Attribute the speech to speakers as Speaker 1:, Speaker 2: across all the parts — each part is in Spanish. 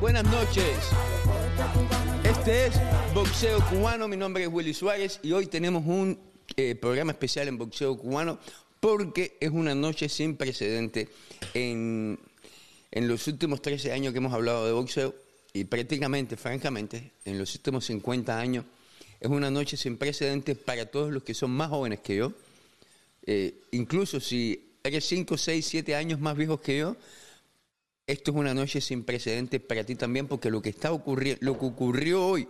Speaker 1: Buenas noches. Este es Boxeo Cubano, mi nombre es Willy Suárez y hoy tenemos un eh, programa especial en Boxeo Cubano porque es una noche sin precedente en, en los últimos 13 años que hemos hablado de boxeo y prácticamente, francamente, en los últimos 50 años es una noche sin precedentes para todos los que son más jóvenes que yo. Eh, incluso si eres 5, 6, 7 años más viejos que yo, esto es una noche sin precedentes para ti también, porque lo que está ocurriendo, lo que ocurrió hoy,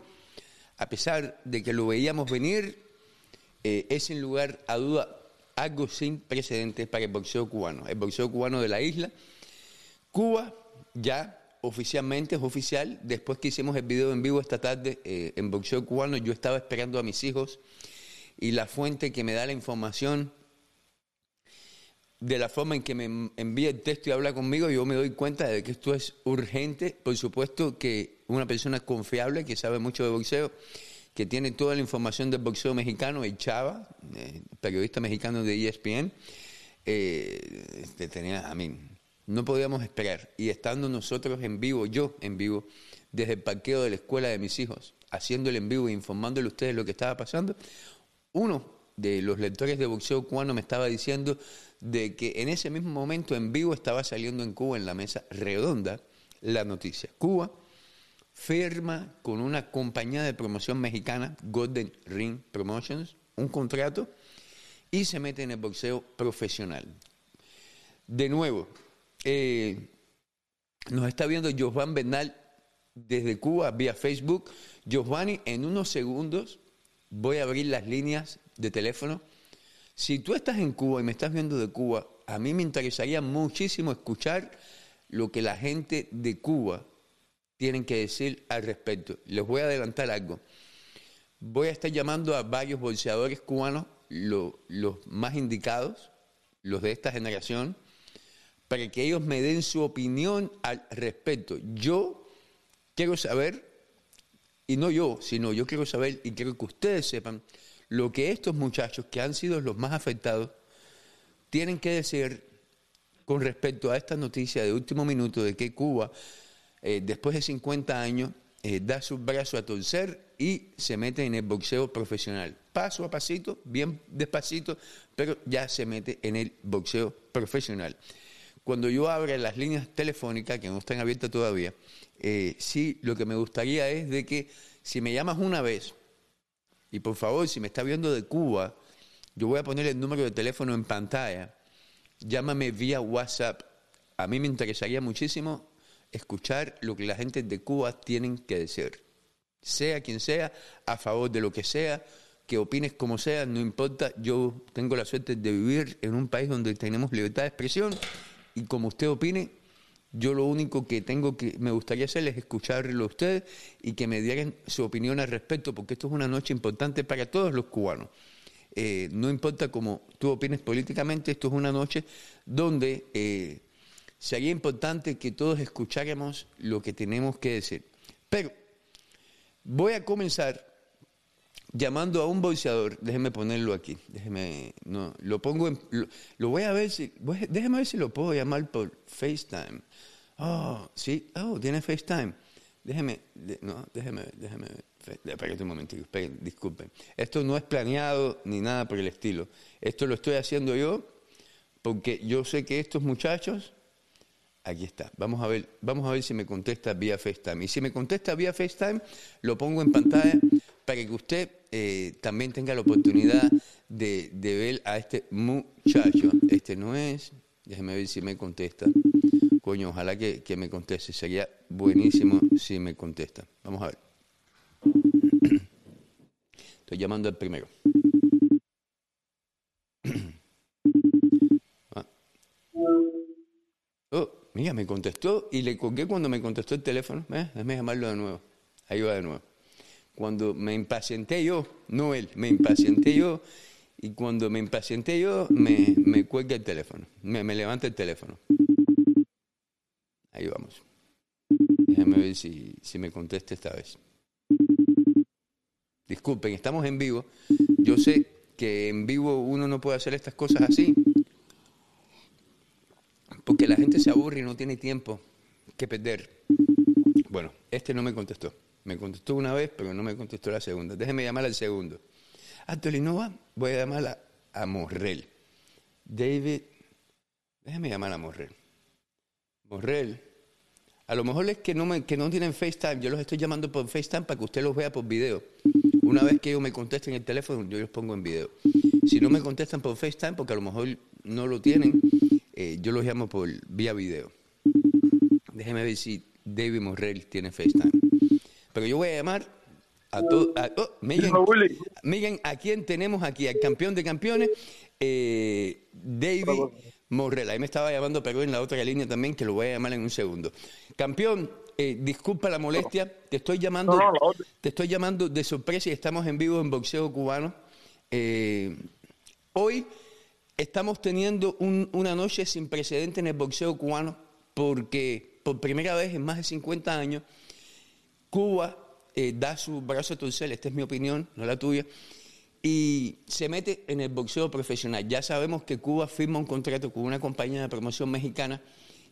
Speaker 1: a pesar de que lo veíamos venir, eh, es sin lugar a duda algo sin precedentes para el boxeo cubano, el boxeo cubano de la isla. Cuba ya oficialmente es oficial. Después que hicimos el video en vivo esta tarde eh, en boxeo cubano, yo estaba esperando a mis hijos y la fuente que me da la información de la forma en que me envía el texto y habla conmigo, yo me doy cuenta de que esto es urgente. Por supuesto que una persona confiable, que sabe mucho de boxeo, que tiene toda la información del boxeo mexicano, el Chava, eh, periodista mexicano de ESPN, eh, tenía a mí. No podíamos esperar. Y estando nosotros en vivo, yo en vivo, desde el parqueo de la escuela de mis hijos, haciéndole en vivo e informándole a ustedes lo que estaba pasando, uno de los lectores de boxeo cubano me estaba diciendo de que en ese mismo momento en vivo estaba saliendo en Cuba en la mesa redonda la noticia. Cuba firma con una compañía de promoción mexicana, Golden Ring Promotions, un contrato y se mete en el boxeo profesional. De nuevo, eh, nos está viendo Giovanni Bernal desde Cuba vía Facebook. Giovanni, en unos segundos voy a abrir las líneas de teléfono si tú estás en Cuba y me estás viendo de Cuba, a mí me interesaría muchísimo escuchar lo que la gente de Cuba tienen que decir al respecto. Les voy a adelantar algo. Voy a estar llamando a varios bolseadores cubanos, los más indicados, los de esta generación, para que ellos me den su opinión al respecto. Yo quiero saber, y no yo, sino yo quiero saber y quiero que ustedes sepan lo que estos muchachos, que han sido los más afectados, tienen que decir con respecto a esta noticia de último minuto de que Cuba, eh, después de 50 años, eh, da su brazo a torcer y se mete en el boxeo profesional. Paso a pasito, bien despacito, pero ya se mete en el boxeo profesional. Cuando yo abra las líneas telefónicas, que no están abiertas todavía, eh, sí, lo que me gustaría es de que si me llamas una vez, y por favor, si me está viendo de Cuba, yo voy a poner el número de teléfono en pantalla. Llámame vía WhatsApp. A mí me interesaría muchísimo escuchar lo que la gente de Cuba tienen que decir. Sea quien sea, a favor de lo que sea, que opines como sea, no importa. Yo tengo la suerte de vivir en un país donde tenemos libertad de expresión y como usted opine, yo lo único que tengo que me gustaría hacer es escucharlo a ustedes y que me dieran su opinión al respecto, porque esto es una noche importante para todos los cubanos. Eh, no importa cómo tú opines políticamente, esto es una noche donde eh, sería importante que todos escucháramos lo que tenemos que decir. Pero voy a comenzar llamando a un boxeador, déjeme ponerlo aquí, déjeme, no, lo pongo en, lo, voy a ver si, déjeme ver si lo puedo llamar por FaceTime. Oh, sí, oh, tiene FaceTime. Déjeme, no, déjeme, déjeme, espérate un momentito, disculpen. Esto no es planeado ni nada por el estilo. Esto lo estoy haciendo yo porque yo sé que estos muchachos, aquí está, vamos a ver, vamos a ver si me contesta vía FaceTime. Y si me contesta vía FaceTime, lo pongo en pantalla para que usted eh, también tenga la oportunidad de, ver a este muchacho. Este no es, déjeme ver si me contesta. Coño, ojalá que, me conteste. Sería buenísimo si me contesta. Vamos a ver. Estoy llamando al primero. Ah. Oh, mira, me contestó y le colgué cuando me contestó el teléfono. ¿Eh? Déjame llamarlo de nuevo. Ahí va de nuevo. Cuando me impacienté yo, no él, me impacienté yo y cuando me impacienté yo, me, cuelga el teléfono, me, me levanta el teléfono. Ahí vamos. Déjame ver si, me contesta esta vez. Disculpen, estamos en vivo. Yo sé que en vivo uno no puede hacer estas cosas así, porque la gente se aburre y no tiene tiempo que perder. Bueno, este no me contestó. Me contestó una vez, pero no me contestó la segunda. Déjeme llamar al segundo. A Tolinova voy a llamar a, Morrell. David, déjeme llamar a Morrell. Morrell. A lo mejor es que no, me, que no tienen FaceTime. Yo los estoy llamando por FaceTime para que usted los vea por video. Una vez que ellos me contesten el teléfono, yo los pongo en video. Si no me contestan por FaceTime, porque a lo mejor no lo tienen, eh, yo los llamo por vía video. Déjeme ver si David Morrell tiene FaceTime. Pero yo voy a llamar a todos. Oh, miren, miren, a quién tenemos aquí, al campeón de campeones, eh, David Morrell. Ahí me estaba llamando, pero en la otra línea también, que lo voy a llamar en un segundo. Campeón, eh, disculpa la molestia, te estoy llamando, te estoy llamando de sorpresa y estamos en vivo en boxeo cubano. Eh, hoy estamos teniendo una noche sin precedente en el boxeo cubano porque por primera vez en más de 50 años Cuba eh, da su brazo a torcer, esta es mi opinión, no la tuya, y se mete en el boxeo profesional. Ya sabemos que Cuba firma un contrato con una compañía de promoción mexicana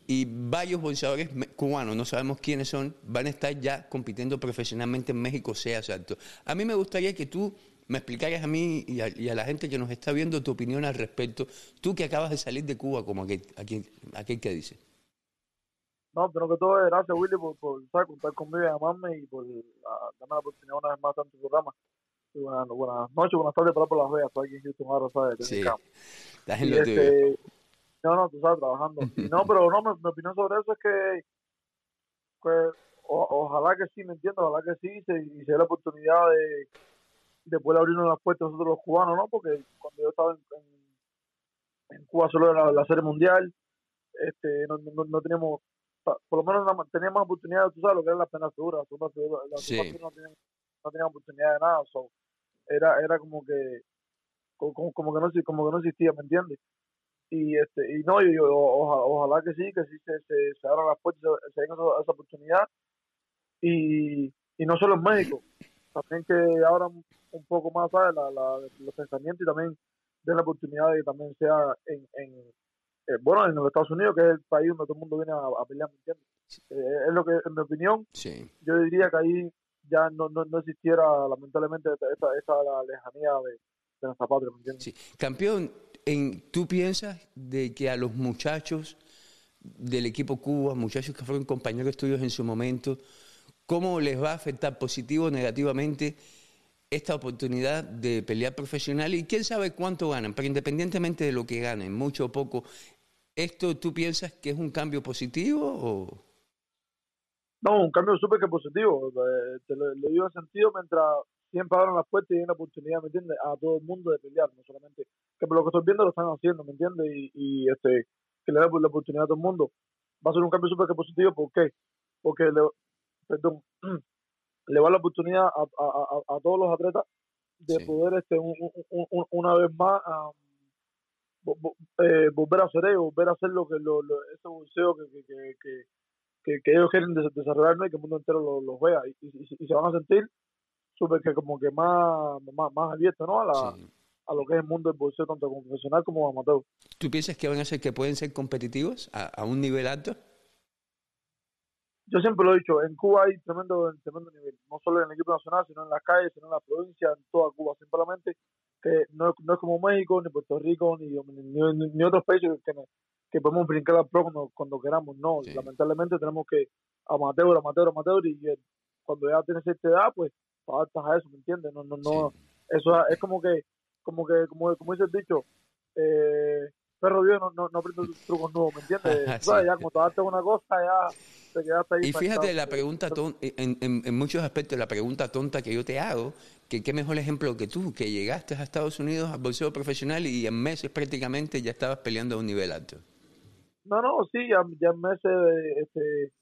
Speaker 1: y varios boxeadores cubanos, no sabemos quiénes son, van a estar ya compitiendo profesionalmente en México, sea exacto. A mí me gustaría que tú me explicaras a mí y a, la gente que nos está viendo tu opinión al respecto. Tú que acabas de salir de Cuba, como aquel, aquel, que dice.
Speaker 2: No, pero que todo, gracias Willy por, por contar conmigo y llamarme y por darme la oportunidad una vez más en tu programa. buenas, buenas, noches, buenas tardes para por las veas, estoy aquí en Houston ahora, ¿sabes?
Speaker 1: Sí, estás en lo este,
Speaker 2: No, no, tú sabes, trabajando. no, pero no, mi, opinión sobre eso es que, pues, ojalá que sí, me entiendo, ojalá que sí, se, y se dé la oportunidad de, de poder abrirnos las puertas nosotros los cubanos, ¿no? Porque cuando yo estaba en, en, Cuba solo era la, serie mundial, este, no, no, no teníamos por lo menos teníamos oportunidad, tú sabes lo que era la pena segura, la segunda la sí. no teníamos no oportunidad de nada, so, era era como que como, como, que no como que no existía, ¿me entiendes? Y este y no, yo, ojalá que sí, que sí se, se, se abran las puertas, se, den esa, esa, oportunidad y, y no solo en México, también que abran un poco más, ¿sabes? La, la, los pensamientos y también den la oportunidad de que también sea en, en eh, bueno, en los Estados Unidos, que es el país donde todo el mundo viene a, pelear, ¿me entiendes? Eh, es lo que, en mi opinión, yo diría que ahí ya no, no, no existiera lamentablemente esa, esa lejanía de, de nuestra patria, ¿me entiendes?
Speaker 1: Sí. Campeón, en, ¿tú piensas de que a los muchachos del equipo Cuba, muchachos que fueron compañeros tuyos en su momento, ¿cómo les va a afectar positivo o negativamente esta oportunidad de pelear profesional y quién sabe cuánto ganan, pero independientemente de lo que ganen, mucho o poco, ¿Esto tú piensas que es un cambio positivo o...?
Speaker 2: No, un cambio súper que positivo. Eh, te lo, digo en sentido mientras siempre abran las puertas y den la oportunidad, ¿me entiendes? A todo el mundo de pelear, no solamente que por lo que estoy viendo lo están haciendo, ¿me entiendes? Y, este que le den la oportunidad a todo el mundo. Va a ser un cambio súper que positivo, ¿por qué? Porque le, perdón, le va la oportunidad a, a, a, todos los atletas de poder este una vez más eh, volver a hacer ellos, volver a hacer lo que lo, ese museo que, que, que, que, ellos quieren desarrollar y que el mundo entero los vea y, y, se van a sentir súper que como que más, más, más abiertos ¿no? a, la, a lo que es el mundo del boxeo tanto como profesional como amateur.
Speaker 1: ¿Tú piensas que van a ser que pueden ser competitivos a, a un nivel alto?
Speaker 2: Yo siempre lo he dicho, en Cuba hay tremendo, tremendo nivel, no solo en el equipo nacional, sino en las calles, sino en la provincia, en toda Cuba. Simplemente que no, no es como México, ni Puerto Rico, ni, ni, otros países que, que podemos brincar al pro cuando, queramos. No, lamentablemente tenemos que amateur, amateur, amateur, y cuando ya tienes cierta edad, pues adaptas a eso, ¿me entiendes? No, no, no, eso es como que, como que, como, como dice el dicho, eh, perro viejo no, no, no aprende trucos nuevos, ¿me entiendes? Ya como te una cosa, ya
Speaker 1: y fíjate la pregunta en, en, muchos aspectos la pregunta tonta que yo te hago, que qué mejor ejemplo que tú, que llegaste a Estados Unidos al bolseo profesional y en meses prácticamente ya estabas peleando a un nivel alto.
Speaker 2: No, no, sí, ya, ya en meses, este,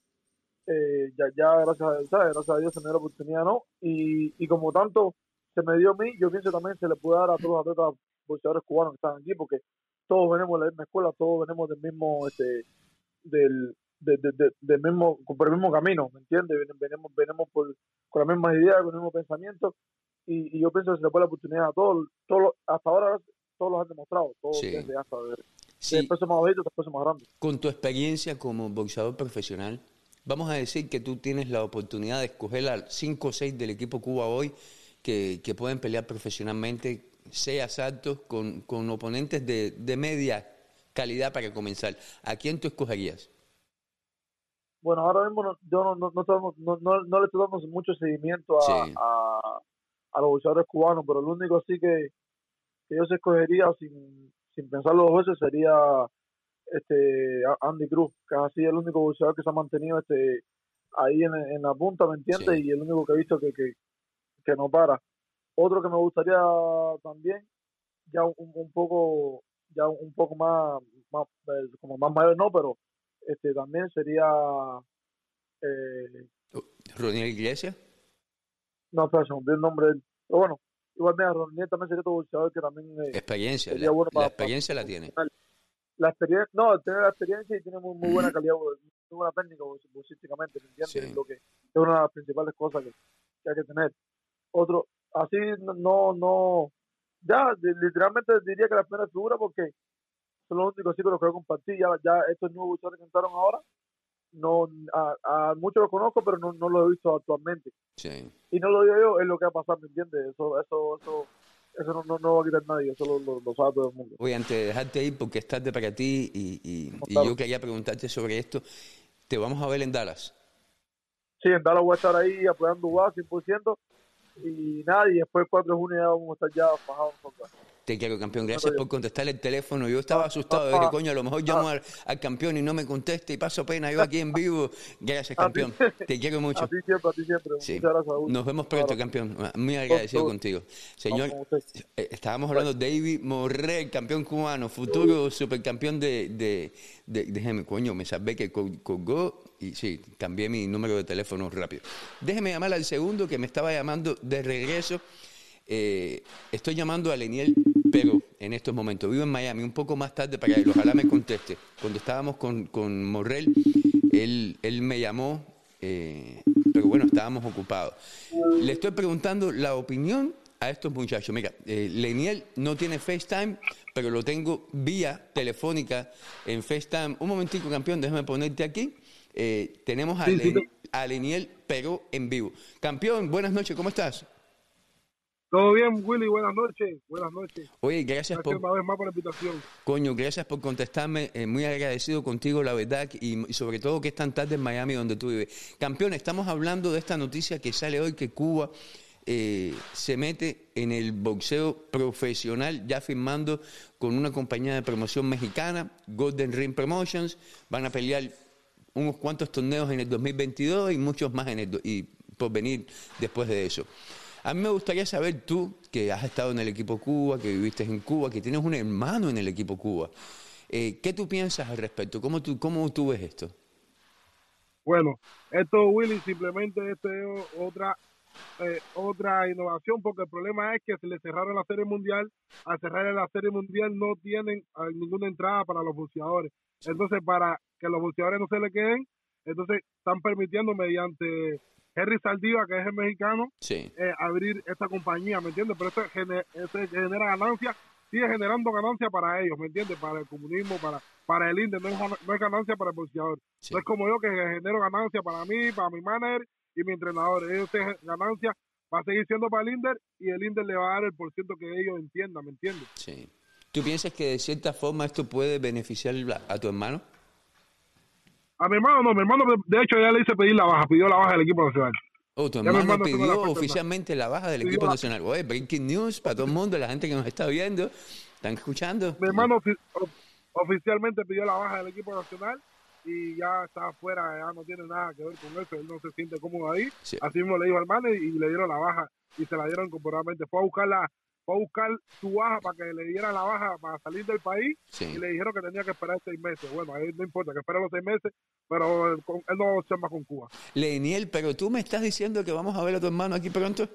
Speaker 2: eh, ya, ya gracias, a, gracias a Dios se me dio la oportunidad, ¿no? Y, y como tanto se me dio a mí, yo pienso también se le puede dar a todos los atletas bolseadores cubanos que están aquí, porque todos venimos de la misma escuela, todos venimos del mismo, este, del, de, de, mismo, por el mismo camino, ¿me entiendes? Venimos, venimos por, con las mismas ideas, con el mismo pensamiento, y, yo pienso que se le puede la oportunidad a todos, todos hasta ahora todos los han demostrado, todos sí. desde hasta sí. más bajito hasta más grande.
Speaker 1: Con tu experiencia como boxeador profesional, Vamos a decir que tú tienes la oportunidad de escoger a 5 o 6 del equipo Cuba hoy que, que pueden pelear profesionalmente, sea altos, con, con oponentes de, de media calidad para comenzar. ¿A quién tú escogerías?
Speaker 2: Bueno, ahora mismo no, yo no, no, no, no, no le estoy dando mucho seguimiento a,
Speaker 1: Sí.
Speaker 2: a, a los boxeadores cubanos, pero el único sí que, que yo se escogería sin, sin pensarlo dos veces sería este Andy Cruz, que es así el único boxeador que se ha mantenido este ahí en, en la punta, ¿me entiendes?
Speaker 1: Sí.
Speaker 2: Y el único que he visto que, que, que no para. Otro que me gustaría también, ya un, un poco ya un poco más, más eh, como más mayor no, pero este también sería eh,
Speaker 1: ¿Ronnie Iglesias?
Speaker 2: no sé, se me olvidó el nombre de él. Pero bueno, igual mira, Ronnie también sería otro boxeador que también eh,
Speaker 1: Experiencia.
Speaker 2: sería
Speaker 1: La,
Speaker 2: bueno
Speaker 1: la experiencia
Speaker 2: para-
Speaker 1: la tiene.
Speaker 2: la experiencia, no, tiene la experiencia y tiene muy, muy buena calidad, muy buena técnica box- boxísticamente, ¿me entiendes?
Speaker 1: Sí.
Speaker 2: Lo que es una de las principales cosas que, que hay que tener. Otro, así no, no, ya li- literalmente diría que la primera figura porque son los únicos chicos con los que voy a compartir, ya, ya estos nuevos boxeadores que entraron ahora, no, a, a muchos los conozco, pero no, no los he visto actualmente.
Speaker 1: Sí.
Speaker 2: Y no lo digo yo, es lo que va a pasar, ¿me entiendes? Eso, eso, eso, eso no, no, no va a quitar nadie, eso lo, lo, lo sabe todo el mundo.
Speaker 1: Oye, antes de dejarte ir, porque es tarde para ti y, y- y
Speaker 2: Claro.
Speaker 1: yo quería preguntarte sobre esto, te vamos a ver en Dallas.
Speaker 2: Sí, en Dallas voy a estar ahí apoyando UA 100%. Y nada, y después el 4 de junio ya vamos a estar ya fajados nosotros.
Speaker 1: Te quiero, campeón. Gracias por contestar el teléfono. Yo estaba
Speaker 2: Ah,
Speaker 1: asustado.
Speaker 2: ah, ah,
Speaker 1: coño, a lo mejor llamo al, al campeón y no me contesta y paso pena yo aquí en vivo. Gracias, campeón. Te quiero mucho.
Speaker 2: A ti siempre, a ti siempre.
Speaker 1: Sí.
Speaker 2: Muchas gracias, Raúl.
Speaker 1: Nos vemos pronto,
Speaker 2: Claro.
Speaker 1: campeón. Muy agradecido contigo. Señor, eh, estábamos hablando de David Morrell, campeón cubano, futuro supercampeón de, de, de- Déjeme, coño, me salvé que col- colgó y sí, cambié mi número de teléfono rápido. Déjeme llamar al segundo que me estaba llamando de regreso. Eh, estoy llamando a Leniel Pero en estos momentos. Vivo en Miami, un poco más tarde para él. Ojalá me conteste. Cuando estábamos con, con Morrell, él, él me llamó, eh, pero bueno, estábamos ocupados. Le estoy preguntando la opinión a estos muchachos. Mira, eh, Leniel no tiene FaceTime, pero lo tengo vía telefónica en FaceTime. Un momentico, campeón, déjame ponerte aquí. Eh, tenemos a,
Speaker 2: Sí, sí,
Speaker 1: Len- a Leniel Pero en vivo. Campeón, buenas noches, ¿cómo estás?
Speaker 3: Todo bien, Willy, buenas noches. Buenas noches.
Speaker 1: Oye, gracias
Speaker 3: Gracias
Speaker 1: por,
Speaker 3: una vez más por la invitación.
Speaker 1: Coño, gracias por contestarme. eh, muy agradecido contigo, la verdad, y, y sobre todo que es tan tarde en Miami donde tú vives. Campeón, estamos hablando de esta noticia que sale hoy que Cuba eh, se mete en el boxeo profesional, ya firmando con una compañía de promoción mexicana, Golden Ring Promotions. Van a pelear unos cuantos torneos en el 2022 y muchos más en el y por venir después de eso. A mí me gustaría saber tú, que has estado en el equipo Cuba, que viviste en Cuba, que tienes un hermano en el equipo Cuba, eh, ¿qué tú piensas al respecto? ¿Cómo tú, ¿Cómo tú ves esto?
Speaker 3: Bueno, esto, Willy, simplemente es otra eh, otra innovación, porque el problema es que se le cerraron la Serie Mundial. Al cerrar la Serie Mundial no tienen eh, ninguna entrada para los boxeadores. Entonces, para que los boxeadores no se le queden, entonces están permitiendo mediante Henry Saldiva, que es el mexicano,
Speaker 1: Sí,
Speaker 3: eh, abrir esta compañía, ¿me entiendes? Pero esto, gene- esto genera ganancia, sigue generando ganancia para ellos, ¿me entiendes? Para el comunismo, para para el INDE, no es, gana- no es ganancia para el boxeador.
Speaker 1: sí.
Speaker 3: No es como yo que genero ganancia para mí, para mi manager y mi entrenador. Ellos tienen ganancia, va a seguir siendo para el INDER y el INDER le va a dar el porciento que ellos entiendan, ¿me entiendes?
Speaker 1: sí. ¿Tú piensas que de cierta forma esto puede beneficiar a, a tu hermano?
Speaker 3: A mi hermano no, mi hermano de hecho ya le hice pedir la baja, pidió la baja del equipo nacional.
Speaker 1: Oh, tu hermano pidió oficialmente la baja del
Speaker 3: Pidió
Speaker 1: equipo
Speaker 3: la-
Speaker 1: nacional. Oye, breaking news para todo el mundo, la gente que nos está viendo, ¿están escuchando?
Speaker 3: Mi hermano ofi- of- oficialmente pidió la baja del equipo nacional y ya está afuera, ya no tiene nada que ver con eso, él no se siente cómodo ahí.
Speaker 1: Sí.
Speaker 3: Así mismo le dijo al manager y le dieron la baja y se la dieron corporalmente. Fue a buscar la, fue a buscar su baja para que le dieran la baja para salir del país
Speaker 1: Sí.
Speaker 3: y le dijeron que tenía que esperar seis meses. Bueno, a él no importa que espere los seis meses, pero él, con- él no se más con Cuba.
Speaker 1: Leniel, pero tú me estás diciendo que vamos a ver a tu hermano aquí pronto.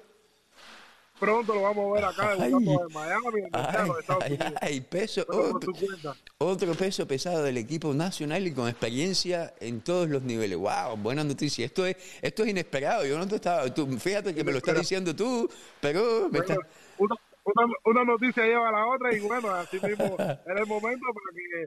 Speaker 3: Pronto lo vamos a ver acá
Speaker 1: Ay.
Speaker 3: en Miami, en
Speaker 1: Ay,
Speaker 3: Estados
Speaker 1: ay,
Speaker 3: Unidos.
Speaker 1: ay, peso, otro, peso pesado del equipo nacional y con experiencia en todos los niveles. Wow, buena noticia. Esto es, esto es inesperado. Yo no te estaba, tú, fíjate que me lo estás diciendo tú, pero me
Speaker 3: Bueno,
Speaker 1: estás-
Speaker 3: una, una, una noticia lleva a la otra y bueno, así mismo era el momento para que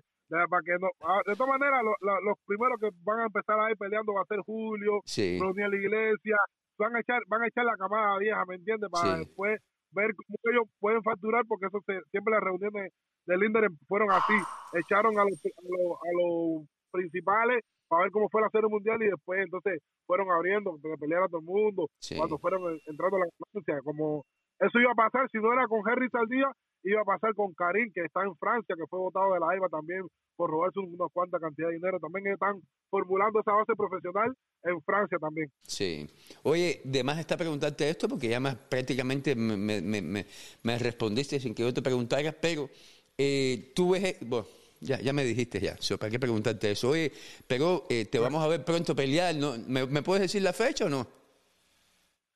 Speaker 3: para que no, ah, de todas maneras, lo- lo- los primeros que van a empezar ahí peleando va a ser Julio,
Speaker 1: Sí.
Speaker 3: Ronnie Iglesia, van a echar, van a echar la camada vieja, ¿me entiendes? Para
Speaker 1: Sí.
Speaker 3: después ver cómo ellos pueden facturar, porque eso se- siempre las reuniones del Linder fueron así, echaron a los, a los, a los principales para ver cómo fue la serie mundial y después entonces fueron abriendo, que peleara todo el mundo,
Speaker 1: Sí.
Speaker 3: cuando fueron en- entrando a la Francia, como eso iba a pasar, si no era con Henry Saldía, iba a pasar con Karim, que está en Francia, que fue votado de la EVA también por robarse unas cuantas cantidades de dinero. También están formulando esa base profesional en Francia también.
Speaker 1: Sí. Oye, de más está preguntarte esto porque ya más prácticamente me, me- me- me- me respondiste sin que yo te preguntara, pero eh, tú ves, bueno, ya, ya me dijiste ya, so, ¿para qué preguntarte eso? Oye, pero eh, te vamos a ver pronto pelear, ¿no? ¿Me, me puedes decir la fecha o no?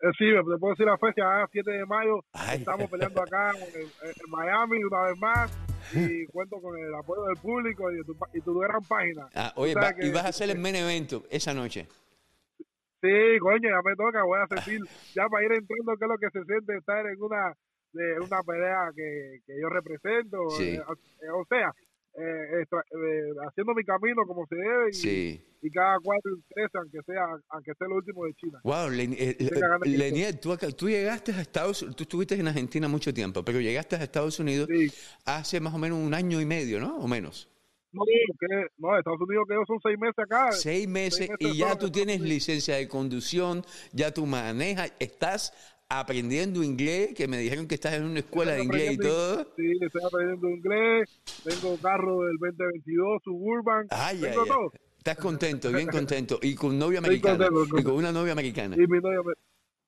Speaker 3: Eh, sí, me te puedo decir la fecha, ah, 7 de mayo,
Speaker 1: Ay.
Speaker 3: estamos peleando acá en, Miami una vez más y cuento con el apoyo del público y, tu, y tu gran página.
Speaker 1: Ah, oye,
Speaker 3: sabes
Speaker 1: va-
Speaker 3: que-
Speaker 1: y vas a hacer el main evento esa noche.
Speaker 3: Sí, coño, ya me toca, voy a sentir, ya para ir entrando qué es lo que se siente estar en una de una pelea que, que yo represento,
Speaker 1: Sí.
Speaker 3: eh, o- o sea, eh, extra- eh, haciendo mi camino como se debe y,
Speaker 1: Sí.
Speaker 3: y cada cuatro interesa, aunque sea, aunque sea lo último de China.
Speaker 1: Wow, Len- eh,
Speaker 3: de-
Speaker 1: Lenier, tú, acá- tú llegaste a Estados Unidos, tú estuviste en Argentina mucho tiempo, pero llegaste a Estados Unidos
Speaker 3: Sí.
Speaker 1: hace más o menos un año y medio, ¿no? O menos.
Speaker 3: No, que, no, Estados Unidos que son seis meses acá.
Speaker 1: Seis meses
Speaker 3: meses
Speaker 1: y ya tú
Speaker 3: en
Speaker 1: tienes licencia de conducción, ya tú manejas, estás aprendiendo inglés, que me dijeron que estás en una escuela de inglés y todo.
Speaker 3: Sí, estoy aprendiendo inglés, tengo carro del 2022, Suburban,
Speaker 1: Ay, ay,
Speaker 3: tengo
Speaker 1: ay.
Speaker 3: todo.
Speaker 1: Estás contento, bien contento. Y con novia americana.
Speaker 3: contento,
Speaker 1: Y con una novia americana.
Speaker 3: Y mi novia me...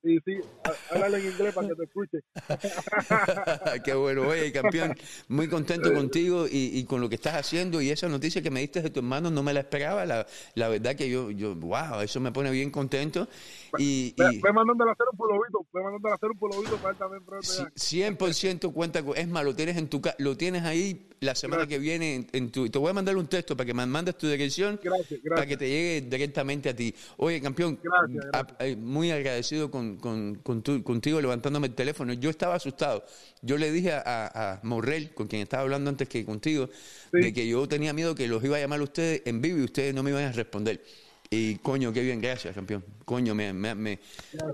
Speaker 3: Y sí, há- háblale en inglés para que te escuche.
Speaker 1: Qué bueno, oye, campeón, muy contento contigo y, y con lo que estás haciendo y esa noticia que me diste de tu hermano no me la esperaba, la, la verdad que yo, yo, wow, eso me pone bien contento y,
Speaker 3: Ve,
Speaker 1: y
Speaker 3: ve mandándole a hacer un polovito, ve mandándole a hacer un polovito para él también pronto
Speaker 1: ci-
Speaker 3: ya.
Speaker 1: 100% cuenta con, es más, lo tienes en tu lo tienes ahí la semana
Speaker 3: Gracias.
Speaker 1: que viene en, en tu, te voy a mandar un texto para que me mandes tu dirección
Speaker 3: Gracias,
Speaker 1: para que te llegue directamente a ti. Oye, campeón,
Speaker 3: Gracias,
Speaker 1: a- eh, muy agradecido con, con- con tu- contigo levantándome el teléfono. Yo estaba asustado. Yo le dije a, a, a Morrel, con quien estaba hablando antes que contigo,
Speaker 3: Sí.
Speaker 1: de que yo tenía miedo que los iba a llamar a ustedes en vivo y ustedes no me iban a responder. Y coño, qué bien, gracias, campeón. Coño, me, me, me,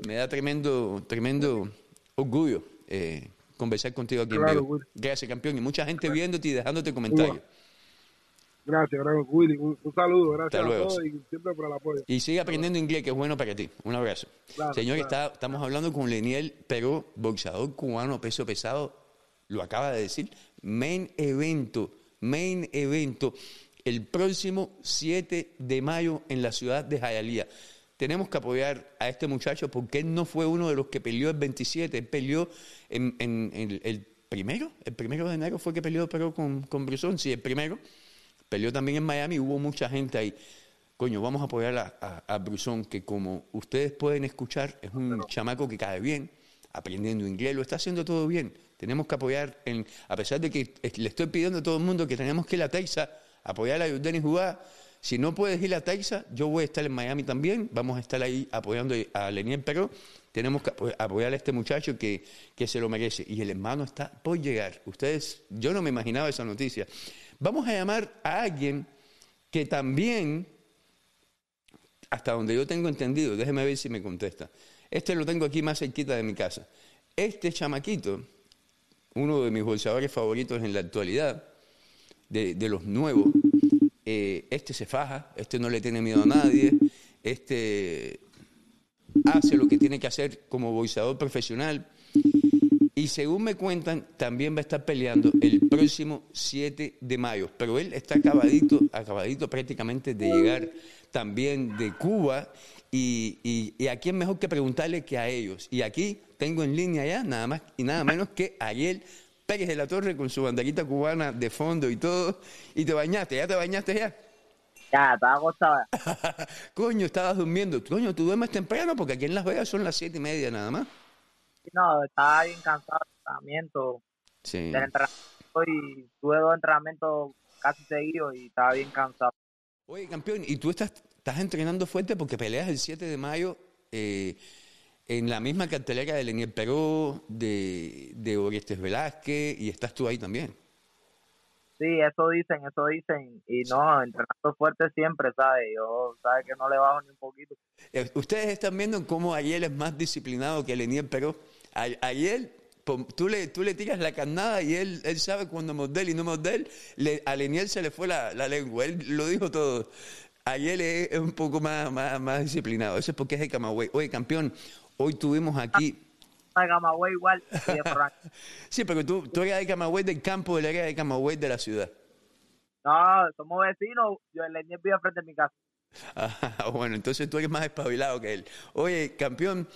Speaker 1: me da tremendo, tremendo orgullo eh, conversar contigo aquí en vivo.
Speaker 3: Willy.
Speaker 1: Gracias, campeón. Y mucha gente viéndote y dejándote comentarios.
Speaker 3: Gracias, gracias, Willy. Un, un saludo, gracias
Speaker 1: Hasta luego.
Speaker 3: a todos y siempre por el apoyo.
Speaker 1: Y sigue aprendiendo inglés, que es bueno para ti. Un abrazo.
Speaker 3: Claro,
Speaker 1: Señor,
Speaker 3: claro.
Speaker 1: está- estamos hablando con Leniel Peró, boxeador cubano, peso pesado. Lo acaba de decir. Main evento, main evento, el próximo 7 de mayo en la ciudad de Jayalía. Tenemos que apoyar a este muchacho porque él no fue uno de los que peleó el 27, él peleó en, en- en el, primero, el primero de enero fue que peleó pero con, con Brusón, sí, el primero. Peleó también en Miami, hubo mucha gente ahí. Coño, vamos a apoyar a, a, a Brusón, que como ustedes pueden escuchar, es un chamaco que cae bien, aprendiendo inglés, lo está haciendo todo bien. Tenemos que apoyar, en, a pesar de que le estoy pidiendo a todo el mundo que tenemos que ir a Texas, apoyar a Jordan y jugar. Si no puedes ir a Texas, yo voy a estar en Miami también, vamos a estar ahí apoyando a Leniel Peró. Tenemos que apo- apoyar a este muchacho que, que se lo merece. Y el hermano está por llegar. Ustedes, yo no me imaginaba esa noticia. Vamos a llamar a alguien que también, hasta donde yo tengo entendido, déjeme ver si me contesta. Este lo tengo aquí más cerquita de mi casa. Este chamaquito, uno de mis bolsadores favoritos en la actualidad, de, de los nuevos, eh, este se faja, este no le tiene miedo a nadie, este hace lo que tiene que hacer como boxeador profesional. Y según me cuentan, también va a estar peleando el próximo 7 de mayo. Pero él está acabadito, acabadito prácticamente de llegar también de Cuba. Y, y, y a quién mejor que preguntarle que a ellos. Y aquí tengo en línea ya nada más y nada menos que a Pérez de la Torre con su banderita cubana de fondo y todo. Y te bañaste, ¿ya te bañaste ya?
Speaker 4: Ya, estaba acostada.
Speaker 1: Coño, estabas durmiendo. Coño, tú duermes temprano porque aquí en Las Vegas son las siete y media nada más.
Speaker 4: No, estaba bien cansado del entrenamiento,
Speaker 1: Sí.
Speaker 4: del entrenamiento y tuve dos entrenamientos casi seguidos y estaba bien cansado.
Speaker 1: Oye, campeón, y tú estás, estás entrenando fuerte porque peleas el 7 de mayo eh, en la misma cartelera de Leniel Peró, de, de Orestes Velázquez, y estás tú ahí también.
Speaker 4: Sí, eso dicen, eso dicen. Y no, entrenando fuerte siempre, ¿sabes? Yo, ¿sabes? Que no le bajo ni un poquito.
Speaker 1: Eh, Ustedes están viendo cómo Ayer es más disciplinado que Leniel pero Ayer, pom- tú le, tú le tiras la carnada y él, él sabe cuándo morder y no morder. Le, a Leniel se le fue la, la lengua, él lo dijo todo. Ayer es, es un poco más, más, más disciplinado. Eso es porque es de Camagüey. Oye, campeón, hoy tuvimos aquí...
Speaker 4: De Camagüey igual. de.
Speaker 1: Sí, pero tú, tú eres de Camagüey del campo, él era de Camagüey de la ciudad.
Speaker 4: No, somos vecinos. Yo el Leñez vive frente de mi casa.
Speaker 1: Ah, bueno, entonces tú eres más espabilado que él. Oye, campeón,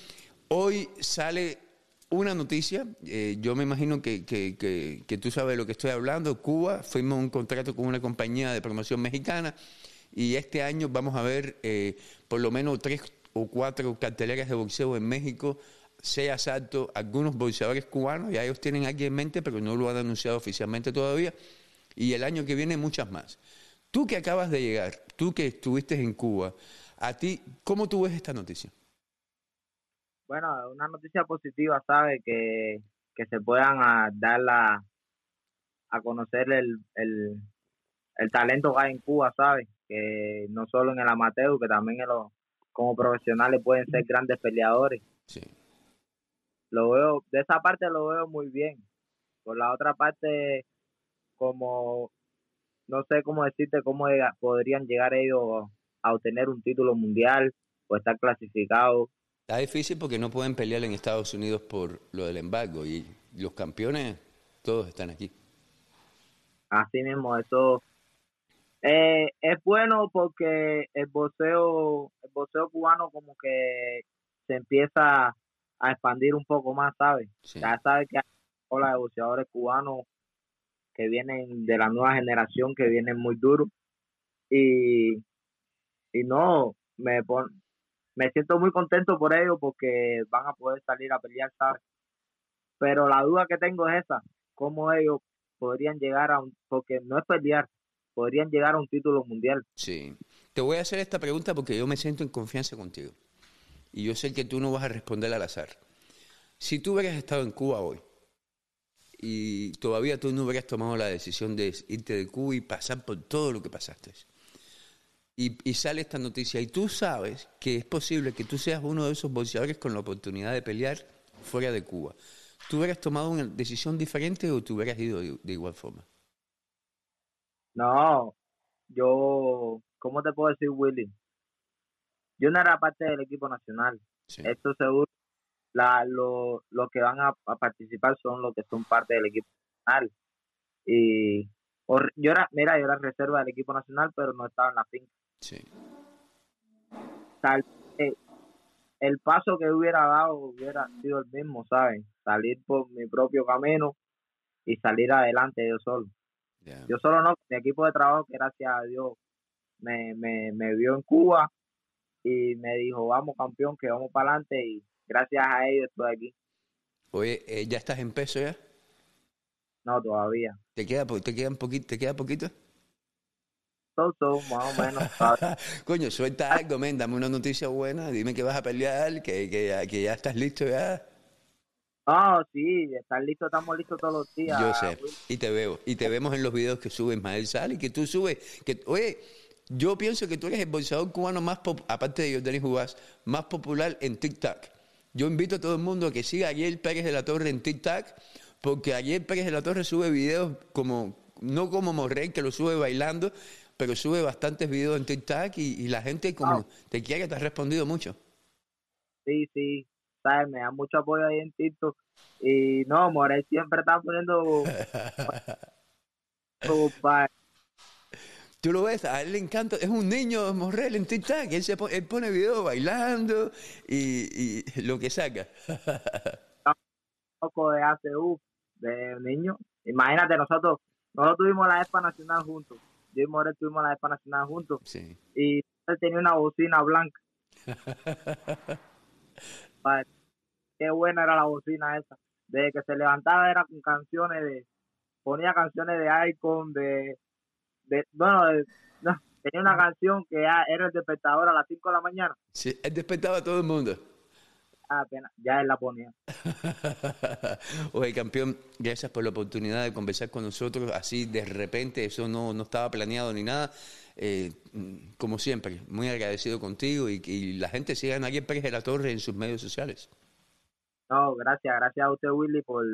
Speaker 1: hoy sale una noticia, eh, yo me imagino que, que, que, que tú sabes de lo que estoy hablando, Cuba firma un contrato con una compañía de promoción mexicana y este año vamos a ver eh, por lo menos tres o cuatro carteleras de boxeo en México, sea asalto, algunos boxeadores cubanos, ya ellos tienen aquí en mente, pero no lo han anunciado oficialmente todavía, y el año que viene muchas más. Tú que acabas de llegar, tú que estuviste en Cuba, a ti, ¿cómo tú ves esta noticia?
Speaker 4: Bueno, una noticia positiva, ¿sabes? Que, que se puedan a, dar la, a conocer el, el, el talento que hay en Cuba, ¿sabes? Que no solo en el amateur, que también en los, como profesionales pueden ser grandes peleadores.
Speaker 1: Sí.
Speaker 4: Lo veo, de esa parte lo veo muy bien. Por la otra parte, como, no sé cómo decirte, cómo podrían llegar ellos a obtener un título mundial o estar clasificados.
Speaker 1: Está difícil porque no pueden pelear en Estados Unidos por lo del embargo y los campeones todos están aquí.
Speaker 4: Así mismo, eso eh, es bueno porque el boxeo, el boxeo cubano como que se empieza a expandir un poco más, ¿sabes?
Speaker 1: Sí.
Speaker 4: Ya sabes que hay ola de boxeadores cubanos que vienen de la nueva generación, que vienen muy duros. Y, y no, me pon, me siento muy contento por ellos porque van a poder salir a pelear, ¿sabes? Pero la duda que tengo es esa, cómo ellos podrían llegar a un, porque no es pelear, podrían llegar a un título mundial.
Speaker 1: Sí. Te voy a hacer esta pregunta porque yo me siento en confianza contigo. Y yo sé que tú no vas a responder al azar. Si tú hubieras estado en Cuba hoy y todavía tú no hubieras tomado la decisión de irte de Cuba y pasar por todo lo que pasaste, y, y sale esta noticia y tú sabes que es posible que tú seas uno de esos boxeadores con la oportunidad de pelear fuera de Cuba, ¿tú hubieras tomado una decisión diferente o tú hubieras ido de- de igual forma?
Speaker 4: No, yo, ¿cómo te puedo decir, Willy? Yo no era parte del equipo nacional.
Speaker 1: Sí.
Speaker 4: Esto seguro, la, lo, los que van a, a participar son los que son parte del equipo nacional. Y or- yo era, mira, yo era reserva del equipo nacional, pero no estaba en la finca.
Speaker 1: Sí.
Speaker 4: Tal- eh, el paso que hubiera dado hubiera sido el mismo, ¿sabes? Salir por mi propio camino y salir adelante yo solo. Yo solo no, mi equipo de trabajo, que gracias a Dios me, me, me vio en Cuba y me dijo, vamos campeón, que vamos para adelante y gracias a ellos estoy aquí.
Speaker 1: Oye, eh, ¿ya estás en peso ya?
Speaker 4: No, todavía.
Speaker 1: ¿Te queda, te queda un poquito? ¿Te queda poquito?
Speaker 4: Más o menos.
Speaker 1: Coño, suelta algo, men, dame una noticia buena, dime que vas a pelear, que, que, ya- que ya estás listo ya.
Speaker 4: No, sí, estar listo, estamos listos todos los días.
Speaker 1: Yo sé, y te veo, y te vemos en los videos que sube Ismael Sal y que tú subes, que, oye, yo pienso que tú eres el boxeador cubano más, pop- aparte de Jordanis Jugás, más popular en TikTok. Yo invito a todo el mundo a que siga a Ariel Pérez de la Torre en TikTok, porque Ariel Pérez de la Torre sube videos como, no como Morrey, que lo sube bailando, pero sube bastantes videos en TikTok y, y la gente como te quiere, te ha respondido mucho.
Speaker 4: Sí, sí, sabes, me da mucho apoyo ahí en TikTok. Y no, Morel siempre está poniendo...
Speaker 1: Tú lo ves, a él le encanta, es un niño Morrel en TikTok, él, se pone, él pone videos bailando y, y lo que saca.
Speaker 4: poco de hace uf, de niño. Imagínate, nosotros nosotros tuvimos la ESPA Nacional juntos. Yo y Morel tuvimos la ESPA Nacional juntos.
Speaker 1: Sí.
Speaker 4: Y él tenía una bocina blanca. Padre, qué buena era la bocina esa. Desde que se levantaba era con canciones de... Ponía canciones de Icon, de... de bueno, de- no, tenía una canción que era el despertador a las 5 de la mañana.
Speaker 1: Sí, despertaba a todo el mundo.
Speaker 4: Apenas, ya él la ponía.
Speaker 1: Oye, campeón, gracias por la oportunidad de conversar con nosotros así de repente, eso no, no estaba planeado ni nada. Eh, como siempre, muy agradecido contigo y que la gente siga a Ariel Pérez de la Torre en sus medios sociales.
Speaker 4: No, gracias, gracias a usted, Willy, por,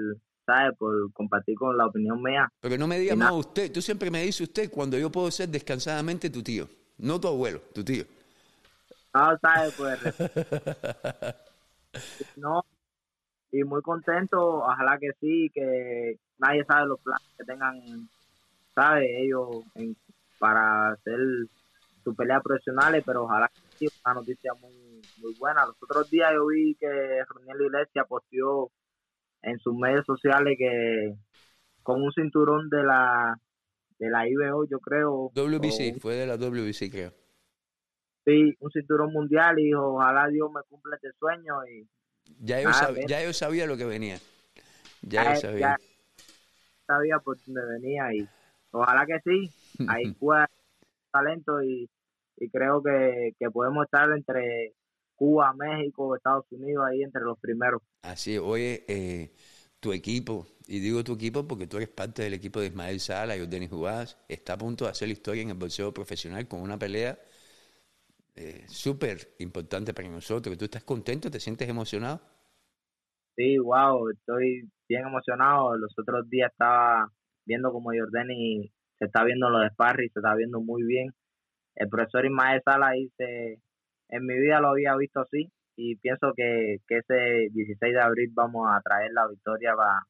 Speaker 4: ¿sabe? por compartir con la opinión mía.
Speaker 1: Pero no me diga más usted, tú siempre me dices usted cuando yo puedo ser descansadamente tu tío, no tu abuelo, tu tío.
Speaker 4: No, ¿sabe? Pues. no, y muy contento, ojalá que sí, que nadie sabe los planes que tengan, ¿sabe? Ellos en, para hacer sus peleas profesionales, pero ojalá que sea una noticia muy, muy buena. Los otros días yo vi que Roniel Iglesias posteó en sus medios sociales que con un cinturón de la de la IBO, yo creo.
Speaker 1: WBC, fue de la WBC, creo.
Speaker 4: Sí, un cinturón mundial y dijo, ojalá Dios me cumpla este sueño. y
Speaker 1: Ya yo, sabía, ya yo sabía lo que venía. Ya, yo sabía. Ya
Speaker 4: sabía por dónde venía y ojalá que sí, hay Cuba talento y, creo que, podemos estar entre Cuba, México, Estados Unidos ahí entre los primeros.
Speaker 1: Así, oye, eh, tu equipo, y digo tu equipo porque tú eres parte del equipo de Ismael Sala y Denis Jugás, está a punto de hacer la historia en el boxeo profesional con una pelea eh, súper importante para nosotros. ¿Tú estás contento? ¿Te sientes emocionado?
Speaker 4: Sí, wow, estoy bien emocionado. Los otros días estaba viendo como Jordani se está viendo los sparring, se está viendo muy bien. El profesor Ismael Sala dice, en mi vida lo había visto así y pienso que, que ese 16 de abril vamos a traer la victoria para,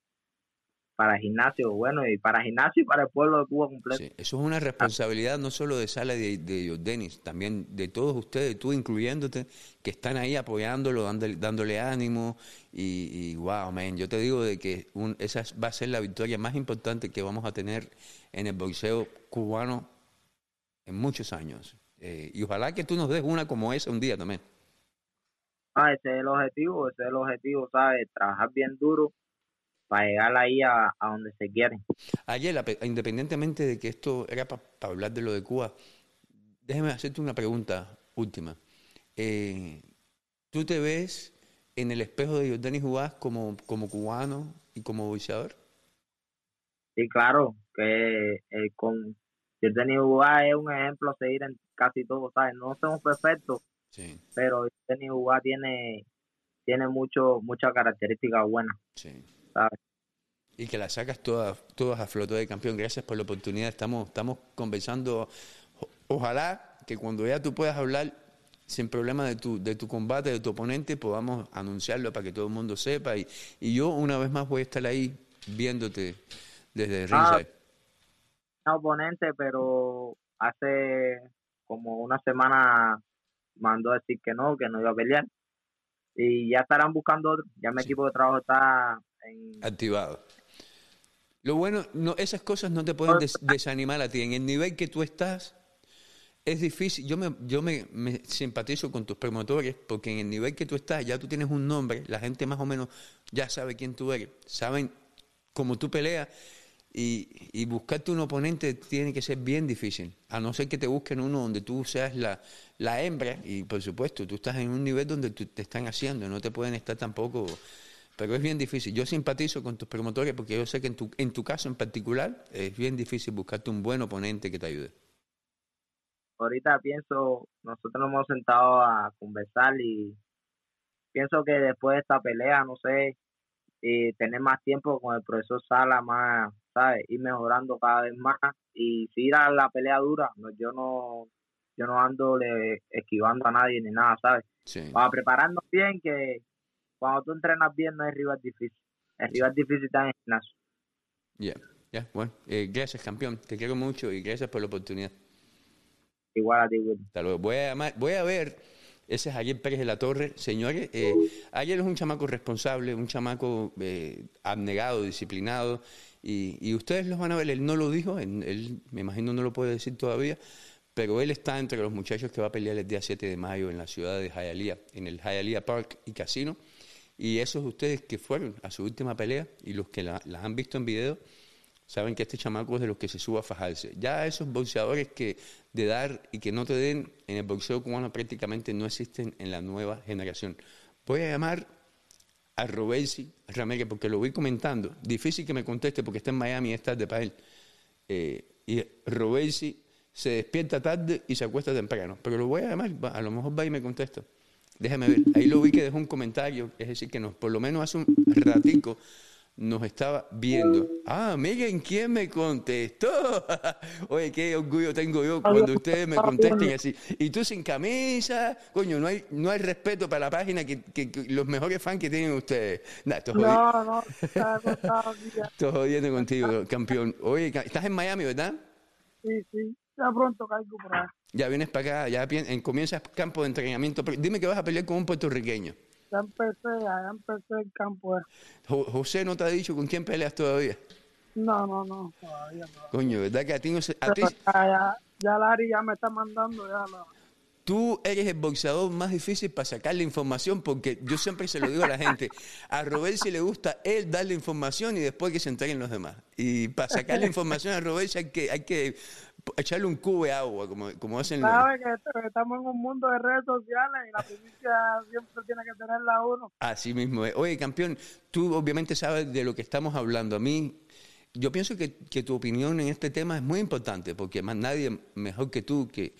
Speaker 4: para gimnasio, bueno, y para gimnasio y para el pueblo de Cuba completo.
Speaker 1: eso es una responsabilidad no solo de Sala y de, de también de todos ustedes, tú incluyéndote, que están ahí apoyándolo, dándole, dándole ánimo y, y, wow, man, yo te digo de que un, esa va a ser la victoria más importante que vamos a tener en el boxeo cubano en muchos años. Eh, y ojalá que tú nos des una como esa un día también.
Speaker 4: Ah, ese es el objetivo, ese es el objetivo, ¿sabes? Trabajar bien duro para llegar ahí a, donde se quiere.
Speaker 1: Ayer, independientemente de que esto era para hablar de lo de Cuba, déjeme hacerte una pregunta última. Eh, ¿Tú te ves en el espejo de Jordani Jugás como, como cubano y como boxeador?
Speaker 4: Sí, claro, que eh, con Jordani Jugás es un ejemplo a seguir en casi todo, ¿sabes? No somos perfectos, sí. pero Jordani Jugás tiene, tiene mucho, muchas características buenas. Sí.
Speaker 1: Y que la sacas todas, todas a flote de campeón. Gracias por la oportunidad. Estamos, estamos conversando. Ojalá que cuando ya tú puedas hablar sin problema de tu, de tu combate, de tu oponente, podamos anunciarlo para que todo el mundo sepa. Y, y yo una vez más voy a estar ahí viéndote desde ah, ringside.
Speaker 4: oponente, pero hace como una semana mandó a decir que no, que no iba a pelear. Y ya estarán buscando otro. Ya mi equipo de trabajo está
Speaker 1: Activado. Lo bueno, no, esas cosas no te pueden desanimar a ti. En el nivel que tú estás, es difícil. Yo me, yo me, simpatizo con tus promotores porque en el nivel que tú estás, ya tú tienes un nombre, la gente más o menos ya sabe quién tú eres, saben cómo tú peleas y, y buscarte un oponente tiene que ser bien difícil. A no ser que te busquen uno donde tú seas la, la hembra y por supuesto tú estás en un nivel donde te están haciendo, no te pueden estar tampoco pero es bien difícil. Yo simpatizo con tus promotores porque yo sé que en tu, en tu caso en particular es bien difícil buscarte un buen oponente que te ayude.
Speaker 4: Ahorita pienso, nosotros nos hemos sentado a conversar y pienso que después de esta pelea, no sé, y tener más tiempo con el profesor Sala, más, ¿sabes? Ir mejorando cada vez más y si ir a la pelea dura, no, yo no yo no ando esquivando a nadie ni nada, ¿sabes? Sí. Para prepararnos bien que cuando tú entrenas bien no es rival difícil. El rival difícil está en el gimnasio.
Speaker 1: Ya, ya, bueno. Eh, gracias, campeón. Te quiero mucho y gracias por la oportunidad.
Speaker 4: Igual a ti, Will.
Speaker 1: Hasta luego. Voy a, voy a ver. Ese es Ayer Pérez de la Torre. Señores, eh, Ayer es un chamaco responsable, un chamaco eh, abnegado, disciplinado. Y, y, ustedes los van a ver. Él no lo dijo, él, me imagino no lo puede decir todavía. Pero él está entre los muchachos que va a pelear el día 7 de mayo en la ciudad de Hialeah, en el Hialeah Park y Casino. Y esos de ustedes que fueron a su última pelea y los que la, las han visto en video, saben que este chamaco es de los que se suba a fajarse. Ya esos boxeadores que de dar y que no te den en el boxeo cubano prácticamente no existen en la nueva generación. Voy a llamar a Robesi Ramírez porque lo voy comentando. Difícil que me conteste porque está en Miami y es tarde para él. Eh, y Robesi se despierta tarde y se acuesta temprano. Pero lo voy a llamar, a lo mejor va y me contesta. Déjame ver. Ahí lo vi que dejó un comentario, es decir, que nos, por lo menos hace un ratico nos estaba viendo. Ah, miren quién me contestó. Oye, qué orgullo tengo yo cuando ustedes me contesten así. Y tú sin camisa, coño, no hay, no hay respeto para la página que, que, los mejores fans que tienen ustedes.
Speaker 5: no, no,
Speaker 1: Estoy jodiendo contigo, campeón. Oye, estás en Miami, ¿verdad?
Speaker 5: Sí, sí. Ya pronto caigo por ahí.
Speaker 1: Ya vienes para acá, ya comienzas campo de entrenamiento. Dime que vas a pelear con un puertorriqueño.
Speaker 5: Ya empecé, ya empecé el campo.
Speaker 1: José no te ha dicho con quién peleas todavía.
Speaker 5: No, no, no, todavía no.
Speaker 1: Coño, ¿verdad que a ti no se.? A ti...
Speaker 5: ya, ya, Larry ya me está mandando ya la,
Speaker 1: Tú eres el boxeador más difícil para sacar la información porque yo siempre se lo digo a la gente, a Robert si le gusta él darle información y después que se entreguen los demás. Y para sacar la información a Robert hay que, hay que echarle un cubo de agua, como, como hacen
Speaker 5: los... Sabes que estamos en un mundo de redes sociales y la publicidad siempre tiene que tenerla uno.
Speaker 1: Así mismo. Oye, campeón, tú obviamente sabes de lo que estamos hablando. A mí yo pienso que, que, tu opinión en este tema es muy importante, porque más nadie mejor que tú, que,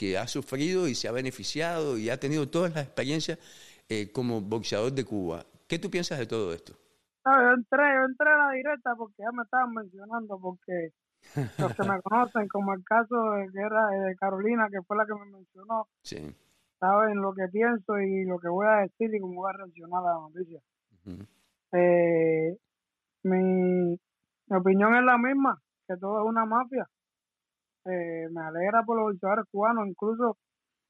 Speaker 1: que ha sufrido y se ha beneficiado y ha tenido todas las experiencias eh, como boxeador de Cuba. ¿Qué tú piensas de todo esto?
Speaker 5: yo entré, yo entré a la directa porque ya me estaban mencionando, porque los que me conocen, como el caso de, que era de Carolina, que fue la que me mencionó,
Speaker 1: sí.
Speaker 5: saben lo que pienso y lo que voy a decir y cómo voy a reaccionar a la noticia. eh, mi, mi opinión es la misma, que todo es una mafia eh, me alegra por los boxeadores cubanos. Incluso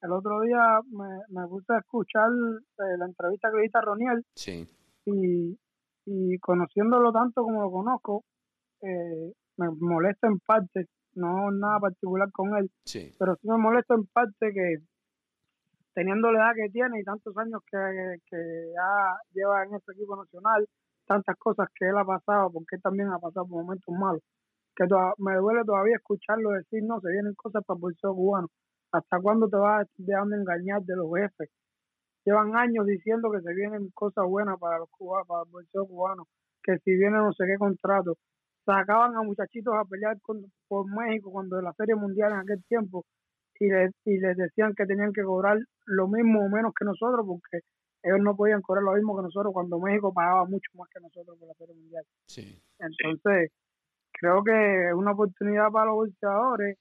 Speaker 5: el otro día me, me puse a escuchar eh, la entrevista que le hice a Roniel.
Speaker 1: Sí.
Speaker 5: Y, y conociéndolo tanto como lo conozco, eh, me molesta en parte, no nada particular con él,
Speaker 1: sí.
Speaker 5: pero sí me molesta en parte que teniendo la edad que tiene y tantos años que, que ya lleva en este equipo nacional, tantas cosas que él ha pasado, porque él también ha pasado por momentos malos, que me duele todavía escucharlo decir, no, se vienen cosas para el bolseo cubano. ¿Hasta cuándo te vas dejando engañar de los jefes? Llevan años diciendo que se vienen cosas buenas para los cubanos, para el bolseo cubano, que si viene no sé qué contrato. Sacaban a muchachitos a pelear por México cuando de la Serie Mundial en aquel tiempo y les, y les decían que tenían que cobrar lo mismo o menos que nosotros porque ellos no podían cobrar lo mismo que nosotros cuando México pagaba mucho más que nosotros por la Serie Mundial.
Speaker 1: Sí.
Speaker 5: Entonces, creo que es una oportunidad para los boxeadores,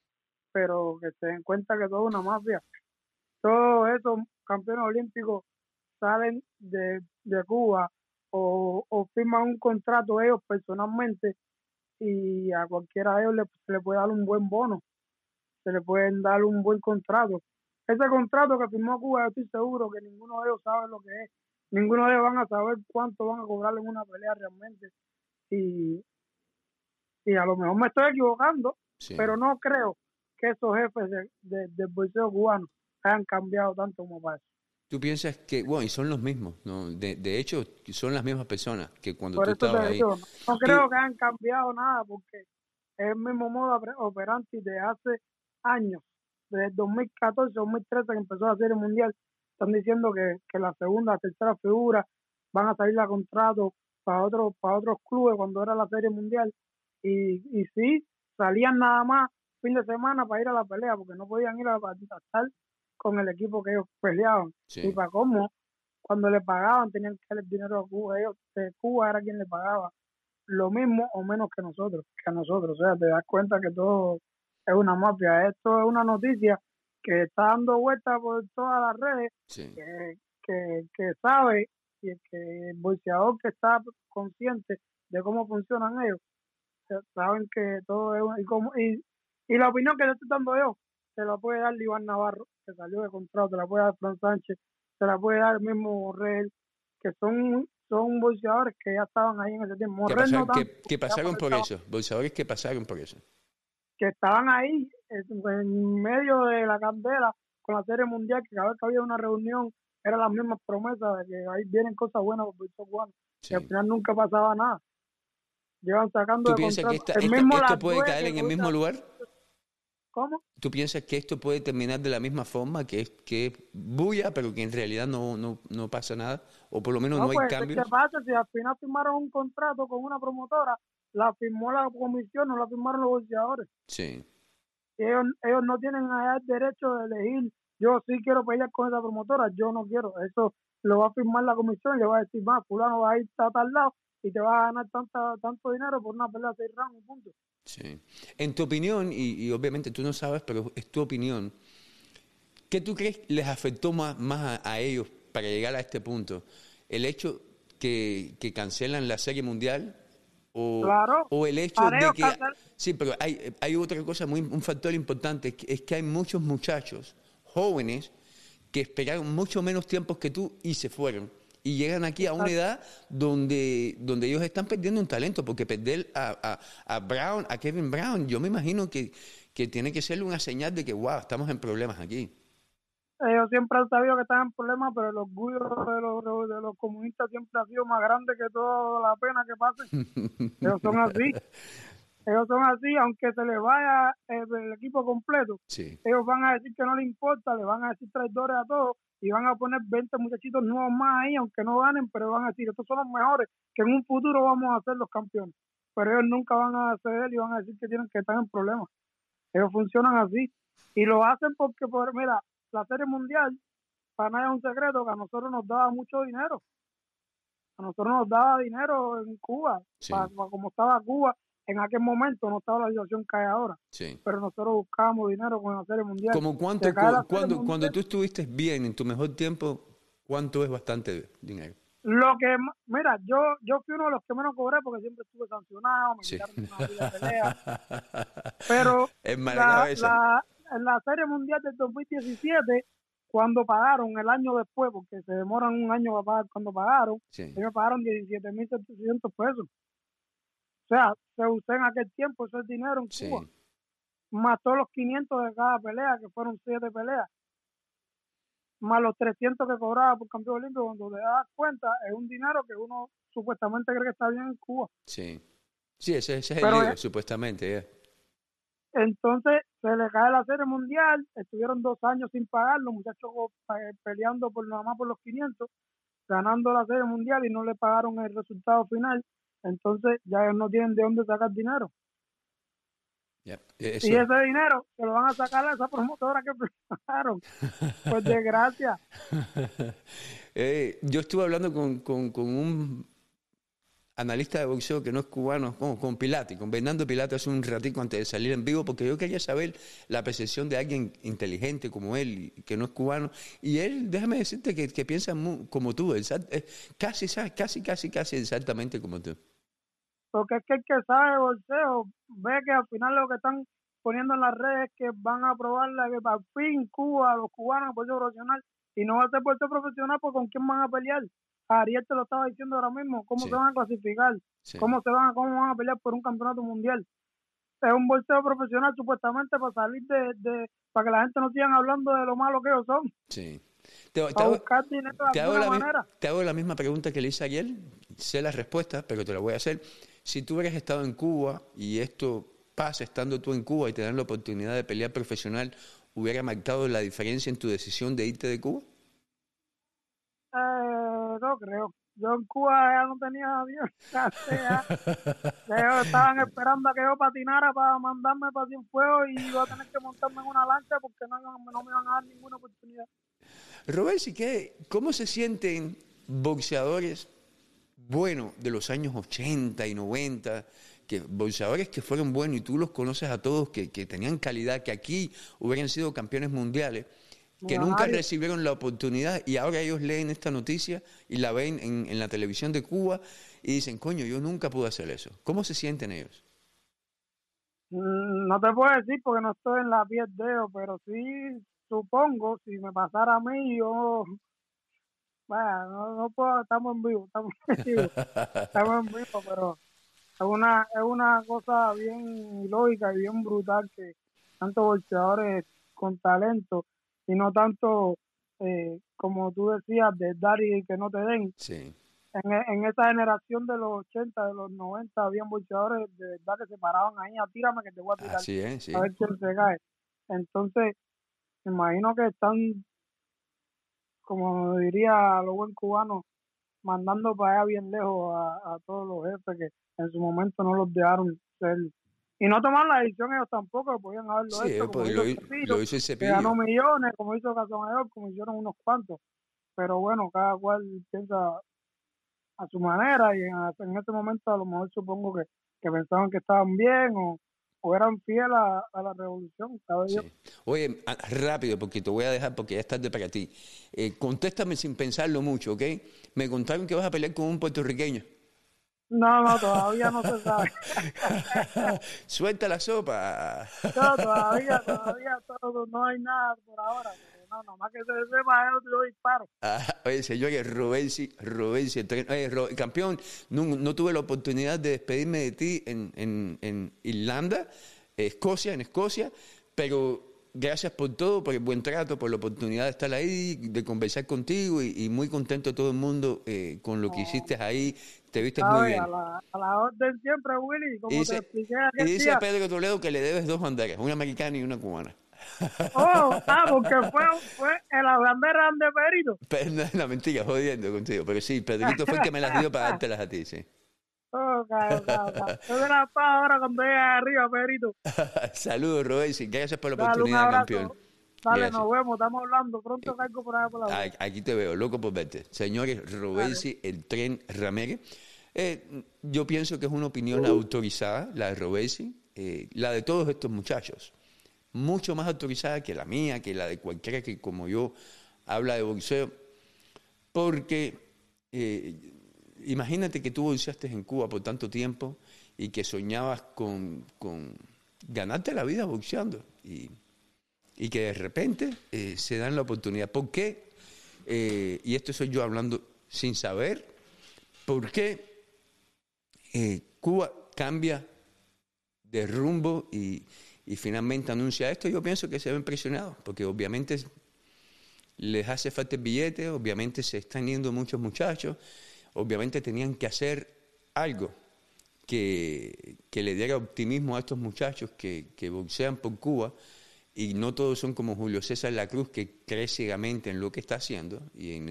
Speaker 5: pero que se den cuenta que todo es una mafia. Todos esos campeones olímpicos salen de, de Cuba o, o firman un contrato ellos personalmente y a cualquiera de ellos le, se le puede dar un buen bono, se le pueden dar un buen contrato. Ese contrato que firmó Cuba, yo estoy seguro que ninguno de ellos sabe lo que es. Ninguno de ellos van a saber cuánto van a cobrar en una pelea realmente. Y y a lo mejor me estoy equivocando, pero no creo que esos jefes de, de, del boxeo cubano hayan cambiado tanto como para eso.
Speaker 1: ¿Tú piensas que, bueno, y son los mismos, ¿no? De, de hecho, son las mismas personas que cuando
Speaker 5: Por
Speaker 1: tú estabas ahí.
Speaker 5: no, creo que hayan cambiado nada porque es el mismo modo operante de hace años, desde 2014, 2013 que empezó la Serie Mundial, están diciendo que, que la segunda, tercera figura van a salir a contrato para otros para otros clubes cuando era la Serie Mundial y, y sí, salían nada más fin de semana para ir a la pelea, porque no podían ir a, la estar con el equipo que ellos peleaban. Y para cómo, cuando le pagaban, tenían que darle dinero a Cuba. Ellos, de Cuba era quien le pagaba lo mismo o menos que nosotros, que a nosotros. O sea, te das cuenta que todo es una mafia. Esto es una noticia que está dando vueltas por todas las redes, que, que, que sabe y que el bolseador que está consciente de cómo funcionan ellos, saben que todo es y como y, y la opinión que yo estoy dando yo se la puede dar Iván Navarro que salió de contrato se la puede dar Fran Sánchez se la puede dar el mismo Morrell que son son bolseadores que ya estaban ahí en ese tiempo.
Speaker 1: Que
Speaker 5: pasaron,
Speaker 1: no que, que pasaron por eso bolseadores que pasaron por eso
Speaker 5: que estaban ahí en medio de la candela con la serie mundial que cada vez que había una reunión eran las mismas promesas de que ahí vienen cosas buenas por cubano sí. al final nunca pasaba nada llevan sacando
Speaker 1: ¿Tú piensas que esta, esta, esto puede caer en el mismo lugar?
Speaker 5: ¿Cómo?
Speaker 1: ¿Tú piensas que esto puede terminar de la misma forma, que es que bulla, pero que en realidad no, no, no pasa nada? O por lo menos no, hay
Speaker 5: pues,
Speaker 1: cambios.
Speaker 5: ¿Qué pasa? Si al final firmaron un contrato con una promotora, la firmó la comisión, no la firmaron los boxeadores.
Speaker 1: Sí.
Speaker 5: Ellos, ellos no tienen el derecho de elegir. Yo sí quiero pelear con esa promotora, yo no quiero. Eso lo va a firmar la comisión y le va a decir, más, fulano va a ir a tal lado y te va a ganar tanta, tanto dinero por una pelea de seis rounds, punto.
Speaker 1: Sí. En tu opinión, y, y obviamente tú no sabes, pero es tu opinión, ¿qué tú crees les afectó más, más a, a ellos para llegar a este punto? ¿El hecho que, que cancelan la Serie Mundial? O,
Speaker 5: Claro.
Speaker 1: o el hecho de que... Sí, pero hay, hay otra cosa, muy, un factor importante, es que hay muchos muchachos jóvenes que esperaron mucho menos tiempo que tú y se fueron. Y llegan aquí a una edad donde, donde ellos están perdiendo un talento, porque perder a, a, a Brown, a Kevin Brown, yo me imagino que, que tiene que ser una señal de que, wow, estamos en problemas aquí.
Speaker 5: Ellos siempre han sabido que están en problemas, pero el orgullo de los, de los comunistas siempre ha sido más grande que toda la pena que pase. Ellos son así. Ellos son así, aunque se les vaya el, el equipo completo.
Speaker 1: Sí,
Speaker 5: ellos van a decir que no les importa, le van a decir traidores a todos y van a poner 20 muchachitos nuevos más ahí, aunque no ganen, pero van a decir, estos son los mejores, que en un futuro vamos a ser los campeones. Pero ellos nunca van a ceder y van a decir que tienen que estar en problemas. Ellos funcionan así y lo hacen porque, por, mira, la serie mundial, para nada es un secreto que a nosotros nos daba mucho dinero. A nosotros nos daba dinero en Cuba,
Speaker 1: Sí.
Speaker 5: pa- pa- como estaba Cuba, en aquel momento no estaba la situación que hay ahora
Speaker 1: sí.
Speaker 5: pero nosotros buscábamos dinero con la serie mundial.
Speaker 1: Como cuánto, cu- cuando,
Speaker 5: Mundial.
Speaker 1: cuando tú estuviste bien, en tu mejor tiempo, ¿cuánto es bastante dinero?
Speaker 5: Lo que, mira, yo yo fui uno de los que menos cobré porque siempre estuve sancionado, me
Speaker 1: Sí.
Speaker 5: quitaron una de pelea, pero
Speaker 1: mala
Speaker 5: la, la, en la serie mundial del 2017, cuando pagaron el año después, porque se demoran un año para pagar cuando pagaron,
Speaker 1: Sí,
Speaker 5: ellos pagaron 17.700 pesos. O sea, se usó en aquel tiempo ese dinero en
Speaker 1: sí.
Speaker 5: Cuba. más todos los 500 de cada pelea, que fueron 7 peleas, más los 300 que cobraba por campeón olímpico, cuando te das cuenta, es un dinero que uno supuestamente cree que está bien en Cuba.
Speaker 1: Sí, sí ese, ese es el
Speaker 5: Pero
Speaker 1: lío,
Speaker 5: es-
Speaker 1: supuestamente.
Speaker 5: Entonces se le cae la serie mundial, estuvieron dos años sin pagar, los muchachos eh, peleando por nada más por los 500, ganando la serie mundial y no le pagaron el resultado final. Entonces ya ellos no tienen de dónde sacar dinero.
Speaker 1: Eso,
Speaker 5: Y ese dinero se lo van a sacar a esa promotora que prepararon. Pues desgracia.
Speaker 1: Eh, yo estuve hablando con, con- con un analista de boxeo que no es cubano, con, con Pilati, con Bernardo Pilati hace un ratico antes de salir en vivo, porque yo quería saber la percepción de alguien inteligente como él, que no es cubano. Y él, déjame decirte que, que piensa como tú, exact- eh, casi, casi, casi, casi exactamente como tú.
Speaker 5: Porque es que el que sabe bolseo ve que al final lo que están poniendo en las redes es que van a aprobarla que al fin Cuba, los cubanos, bolseo profesional, y no va a ser bolseo profesional, pues con quién van a pelear. Ariel te lo estaba diciendo ahora mismo, cómo
Speaker 1: Sí.
Speaker 5: se van a clasificar,
Speaker 1: Sí.
Speaker 5: cómo se van a, cómo van a pelear por un campeonato mundial. Es un bolseo profesional supuestamente para salir de, de para que la gente no sigan hablando de lo malo que ellos son,
Speaker 1: Sí. Te, te hago,
Speaker 5: buscar dinero
Speaker 1: te
Speaker 5: de
Speaker 1: hago la, te hago la misma pregunta que le hice ayer, sé la respuesta, pero te la voy a hacer. Si tú hubieras estado en Cuba y esto pasa estando tú en Cuba y te dan la oportunidad de pelear profesional, ¿hubiera marcado la diferencia en tu decisión de irte de Cuba?
Speaker 5: Eh, no creo. Yo en Cuba ya no tenía avión. estaban esperando a que yo patinara para mandarme para Cienfuegos y iba a tener que montarme en una lancha porque no, no me iban a dar ninguna oportunidad.
Speaker 1: Robert, ¿y qué? ¿cómo se sienten boxeadores buenos de los años 80 y 90? Que, boxeadores que fueron buenos y tú los conoces a todos, que, que tenían calidad, que aquí hubieran sido campeones mundiales, que nunca recibieron la oportunidad y ahora ellos leen esta noticia y la ven en, en la televisión de Cuba y dicen, coño, yo nunca pude hacer eso. ¿Cómo se sienten ellos?
Speaker 5: Mm, No te puedo decir porque no estoy en la piel de ellos, pero sí supongo, si me pasara a mí, yo. Bueno, no, no puedo, estamos en vivo, estamos en vivo, estamos en vivo, pero es una, es una cosa bien ilógica y bien brutal que tantos boxeadores con talento y no tanto, eh, como tú decías, de dar y que no te den.
Speaker 1: Sí,
Speaker 5: En, e- en esa generación de los 80, de los 90, habían boxeadores de verdad que se paraban ahí, a tírame que te voy a tirar
Speaker 1: así es, sí.
Speaker 5: a ver quién se cae. Entonces, me imagino que están, como diría lo buen cubano, mandando para allá bien lejos a, a todos los jefes que en su momento no los dejaron ser y no tomar la decisión ellos tampoco, podían haberlo
Speaker 1: Sí,
Speaker 5: hecho, como
Speaker 1: pues
Speaker 5: hizo
Speaker 1: lo,
Speaker 5: Cepillo,
Speaker 1: lo hizo el
Speaker 5: que
Speaker 1: cepillo.
Speaker 5: ganó millones, como hizo Casamayor, como hicieron unos cuantos. Pero bueno, cada cual piensa a su manera y en, en ese momento a lo mejor supongo que, que pensaban que estaban bien o, o eran fieles a, a la revolución.
Speaker 1: Oye, ah, rápido, porque te voy a dejar porque ya es tarde para ti. Eh, contéstame sin pensarlo mucho, ¿ok? Me contaron que vas a pelear con un puertorriqueño.
Speaker 5: No, no, todavía no se sabe.
Speaker 1: Suelta la sopa.
Speaker 5: No, todavía, todavía todo, no hay nada por ahora. No, nomás que se sepa, yo yo disparo.
Speaker 1: Ah, oye, señores, Robensi, Robensi, el tren- oye, campeón, no, no tuve la oportunidad de despedirme de ti en, en, en Irlanda, Escocia, en Escocia, pero gracias por todo, por el buen trato, por la oportunidad de estar ahí, de conversar contigo y, y muy contento todo el mundo eh, con lo que hiciste ahí. Te viste muy bien.
Speaker 5: A la, a la orden siempre, Willy, como
Speaker 1: Y
Speaker 5: te
Speaker 1: dice,
Speaker 5: expliqué
Speaker 1: y dice
Speaker 5: día.
Speaker 1: Pedro Toledo que le debes dos banderas, una americana y una cubana.
Speaker 5: Oh, ah, porque fue, fue en la bandera de Perito.
Speaker 1: Pero no, no, mentira, jodiendo contigo. Pero sí, Pedrito fue el que me las dio para dártelas a ti, sí.
Speaker 5: Oh, claro, claro. Yo estado ahora cuando llegue arriba, Perito.
Speaker 1: Saludos, Robensi. Gracias por la
Speaker 5: Dale un
Speaker 1: oportunidad, campeón.
Speaker 5: Dale, nos vemos, estamos hablando. Pronto caigo por allá por la
Speaker 1: Ay, Aquí te veo, loco por verte. Señores, Robensi, el tren Ramírez. Eh, yo pienso que es una opinión autorizada, la de Robensi, eh, la de todos estos muchachos. Mucho más autorizada que la mía, que la de cualquiera que, como yo, habla de boxeo. Porque eh, imagínate que tú boxeaste en Cuba por tanto tiempo y que soñabas con, con ganarte la vida boxeando. Y, y que de repente eh, se dan la oportunidad. ¿Por qué? Eh, y esto soy yo hablando sin saber. ¿Por qué eh, Cuba cambia de rumbo y, finalmente anuncia esto? Yo pienso que se ven presionados, porque obviamente les hace falta el billete, obviamente se están yendo muchos muchachos, obviamente tenían que hacer algo que, que le diera optimismo a estos muchachos que, que boxean por Cuba y no todos son como Julio César La Cruz que cree ciegamente en lo que está haciendo y en,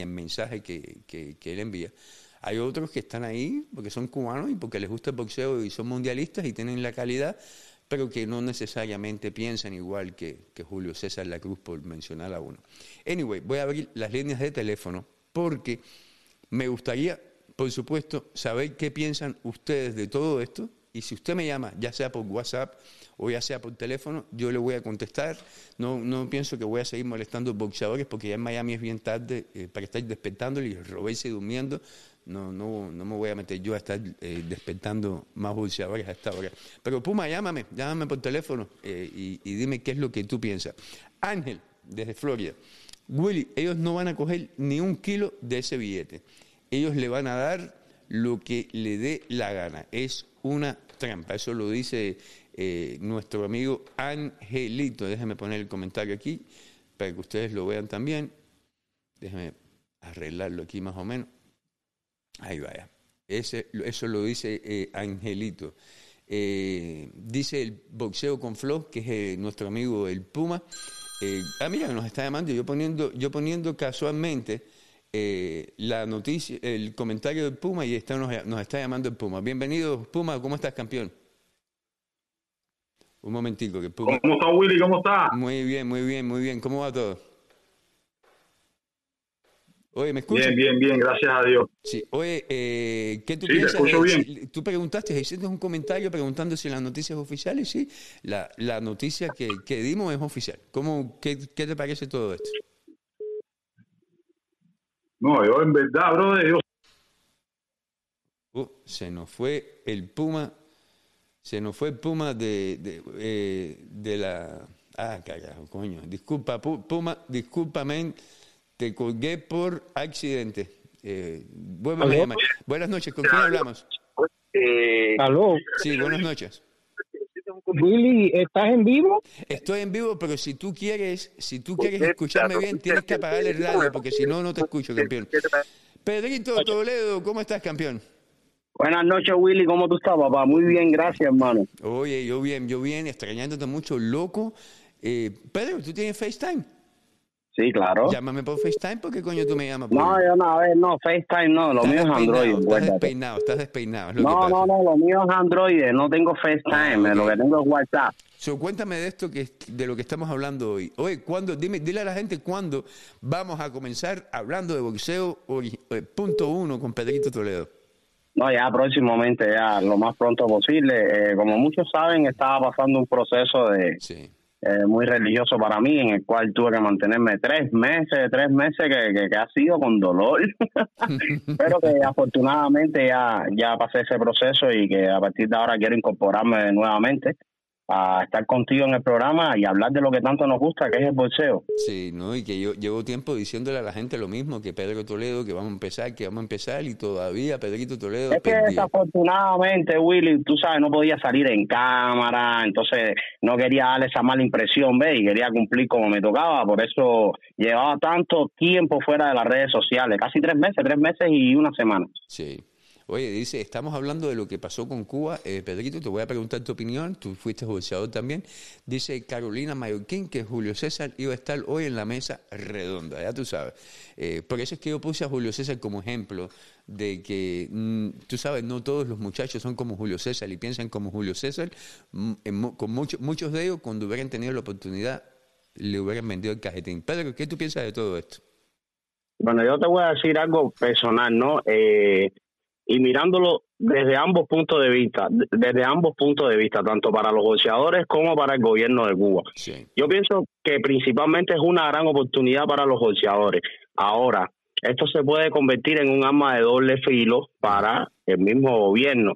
Speaker 1: el mensaje que, que- que él envía. Hay otros que están ahí porque son cubanos y porque les gusta el boxeo y son mundialistas y tienen la calidad, pero que no necesariamente piensan igual que, que Julio César La Cruz, por mencionar a uno. Anyway, voy a abrir las líneas de teléfono porque me gustaría, por supuesto, saber qué piensan ustedes de todo esto. Y si usted me llama, ya sea por WhatsApp o ya sea por teléfono, yo le voy a contestar. No, no pienso que voy a seguir molestando boxeadores porque ya en Miami es bien tarde eh, para estar despertándole y robarse durmiendo. No, no, no me voy a meter yo a estar eh, despertando más boxeadores a esta hora. Pero Puma, llámame, llámame por teléfono eh, y, y dime qué es lo que tú piensas. Ángel, desde Florida. Willy, ellos no van a coger ni un kilo de ese billete. Ellos le van a dar lo que le dé la gana. Es una trampa. Eso lo dice eh, nuestro amigo Angelito. Déjeme poner el comentario aquí para que ustedes lo vean también. Déjeme arreglarlo aquí más o menos. Ahí vaya. Ese, eso lo dice eh, Angelito. Eh, dice el boxeo con flow, que es nuestro amigo el Puma. Ah, mira, nos está llamando. Yo poniendo, yo poniendo casualmente la noticia, el comentario del Puma y está, nos, nos está llamando el Puma. Bienvenido, Puma. ¿Cómo estás, campeón? Un momentico, que.
Speaker 6: ¿Cómo está Willy? ¿Cómo está?
Speaker 1: Muy bien, muy bien, muy bien. ¿Cómo va todo? Oye, ¿me escuchas?
Speaker 6: Bien, bien, bien, gracias a Dios.
Speaker 1: Sí, oye, eh, ¿qué tú
Speaker 6: Sí, te
Speaker 1: piensas?
Speaker 6: escucho
Speaker 1: de-
Speaker 6: bien.
Speaker 1: tú preguntaste, hiciste un comentario preguntando si las noticias oficiales, sí, la, la noticia que, que dimos es oficial. ¿Cómo, qué, qué te parece todo esto?
Speaker 6: No, yo en verdad, brother, yo
Speaker 1: Uh, se nos fue el Puma, se nos fue Puma de, de, eh, de la... Ah, carajo, coño, disculpa, Pu- Puma, discúlpame, te colgué por accidente. Eh, a llamar. Buenas noches, ¿con quién hablamos?
Speaker 7: Aló,
Speaker 1: Sí, buenas noches.
Speaker 7: Willy, ¿estás en vivo?
Speaker 1: Estoy en vivo, pero si tú quieres, si tú quieres escucharme bien, tienes que apagar el radio, porque si no, no te escucho, campeón. Pedrito Toledo, ¿cómo estás, campeón?
Speaker 7: Buenas noches, Willy, ¿cómo tú estás, papá? Muy bien, gracias, hermano.
Speaker 1: Oye, yo bien, yo bien, extrañándote mucho, loco. Eh, Pedro, ¿tú tienes FaceTime?
Speaker 8: Sí, claro.
Speaker 1: Llámame por FaceTime, ¿por qué coño tú me llamas? por-
Speaker 8: No, yo no, a ver, no, FaceTime no, lo mío es Android.
Speaker 1: Estás despeinado, estás despeinado. es lo que
Speaker 8: No, no, no, lo mío es Android, no tengo FaceTime,
Speaker 1: Ah, ok.
Speaker 8: lo que tengo es WhatsApp.
Speaker 1: So, cuéntame de esto que de lo que estamos hablando hoy. Oye, ¿cuándo? Dime, dile a la gente cuándo vamos a comenzar hablando de boxeo ori- eh, punto uno con Pedrito Toledo.
Speaker 8: No, ya próximamente, ya lo más pronto posible. Eh, como muchos saben, estaba pasando un proceso de
Speaker 1: Sí.
Speaker 8: eh, muy religioso para mí, en el cual tuve que mantenerme tres meses, tres meses que, que, que ha sido con dolor, pero que afortunadamente ya, ya pasé ese proceso y que a partir de ahora quiero incorporarme nuevamente a estar contigo en el programa y hablar de lo que tanto nos gusta, que es el boxeo.
Speaker 1: Sí, ¿no? Y que yo llevo tiempo diciéndole a la gente lo mismo, que Pedro Toledo, que vamos a empezar, que vamos a empezar, y todavía Pedrito Toledo
Speaker 8: Es que
Speaker 1: perdía.
Speaker 8: desafortunadamente, Willy, tú sabes, no podía salir en cámara, entonces no quería darle esa mala impresión, ¿ves? Y quería cumplir como me tocaba, por eso llevaba tanto tiempo fuera de las redes sociales, casi tres meses, tres meses y una semana.
Speaker 1: Sí. Oye, dice, estamos hablando de lo que pasó con Cuba. Eh, Pedrito, te voy a preguntar tu opinión. Tú fuiste boxeador también. Dice Carolina Mallorquín que Julio César iba a estar hoy en la mesa redonda, ya tú sabes. Eh, por eso es que yo puse a Julio César como ejemplo de que, mm, tú sabes, no todos los muchachos son como Julio César y piensan como Julio César. Mm, con mucho- muchos de ellos, cuando hubieran tenido la oportunidad, le hubieran vendido el cajetín. Pedro, ¿qué tú piensas de todo esto?
Speaker 8: Bueno, yo te voy a decir algo personal, ¿no? Eh, y mirándolo desde ambos puntos de vista, de- desde ambos puntos de vista, tanto para los boxeadores como para el gobierno de Cuba.
Speaker 1: Sí.
Speaker 8: Yo pienso que principalmente es una gran oportunidad para los boxeadores. Ahora, esto se puede convertir en un arma de doble filo para el mismo gobierno,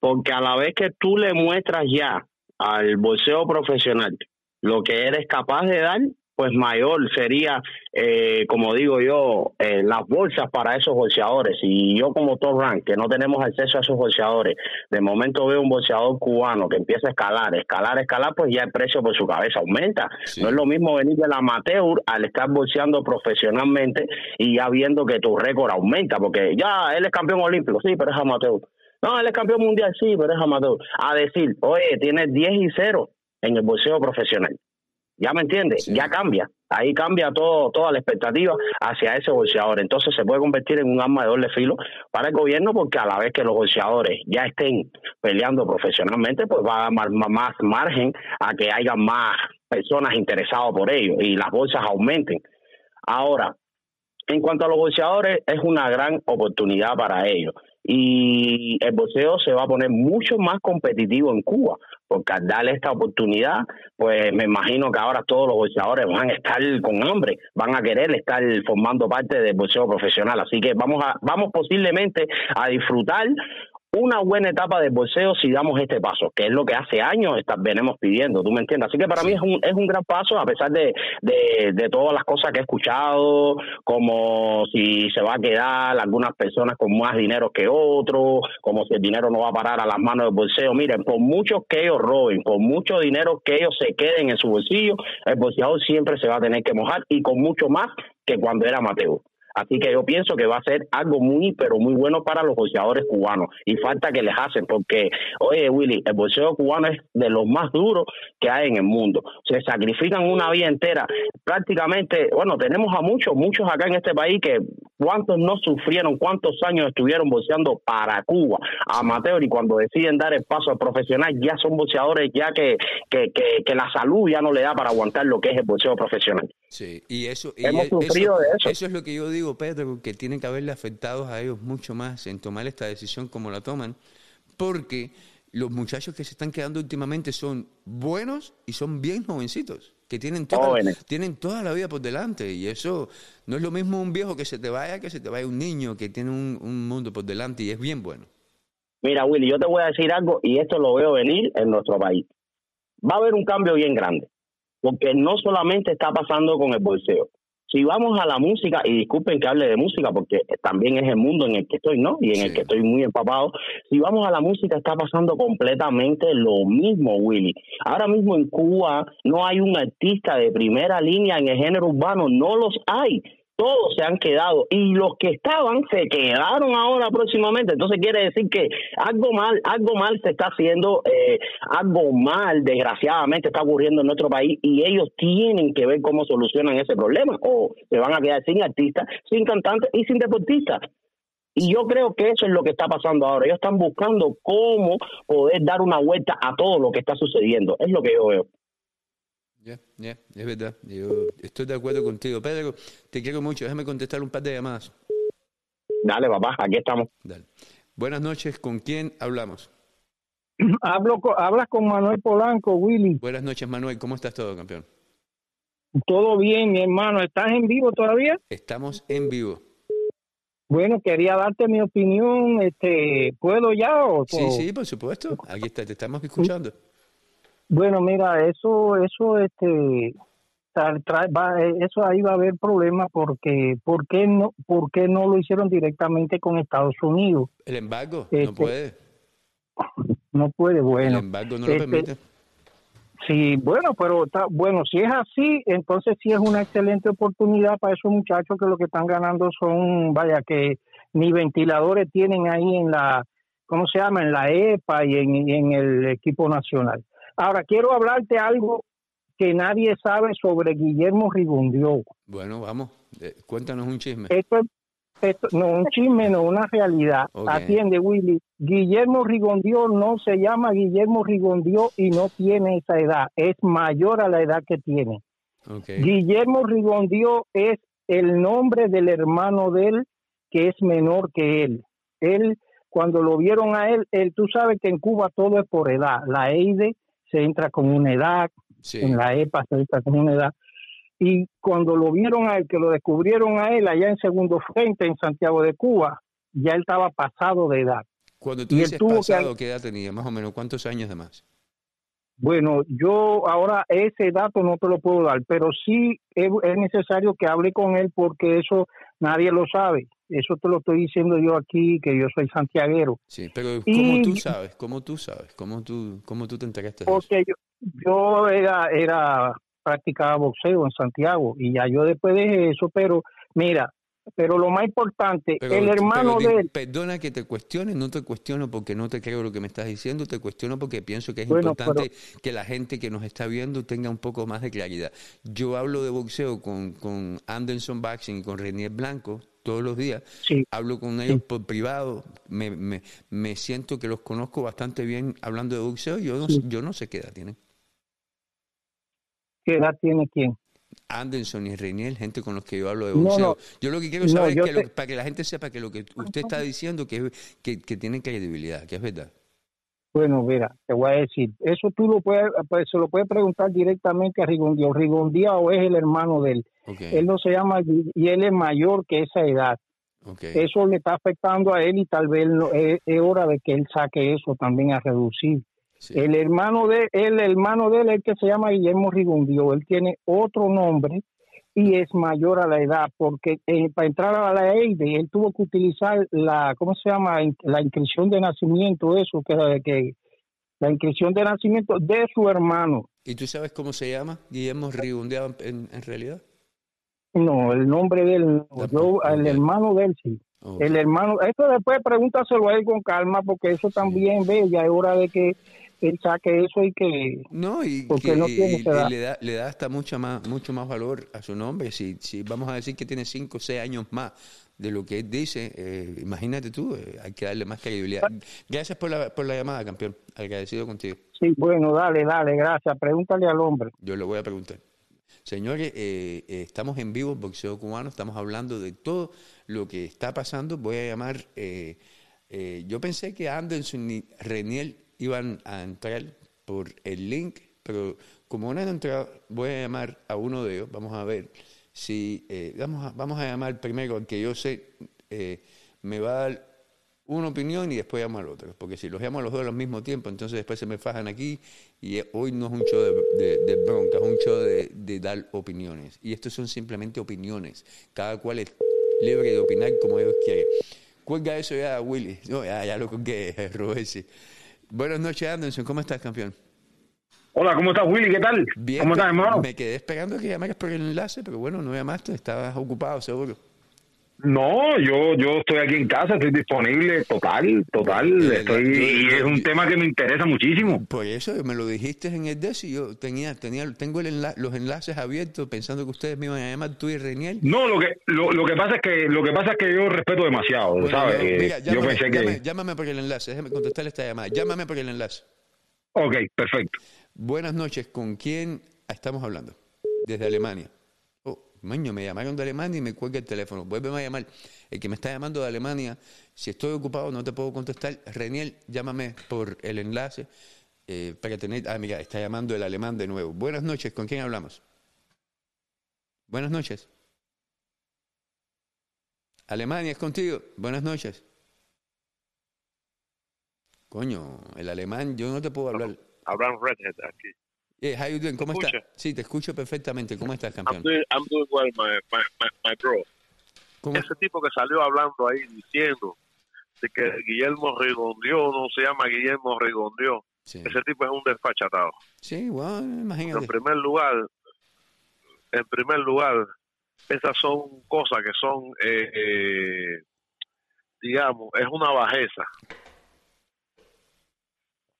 Speaker 8: porque a la vez que tú le muestras ya al boxeo profesional lo que eres capaz de dar, pues mayor sería, eh, como digo yo, eh, las bolsas para esos boxeadores. Y yo como top rank, que no tenemos acceso a esos boxeadores, de momento veo un boxeador cubano que empieza a escalar, escalar, escalar, pues ya el precio por su cabeza aumenta.
Speaker 1: Sí.
Speaker 8: No es lo mismo venir del amateur al estar boxeando profesionalmente y ya viendo que tu récord aumenta, porque ya él es campeón olímpico, sí, pero es amateur. No, él es campeón mundial, sí, pero es amateur. A decir, oye, tienes 10 y 0 en el boxeo profesional. ¿Ya me entiendes?
Speaker 1: Sí.
Speaker 8: Ya cambia. Ahí cambia todo, toda la expectativa hacia ese boxeador. Entonces se puede convertir en un arma de doble filo para el gobierno porque a la vez que los boxeadores ya estén peleando profesionalmente, pues va a dar más, más margen a que haya más personas interesadas por ello y las bolsas aumenten. Ahora, en cuanto a los boxeadores, es una gran oportunidad para ellos. Y el boxeo se va a poner mucho más competitivo en Cuba, porque al darle esta oportunidad, pues me imagino que ahora todos los boxeadores van a estar con hambre, van a querer estar formando parte del boxeo profesional. Así que vamos a, vamos posiblemente a disfrutar una buena etapa del boxeo si damos este paso, que es lo que hace años está- venimos pidiendo, ¿tú me entiendes? Así que para mí es un, es un gran paso, a pesar de, de, de todas las cosas que he escuchado, como si se va a quedar algunas personas con más dinero que otros, como si el dinero no va a parar a las manos del boxeo. Miren, por mucho que ellos roben, por mucho dinero que ellos se queden en su bolsillo, el boxeador siempre se va a tener que mojar y con mucho más que cuando era Mateo. Así que yo pienso que va a ser algo muy, pero muy bueno para los boxeadores cubanos. Y falta que les hacen, porque, oye, Willy, el boxeo cubano es de los más duros que hay en el mundo. Se sacrifican una vida entera. Prácticamente, bueno, tenemos a muchos, muchos acá en este país que cuántos no sufrieron, cuántos años estuvieron boxeando para Cuba, amateur, y cuando deciden dar el paso al profesional, ya son boxeadores ya que, que, que, que la salud ya no le da para aguantar lo que es el boxeo profesional.
Speaker 1: Sí, y eso, y
Speaker 8: Hemos
Speaker 1: e-
Speaker 8: sufrido de eso.
Speaker 1: Eso es lo que yo digo, Pedro, que tienen que haberle afectado a ellos mucho más en tomar esta decisión como la toman, porque los muchachos que se están quedando últimamente son buenos y son bien jovencitos, que tienen toda,
Speaker 8: Jóvenes.
Speaker 1: tienen toda la vida por delante, y eso no es lo mismo un viejo que se te vaya que se te vaya un niño que tiene un, un mundo por delante y es bien bueno.
Speaker 8: Mira, Willy, yo te voy a decir algo y esto lo veo venir en nuestro país. Va a haber un cambio bien grande, porque no solamente está pasando con el bolseo. Si vamos a la música, y disculpen que hable de música, porque también es el mundo en el que estoy, ¿no? Y en el que estoy muy empapado. Si vamos a la música, está pasando completamente lo mismo, Willy. Ahora mismo en Cuba no hay un artista de primera línea en el género urbano, no los hay. Todos se han quedado y los que estaban se quedaron ahora próximamente. Entonces quiere decir que algo mal, algo mal se está haciendo, eh, algo mal, desgraciadamente, está ocurriendo en nuestro país y ellos tienen que ver cómo solucionan ese problema o se van a quedar sin artistas, sin cantantes y sin deportistas. Y yo creo que eso es lo que está pasando ahora. Ellos están buscando cómo poder dar una vuelta a todo lo que está sucediendo. Es lo que yo veo.
Speaker 1: Ya, ya, es verdad. Yo estoy de acuerdo contigo. Pedro, te quiero mucho. Déjame contestar un par de llamadas.
Speaker 8: Dale, papá, aquí estamos.
Speaker 1: Dale. Buenas noches. ¿Con quién hablamos?
Speaker 7: Hablo con, hablas con Manuel Polanco, Willy.
Speaker 1: Buenas noches, Manuel. ¿Cómo estás todo, campeón?
Speaker 7: Todo bien, mi hermano. ¿Estás en vivo todavía?
Speaker 1: Estamos en vivo.
Speaker 7: Bueno, quería darte mi opinión. Este, ¿Puedo ya? O,
Speaker 1: Sí, sí, por supuesto. Aquí está, te estamos escuchando.
Speaker 7: Bueno, mira, eso, eso, este, va- eh, eso ahí va a haber problemas porque, ¿por qué no, por qué no lo hicieron directamente con Estados Unidos?
Speaker 1: El embargo no
Speaker 7: Este,
Speaker 1: puede.
Speaker 7: No puede,
Speaker 1: El
Speaker 7: bueno.
Speaker 1: embargo no lo
Speaker 7: este,
Speaker 1: permite.
Speaker 7: Sí, bueno, pero está, bueno, si es así, entonces sí es una excelente oportunidad para esos muchachos que lo que están ganando son, vaya, que ni ventiladores tienen ahí en la, ¿cómo se llama? En la EPA y en, y en el equipo nacional. Ahora, quiero hablarte algo que nadie sabe sobre Guillermo Rigondió.
Speaker 1: Bueno, vamos. eh, cuéntanos un chisme.
Speaker 7: Esto, esto no un chisme, no una realidad. Atiende, Willy. Guillermo Rigondió no se llama Guillermo Rigondió y no tiene esa edad. Es mayor a la edad que tiene. Guillermo Rigondió es el nombre del hermano de él que es menor que él. Él, cuando lo vieron a él, él tú sabes que en Cuba todo es por edad. La EIDE se entra con una edad,
Speaker 1: Sí.
Speaker 7: en la EPA se entra con una edad. Y cuando lo vieron a él, que lo descubrieron a él allá en Segundo Frente, en Santiago de Cuba, ya él estaba pasado de edad.
Speaker 1: Cuando tú
Speaker 7: y
Speaker 1: dices
Speaker 7: tuvo que-
Speaker 1: pasado, ¿qué edad tenía? Más o menos, ¿cuántos años de más?
Speaker 7: Bueno, yo ahora ese dato no te lo puedo dar, pero sí es necesario que hable con él porque eso nadie lo sabe. Eso te lo estoy diciendo yo aquí, que yo soy santiaguero.
Speaker 1: Sí, pero
Speaker 7: Y-
Speaker 1: ¿cómo tú sabes? ¿Cómo tú sabes? ¿Cómo tú, cómo tú te enteraste de eso?
Speaker 7: Porque yo, yo era, era, practicaba boxeo en Santiago y ya yo después dejé eso, pero mira, pero lo más importante,
Speaker 1: Pero-
Speaker 7: el hermano
Speaker 1: pero
Speaker 7: de él,
Speaker 1: Perdona que te cuestione, no te cuestiono porque no te creo lo que me estás diciendo, te cuestiono porque pienso que es
Speaker 7: Bueno,
Speaker 1: importante que la gente que nos está viendo tenga un poco más de claridad. Yo hablo de boxeo con, con Anderson Boxing y con Renier Blanco todos los días,
Speaker 7: sí,
Speaker 1: hablo con ellos por privado, me, me, me siento que los conozco bastante bien hablando de boxeo, yo no,
Speaker 7: Sí.
Speaker 1: yo no sé qué edad tienen.
Speaker 7: ¿qué edad tiene quién?
Speaker 1: Anderson y Renier, gente con los que yo hablo de
Speaker 7: No,
Speaker 1: boxeo.
Speaker 7: no.
Speaker 1: yo lo que quiero
Speaker 7: No,
Speaker 1: saber es que lo- para que la gente sepa que lo que usted está diciendo que, que, que tiene credibilidad, que es verdad.
Speaker 7: Bueno, mira, te voy a decir, eso tú lo puedes, pues, se lo puedes preguntar directamente a Rigondiao. Rigondiao es el hermano de él. Él no se llama y él es mayor que esa edad. Eso le está afectando a él y tal vez es, es hora de que él saque eso también a reducir.
Speaker 1: sí.
Speaker 7: El hermano de el hermano de él, el que se llama Guillermo Rigondio, él tiene otro nombre y es mayor a la edad, porque eh, para entrar a la EIDE él tuvo que utilizar la, ¿cómo se llama? La inscripción de nacimiento, eso, que, que la inscripción de nacimiento de su hermano.
Speaker 1: ¿Y tú sabes cómo se llama? Guillermo Rigundeado en, en realidad.
Speaker 7: No, el nombre de él, no.
Speaker 1: Tampoco,
Speaker 7: yo, el hermano de él sí. El hermano, esto después pregúntaselo a él con calma, porque eso también, ve, ya es hora de que él saque eso y que
Speaker 1: No, y,
Speaker 7: porque
Speaker 1: que-
Speaker 7: no tiene
Speaker 1: y-
Speaker 7: esa edad.
Speaker 1: y le, da, le da hasta mucho más, mucho más valor a su nombre. Si, si vamos a decir que tiene 5 o 6 años más de lo que él dice, eh, imagínate tú, eh, hay que darle más credibilidad. Gracias por la, por la llamada, campeón. Agradecido contigo.
Speaker 7: Sí, bueno, dale, dale, gracias. Pregúntale al hombre.
Speaker 1: Yo le voy a preguntar. Señores, eh, eh, estamos en vivo, Boxeo Cubano, estamos hablando de todo lo que está pasando. Voy a llamar, eh, eh, yo pensé que Anderson Reniel iban a entrar por el link, pero como no han entrado, voy a llamar a uno de ellos. Vamos a ver si, eh, vamos, a, vamos a llamar primero al que yo sé eh, me va a dar una opinión y después llamo al otro. Porque si los llamo a los dos al mismo tiempo, entonces después se me fajan aquí y eh, hoy no es un show de, de, bronca, es un show de, dar opiniones. Y estos son simplemente opiniones. Cada cual es libre de opinar como ellos quieren. Cuelga eso ya, Willy. No, ya, ya lo colgué, Robesi. Buenas noches, Anderson. ¿Cómo estás, campeón?
Speaker 9: Hola, ¿cómo estás, Willy? ¿Qué tal?
Speaker 1: Bien,
Speaker 9: ¿Cómo estás, hermano?
Speaker 1: Me quedé esperando que llamaras por el enlace, pero bueno, no llamaste, estabas ocupado, seguro.
Speaker 9: No, yo yo estoy aquí en casa, estoy disponible, total, total. Estoy, y es un tema que me interesa muchísimo.
Speaker 1: Por eso me lo dijiste en el DES y yo tenía, tenía, tengo el enla- los enlaces abiertos pensando que ustedes me iban a llamar tú y Reniel.
Speaker 9: No, lo que lo, lo que pasa es que lo que pasa es que yo respeto demasiado,
Speaker 1: Bueno,
Speaker 9: ¿sabes?
Speaker 1: yo-
Speaker 9: Eh, yo
Speaker 1: llámame,
Speaker 9: pensé que
Speaker 1: llámame- llámame por el enlace, déjame contestar esta llamada. Llámame por el enlace.
Speaker 9: Ok, perfecto.
Speaker 1: Buenas noches, ¿con quién estamos hablando? Desde Alemania. Maño, me llamaron de Alemania y me cuelga el teléfono. Vuélveme a llamar. El que me está llamando de Alemania, si estoy ocupado no te puedo contestar. Reniel, llámame por el enlace eh, para tener... Ah, mira, está llamando el alemán de nuevo. Buenas noches, ¿con quién hablamos? Buenas noches. Alemania, es contigo. Buenas noches. Coño, el alemán, yo no te puedo hablar.
Speaker 10: Abraham Redhead aquí.
Speaker 1: Yeah, how you doing? ¿Cómo
Speaker 10: ¿Me
Speaker 1: estás? Sí, te escucho perfectamente. ¿Cómo estás,
Speaker 10: I'm
Speaker 1: campeón?
Speaker 10: doing, I'm doing well, my, my, my, my bro.
Speaker 1: ¿Cómo?
Speaker 10: Ese tipo que salió hablando ahí diciendo de que Guillermo Rigondió no se llama Guillermo Rigondió.
Speaker 1: Sí,
Speaker 10: Ese tipo es un desfachatado.
Speaker 1: sí bueno,
Speaker 10: En
Speaker 1: imagínate.
Speaker 10: primer lugar, en primer lugar, esas son cosas que son, eh, eh, digamos, es una bajeza.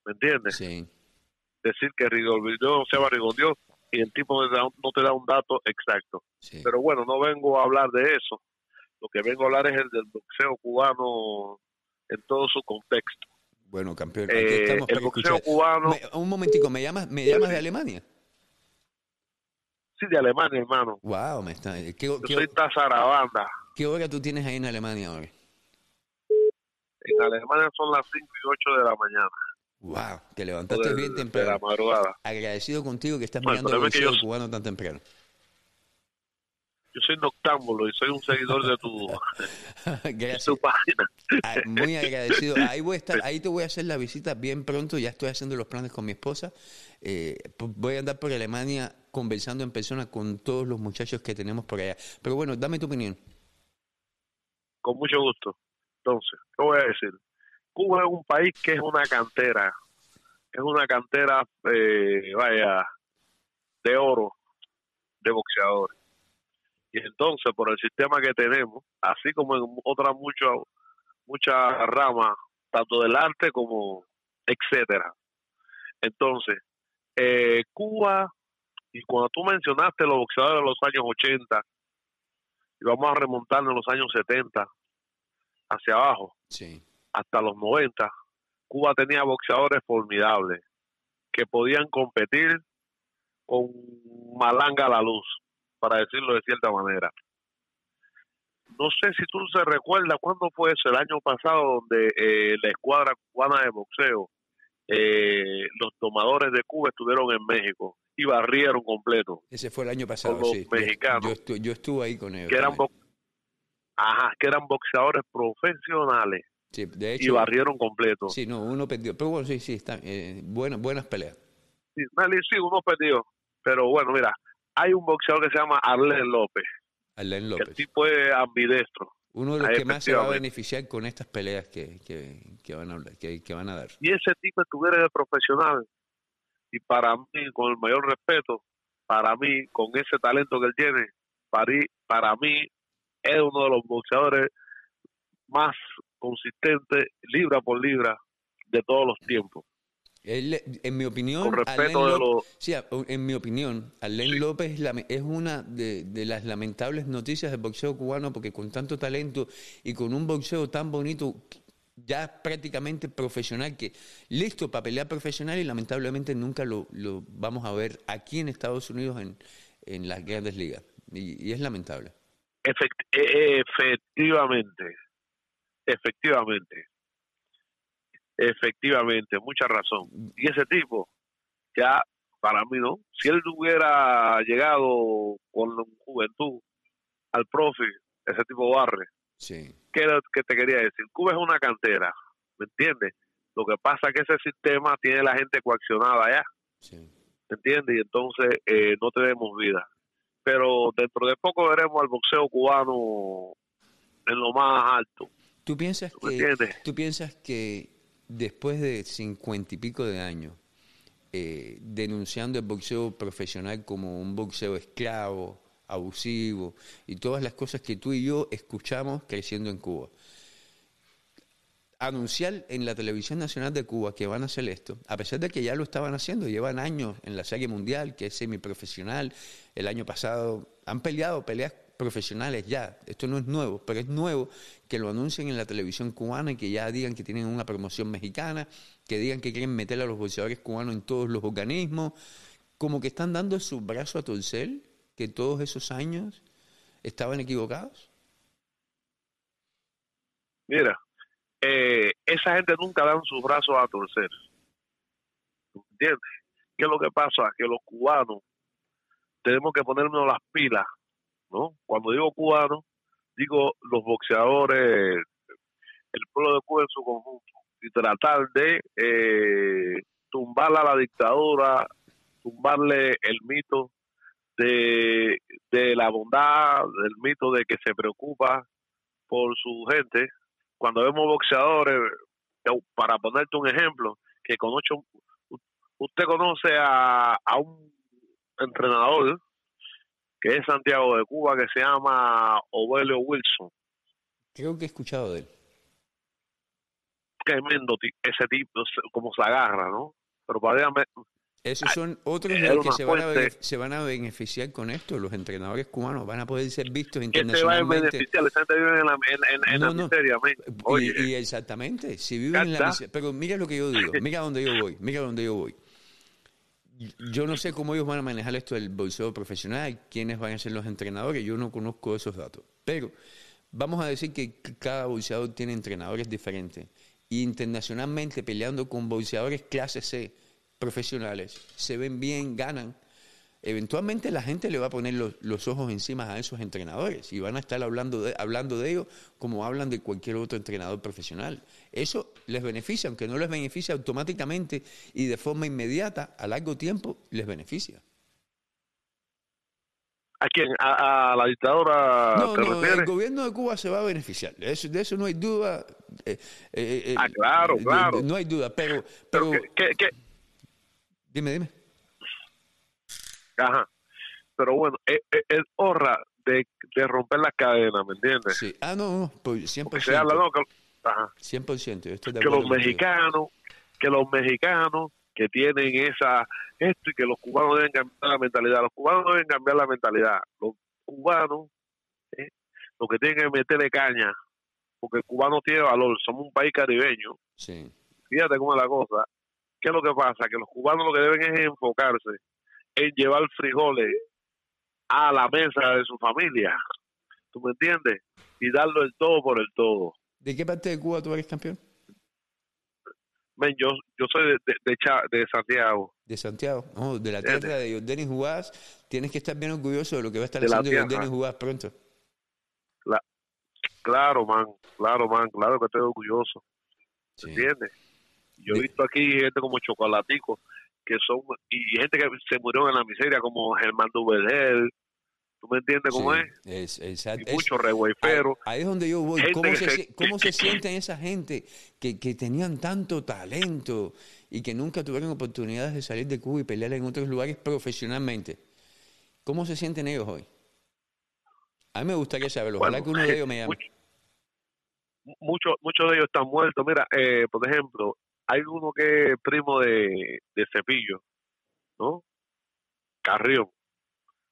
Speaker 10: ¿Me entiendes?
Speaker 1: Sí,
Speaker 10: Decir que Rigondió se llama y el tipo no te da, un dato exacto.
Speaker 1: sí.
Speaker 10: Pero bueno, no vengo a hablar de eso. Lo que vengo a hablar es el del boxeo cubano en todo su contexto.
Speaker 1: Bueno, campeón, aquí
Speaker 10: Eh,
Speaker 1: estamos
Speaker 10: el boxeo
Speaker 1: escuchar.
Speaker 10: cubano,
Speaker 1: Me- un momentico, ¿me llamas, me llamas de Alemania?
Speaker 10: sí, de Alemania, hermano.
Speaker 1: Wow, me está... ¿Qué,
Speaker 10: Yo
Speaker 1: qué,
Speaker 10: soy Tazarabanda.
Speaker 1: qué hora tú tienes ahí en Alemania ahora?
Speaker 10: En Alemania son las 5 y 8 de la mañana.
Speaker 1: Wow, te levantaste bien
Speaker 10: de la
Speaker 1: temprano.
Speaker 10: madrugada.
Speaker 1: Agradecido contigo que estás
Speaker 10: Bueno,
Speaker 1: mirando el
Speaker 10: es que yo-
Speaker 1: cubano tan temprano.
Speaker 10: Yo soy noctámbulo y soy un seguidor de tu, de tu página.
Speaker 1: Ah, Muy agradecido. Ahí voy a estar, ahí te voy a hacer la visita bien pronto. Ya estoy haciendo los planes con mi esposa. Eh, voy a andar por Alemania conversando en persona con todos los muchachos que tenemos por allá. Pero bueno, dame tu opinión.
Speaker 10: Con mucho gusto. Entonces, ¿qué voy a decir? Cuba es un país que es una cantera. Es una cantera, eh, vaya, de oro de boxeadores. Y entonces, por el sistema que tenemos, así como en otras muchas muchas ramas, tanto del arte como etcétera. Entonces, eh, Cuba, y cuando tú mencionaste los boxeadores de los años 80, y vamos a remontarnos a los años 70 hacia abajo,
Speaker 1: Sí,
Speaker 10: hasta los 90, Cuba tenía boxeadores formidables que podían competir con malanga a la luz, para decirlo de cierta manera. No sé si tú se recuerdas cuándo fue eso, el año pasado, donde eh, la escuadra cubana de boxeo, eh, los tomadores de Cuba estuvieron en México y barrieron completo,
Speaker 1: ese fue el año pasado.
Speaker 10: Con los
Speaker 1: sí. Yo-
Speaker 10: mexicanos.
Speaker 1: Yo, yo estuve ahí con ellos.
Speaker 10: que eran, Ajá, que eran boxeadores profesionales
Speaker 1: Sí, de
Speaker 10: y barrieron completo.
Speaker 1: sí, no, uno perdió. Pero bueno, sí, sí, está, eh, buenas, buenas peleas.
Speaker 10: Sí, sí, uno perdió. Pero bueno, mira, hay un boxeador que se llama Arlen López. Que
Speaker 1: López.
Speaker 10: El tipo es ambidestro.
Speaker 1: Uno de los que más se va a beneficiar con estas peleas que, que, que van a que, que van a dar.
Speaker 10: Y ese tipo estuviera de profesional. Y para mí, con el mayor respeto, para mí, con ese talento que él tiene, para, para mí, es uno de los boxeadores más consistentes, libra por libra, de todos los tiempos.
Speaker 1: Él, en mi opinión,
Speaker 10: Con respeto de los...
Speaker 1: sí, en mi opinión, Alain López es, una de, de las lamentables noticias del boxeo cubano porque con tanto talento y con un boxeo tan bonito, ya prácticamente profesional, que listo para pelear profesional y lamentablemente nunca lo, lo vamos a ver aquí en Estados Unidos en, en las grandes ligas. Y, y es lamentable.
Speaker 10: Efect- e- efectivamente, efectivamente, efectivamente, mucha razón. Y ese tipo, ya para mí no, si él hubiera llegado con juventud al profe, ese tipo barre.
Speaker 1: Sí.
Speaker 10: ¿Qué era que te quería decir? Cuba es una cantera, ¿me entiendes? Lo que pasa es que ese sistema tiene la gente coaccionada allá,
Speaker 1: Sí.
Speaker 10: ¿me entiendes? Y entonces eh, no tenemos vida. Pero dentro de poco veremos al boxeo cubano en lo más alto,
Speaker 1: ¿Tú piensas
Speaker 10: ¿tú me
Speaker 1: que
Speaker 10: entiendes?
Speaker 1: tú piensas que después de cincuenta y pico de años eh, denunciando el boxeo profesional como un boxeo esclavo, abusivo y todas las cosas que tú y yo escuchamos creciendo en Cuba. Anunciar en la televisión nacional de Cuba que van a hacer esto, a pesar de que ya lo estaban haciendo, llevan años en la serie mundial, que es semiprofesional, el año pasado han peleado peleas profesionales ya, esto no es nuevo, pero es nuevo que lo anuncien en la televisión cubana y que ya digan que tienen una promoción mexicana, que digan que quieren meter a los boxeadores cubanos en todos los organismos, como que están dando su brazo a torcer que todos esos años estaban equivocados?
Speaker 10: Mira, eh, esa gente nunca dan sus brazos a torcer. ¿Entiendes? ¿Qué es lo que pasa? Que los cubanos tenemos que ponernos las pilas, ¿no? Cuando digo cubanos, digo los boxeadores, el pueblo de Cuba en su conjunto, y tratar de eh, tumbarle a la dictadura, tumbarle el mito de, de la bondad, del mito de que se preocupa por su gente. Cuando vemos boxeadores, para ponerte un ejemplo, que con ocho, usted conoce a, a un entrenador que es Santiago de Cuba, que se llama Ovelio Wilson.
Speaker 1: Creo que he escuchado de él.
Speaker 10: Tremendo ese tipo, como se agarra, ¿no? Pero para
Speaker 1: esos son otros de los que se van, a, se van, a, beneficiar con esto. Los entrenadores cubanos van a poder ser vistos internacionalmente.
Speaker 10: ¿Qué te va a beneficiar? en la, en, en, no, la miseria.
Speaker 1: Y, y, exactamente, si viven en la miseria. Pero mira lo que yo digo, mira dónde yo voy, mira dónde yo voy. Yo no sé cómo ellos van a manejar esto del bolseo profesional, quiénes van a ser los entrenadores, yo no conozco esos datos. Pero vamos a decir que cada bolseador tiene entrenadores diferentes. Internacionalmente peleando con bolseadores clase C, profesionales, se ven bien, ganan, eventualmente la gente le va a poner los, ojos encima a esos entrenadores y van a estar hablando de, hablando de ellos como hablan de cualquier otro entrenador profesional. Eso les beneficia, aunque no les beneficia automáticamente y de forma inmediata, a largo tiempo les beneficia.
Speaker 10: ¿A quién? ¿A, la dictadura?
Speaker 1: No, no, el gobierno de Cuba se va a beneficiar. De eso, de eso no hay duda. Eh,
Speaker 10: eh, eh, ah, claro, claro.
Speaker 1: no hay duda, pero... pero,
Speaker 10: ¿qué, qué
Speaker 1: Dime, dime.
Speaker 10: Ajá. Pero bueno, es, es, honra de, de, romper las cadenas, ¿me entiendes?
Speaker 1: Sí. Ah, no, no, pues 100%.
Speaker 10: Se habla, no, que, ajá.
Speaker 1: 100%. Estoy
Speaker 10: de que los mexicanos, que los mexicanos que tienen esa esto y que los cubanos deben cambiar la mentalidad. Los cubanos deben cambiar la mentalidad. Los cubanos, ¿eh? lo que tienen que meterle caña, porque el cubano tiene valor. Somos un país caribeño.
Speaker 1: Sí.
Speaker 10: Fíjate cómo es la cosa. ¿Qué es lo que pasa? Que los cubanos lo que deben es enfocarse en llevar frijoles a la mesa de su familia. ¿Tú me entiendes? Y darlo el todo por el todo.
Speaker 1: ¿De qué parte de Cuba tú eres campeón?
Speaker 10: Ben, yo, yo soy de, de, de, Santiago.
Speaker 1: De Santiago, oh, de la tierra de Denis Jugás. Tienes que estar bien orgulloso de lo que va a estar haciendo Denis Jugás pronto.
Speaker 10: claro, man, claro, man, claro que estoy orgulloso. ¿Entiendes? Yo he visto aquí gente como Chocolatico, que son, y gente que se murió en la miseria, como Germán Dubedel, ¿tú me entiendes cómo es? y muchos pero
Speaker 1: Ahí, es donde yo voy. ¿Cómo se, ¿Cómo se sienten esa gente que, que tenían tanto talento y que nunca tuvieron oportunidades de salir de Cuba y pelear en otros lugares profesionalmente? ¿Cómo se sienten ellos hoy? A mí me gustaría saberlo. Ojalá que uno de ellos me llame.
Speaker 10: Muchos muchos de ellos están muertos. Mira, eh, por ejemplo, hay uno que es primo de, de Cepillo, ¿no? Carrión.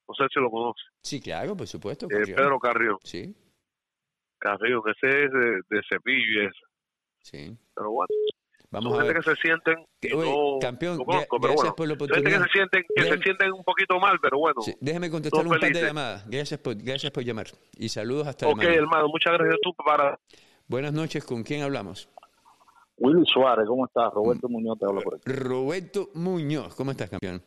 Speaker 10: No sé si lo conoce.
Speaker 1: Sí, claro, por supuesto.
Speaker 10: Eh, Pedro Carrión.
Speaker 1: Sí.
Speaker 10: Carrión, ese es de, Cepillo y eso.
Speaker 1: Sí.
Speaker 10: Pero bueno.
Speaker 1: Vamos
Speaker 10: Son
Speaker 1: a
Speaker 10: gente
Speaker 1: ver.
Speaker 10: que se sienten
Speaker 1: Que- oye,
Speaker 10: no,
Speaker 1: campeón,
Speaker 10: no conozco,
Speaker 1: gracias
Speaker 10: bueno.
Speaker 1: por la
Speaker 10: Son gente que
Speaker 1: oportunidad.
Speaker 10: se sienten que se
Speaker 1: Déjame-
Speaker 10: sienten un poquito mal, pero bueno.
Speaker 1: Sí, déjeme contestar un par de
Speaker 10: felices.
Speaker 1: llamadas. Gracias por, gracias por llamar. Y saludos hasta
Speaker 10: Ok, hermano, muchas gracias tú para
Speaker 1: Buenas noches, ¿con quién hablamos?
Speaker 11: Willy Suárez, ¿cómo estás? Roberto Muñoz te habla por aquí.
Speaker 1: Roberto Muñoz, ¿cómo estás, campeón?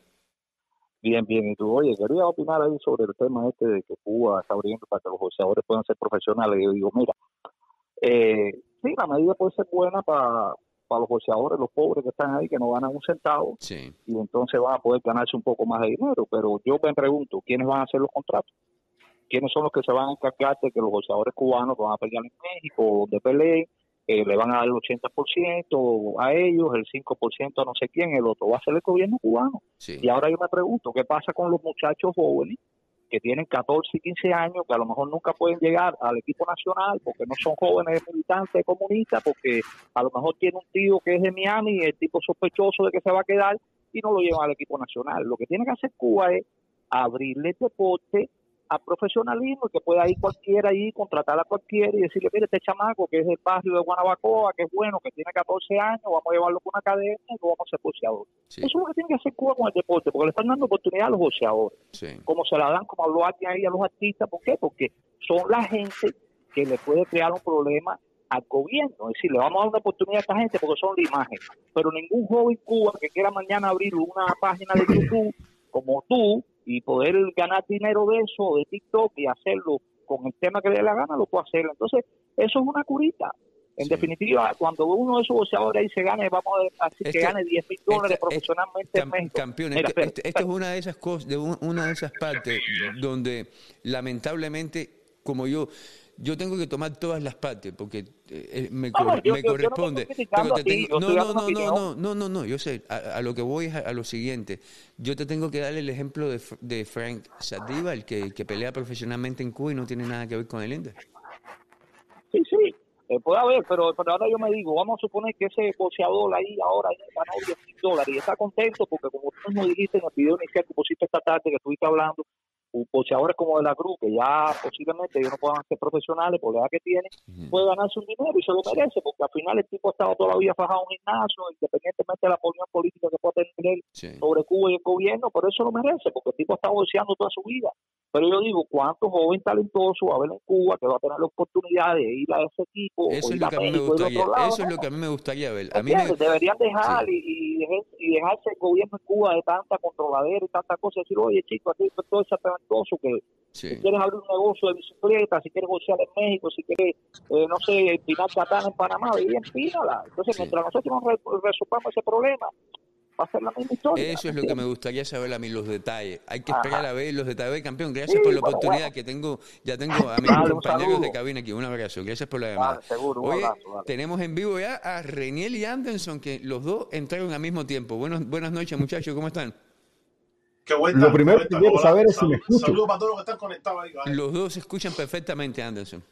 Speaker 11: Bien, bien. Y tú, oye, quería opinar ahí sobre el tema este de que Cuba está abriendo para que los boxeadores puedan ser profesionales. Yo digo, mira, eh, sí, la medida puede ser buena para, para los boxeadores, los pobres que están ahí, que no ganan un centavo,
Speaker 1: Sí.
Speaker 11: y entonces van a poder ganarse un poco más de dinero. Pero yo me pregunto, ¿quiénes van a hacer los contratos? ¿Quiénes son los que se van a encargar de que los boxeadores cubanos van a pelear en México, donde peleen, eh, le van a dar el 80% a ellos, el 5% a no sé quién, el otro va a ser el gobierno cubano.
Speaker 1: Sí.
Speaker 11: Y ahora yo me pregunto, ¿qué pasa con los muchachos jóvenes que tienen 14 y 15 años, que a lo mejor nunca pueden llegar al equipo nacional porque no son jóvenes militantes comunistas, porque a lo mejor tiene un tío que es de Miami y el tipo sospechoso de que se va a quedar y no lo llevan al equipo nacional. Lo que tiene que hacer Cuba es abrirle el deporte a profesionalismo y que pueda ir cualquiera ahí, contratar a cualquiera y decirle, mire, este chamaco que es del barrio de Guanabacoa, que es bueno, que tiene 14 años, vamos a llevarlo con una academia y lo vamos a hacer boxeador.
Speaker 1: Sí.
Speaker 11: Eso es lo que tiene que hacer Cuba con el deporte, porque le están dando oportunidad a los boxeadores
Speaker 1: Sí.
Speaker 11: como se la dan, como habló alguien ahí a los artistas. ¿Por qué? Porque son la gente que le puede crear un problema al gobierno. Es decir, le vamos a dar una oportunidad a esta gente porque son la imagen. Pero ningún joven Cuba que quiera mañana abrir una página de YouTube como tú y poder ganar dinero de eso, de TikTok y hacerlo con el tema que le dé la gana, lo puede hacer. Entonces, eso es una curita. En
Speaker 1: Sí.
Speaker 11: definitiva, cuando uno de esos boxeadores ahí se gane, vamos a decir que
Speaker 1: Este-
Speaker 11: gane 10 mil dólares
Speaker 1: este-
Speaker 11: profesionalmente en
Speaker 1: Cam-
Speaker 11: México.
Speaker 1: campeón,
Speaker 11: Mira,
Speaker 1: esto es una de esas cosas, de un- una de esas partes donde lamentablemente, como yo, yo tengo que tomar todas las partes porque eh, me,
Speaker 11: No,
Speaker 1: cor-
Speaker 11: no, yo-
Speaker 1: me
Speaker 11: yo- yo no te
Speaker 1: corresponde. tengo- no, no, no, no, no, no, no, no, yo sé, a, a lo que voy es a, a lo siguiente. Yo te tengo que dar el ejemplo de, de Frank Saldívar, que, que pelea profesionalmente en Cuba y no tiene nada que ver con el Inter.
Speaker 11: Sí, sí, eh, puede haber, pero, pero ahora yo me digo, vamos a suponer que ese boxeador ahí ahora ganó 10 mil dólares y está contento porque como tú mismo dijiste en el video inicial que pusiste esta tarde que estuviste hablando, boxeadores como de la Cruz, que ya posiblemente ellos no puedan ser profesionales por la edad que tienen, puede ganarse un dinero y se lo merece, porque al final el tipo ha estado toda la vida fajado en un gimnasio, independientemente de la opinión política que pueda tener él
Speaker 1: Sí.
Speaker 11: sobre Cuba y el gobierno, pero eso lo merece, porque el tipo ha estado boxeando toda su vida. Pero yo digo, ¿cuántos jóvenes talentosos va a haber en Cuba que va a tener la oportunidad de ir a ese equipo
Speaker 1: Eso es lo que a mí me gustaría,
Speaker 11: lado?
Speaker 1: eso es lo que a mí me gustaría ver. A mí.
Speaker 11: Deberían dejar
Speaker 1: Sí.
Speaker 11: y, y, dejar- y dejarse el gobierno en Cuba de tanta controladera y tanta cosa. Decir, oye, chicos, aquí todo ese talentoso que
Speaker 1: sí.
Speaker 11: si quieres abrir un negocio de bicicleta, si quieres boxear en México, si quieres, eh, no sé, empinar katana en Panamá, y empínala. Entonces,
Speaker 1: Sí.
Speaker 11: mientras nosotros no re- resolvamos ese problema, va a ser la misma historia.
Speaker 1: Eso es lo que me gustaría saber a mí, los detalles. Hay que esperar
Speaker 11: Ajá.
Speaker 1: a ver los detalles. Oye, campeón, gracias
Speaker 11: Sí,
Speaker 1: por la
Speaker 11: bueno,
Speaker 1: oportunidad
Speaker 11: bueno.
Speaker 1: que tengo. Ya tengo a mis compañeros de cabina aquí. Un abrazo. Gracias por la llamada.
Speaker 11: Dale, seguro, un
Speaker 1: Oye,
Speaker 11: abrazo,
Speaker 1: tenemos en vivo ya a Reniel y Anderson, que los dos entraron al mismo tiempo. Buenos, buenas noches, muchachos. ¿Cómo están?
Speaker 12: Qué vuelta,
Speaker 13: Lo primero
Speaker 12: qué
Speaker 13: que quiero
Speaker 12: Hola,
Speaker 13: saber es si me escucho.
Speaker 12: Saludos para todos los que están conectados ahí. vale.
Speaker 1: Los dos se escuchan perfectamente, Anderson.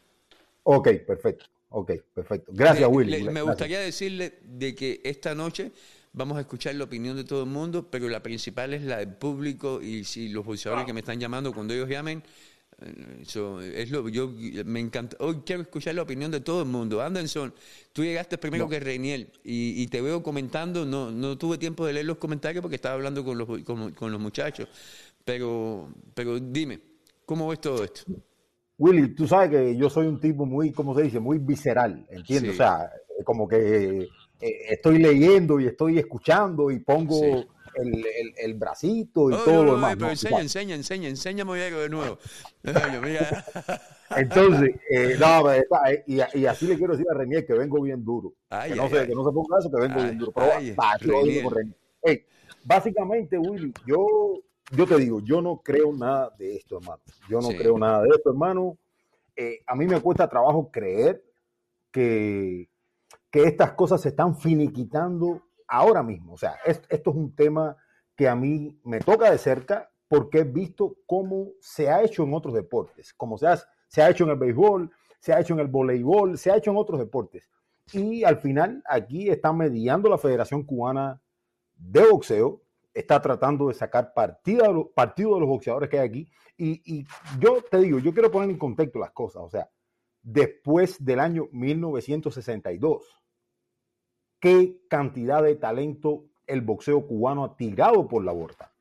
Speaker 13: Ok, perfecto. Ok, perfecto. Gracias,
Speaker 1: Le-
Speaker 13: Willy.
Speaker 1: le- me gustaría decirle de que esta noche vamos a escuchar la opinión de todo el mundo, pero la principal es la del público y si los boxeadores que me están llamando cuando ellos llamen, eh, eso es lo yo me encanta. Hoy quiero escuchar la opinión de todo el mundo. Anderson, tú llegaste primero que Reiniel y, y te veo comentando. No, no tuve tiempo de leer los comentarios porque estaba hablando con los con, con los muchachos. Pero, pero dime, ¿cómo ves todo esto?
Speaker 13: Willy, tú sabes que yo soy un tipo muy, ¿cómo se dice? Muy visceral, ¿entiendes?
Speaker 1: Sí.
Speaker 13: O sea, como que eh, estoy leyendo y estoy escuchando y pongo
Speaker 1: Sí.
Speaker 13: el, el- el bracito y
Speaker 1: Oh,
Speaker 13: todo
Speaker 1: no,
Speaker 13: lo
Speaker 1: no,
Speaker 13: demás.
Speaker 1: pero
Speaker 13: ¿no?
Speaker 1: enseña, enseña, enseña, enséñame algo de nuevo.
Speaker 13: Entonces, eh, no, pero eh, y, y así le quiero decir a Renier que vengo bien duro.
Speaker 1: Ay,
Speaker 13: que, no
Speaker 1: ay,
Speaker 13: se,
Speaker 1: ay.
Speaker 13: que no se ponga eso, que vengo bien duro. Pero va, digo con Renier. Ey, básicamente, Willy, yo, yo te digo, yo no creo nada de esto, hermano. Yo no
Speaker 1: Sí.
Speaker 13: creo nada de esto, hermano. Eh, a mí me cuesta trabajo creer que, que estas cosas se están finiquitando ahora mismo. O sea, es- esto es un tema que a mí me toca de cerca porque he visto cómo se ha hecho en otros deportes, como se ha, se ha hecho en el béisbol, se ha hecho en el voleibol, se ha hecho en otros deportes. Y al final aquí está mediando la Federación Cubana de Boxeo, está tratando de sacar los- partido de los boxeadores que hay aquí. Y, y yo te digo, yo quiero poner en contexto las cosas. O sea, después del año 1962, qué cantidad de talento el boxeo cubano ha tirado por la borda.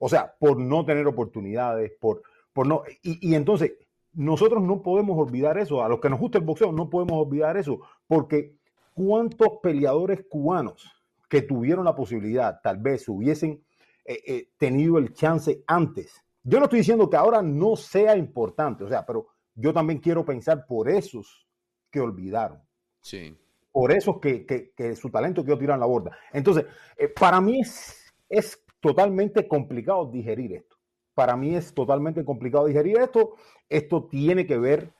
Speaker 13: O sea, por no tener oportunidades, por, por no. Y, entonces, nosotros no podemos olvidar eso. A los que nos gusta el boxeo, no podemos olvidar eso. Porque cuántos peleadores cubanos que tuvieron la posibilidad, tal vez hubiesen eh, eh, tenido el chance antes. Yo no estoy diciendo que ahora no sea importante, o sea, pero yo también quiero pensar por esos que olvidaron
Speaker 1: Sí.
Speaker 13: por eso que, que- que su talento quedó tirado en la borda. Entonces, eh, para mí es, es totalmente complicado digerir esto. Para mí es totalmente complicado digerir esto. Esto tiene que ver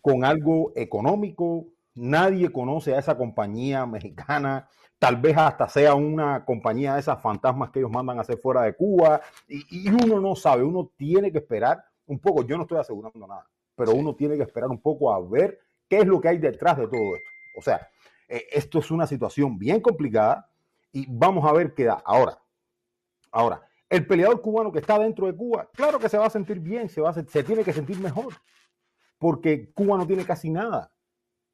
Speaker 13: con algo económico, Nadie conoce a esa compañía mexicana. Tal vez hasta sea una compañía de esas fantasmas que ellos mandan a hacer fuera de Cuba. Y, y uno no sabe, uno tiene que esperar un poco. Yo no estoy asegurando nada, pero uno tiene que esperar un poco a ver qué es lo que hay detrás de todo esto. O sea, eh, esto es una situación bien complicada y vamos a ver qué da. Ahora, ahora, el peleador cubano que está dentro de Cuba, claro que se va a sentir bien, se, va a, se tiene que sentir mejor, porque Cuba no tiene casi nada.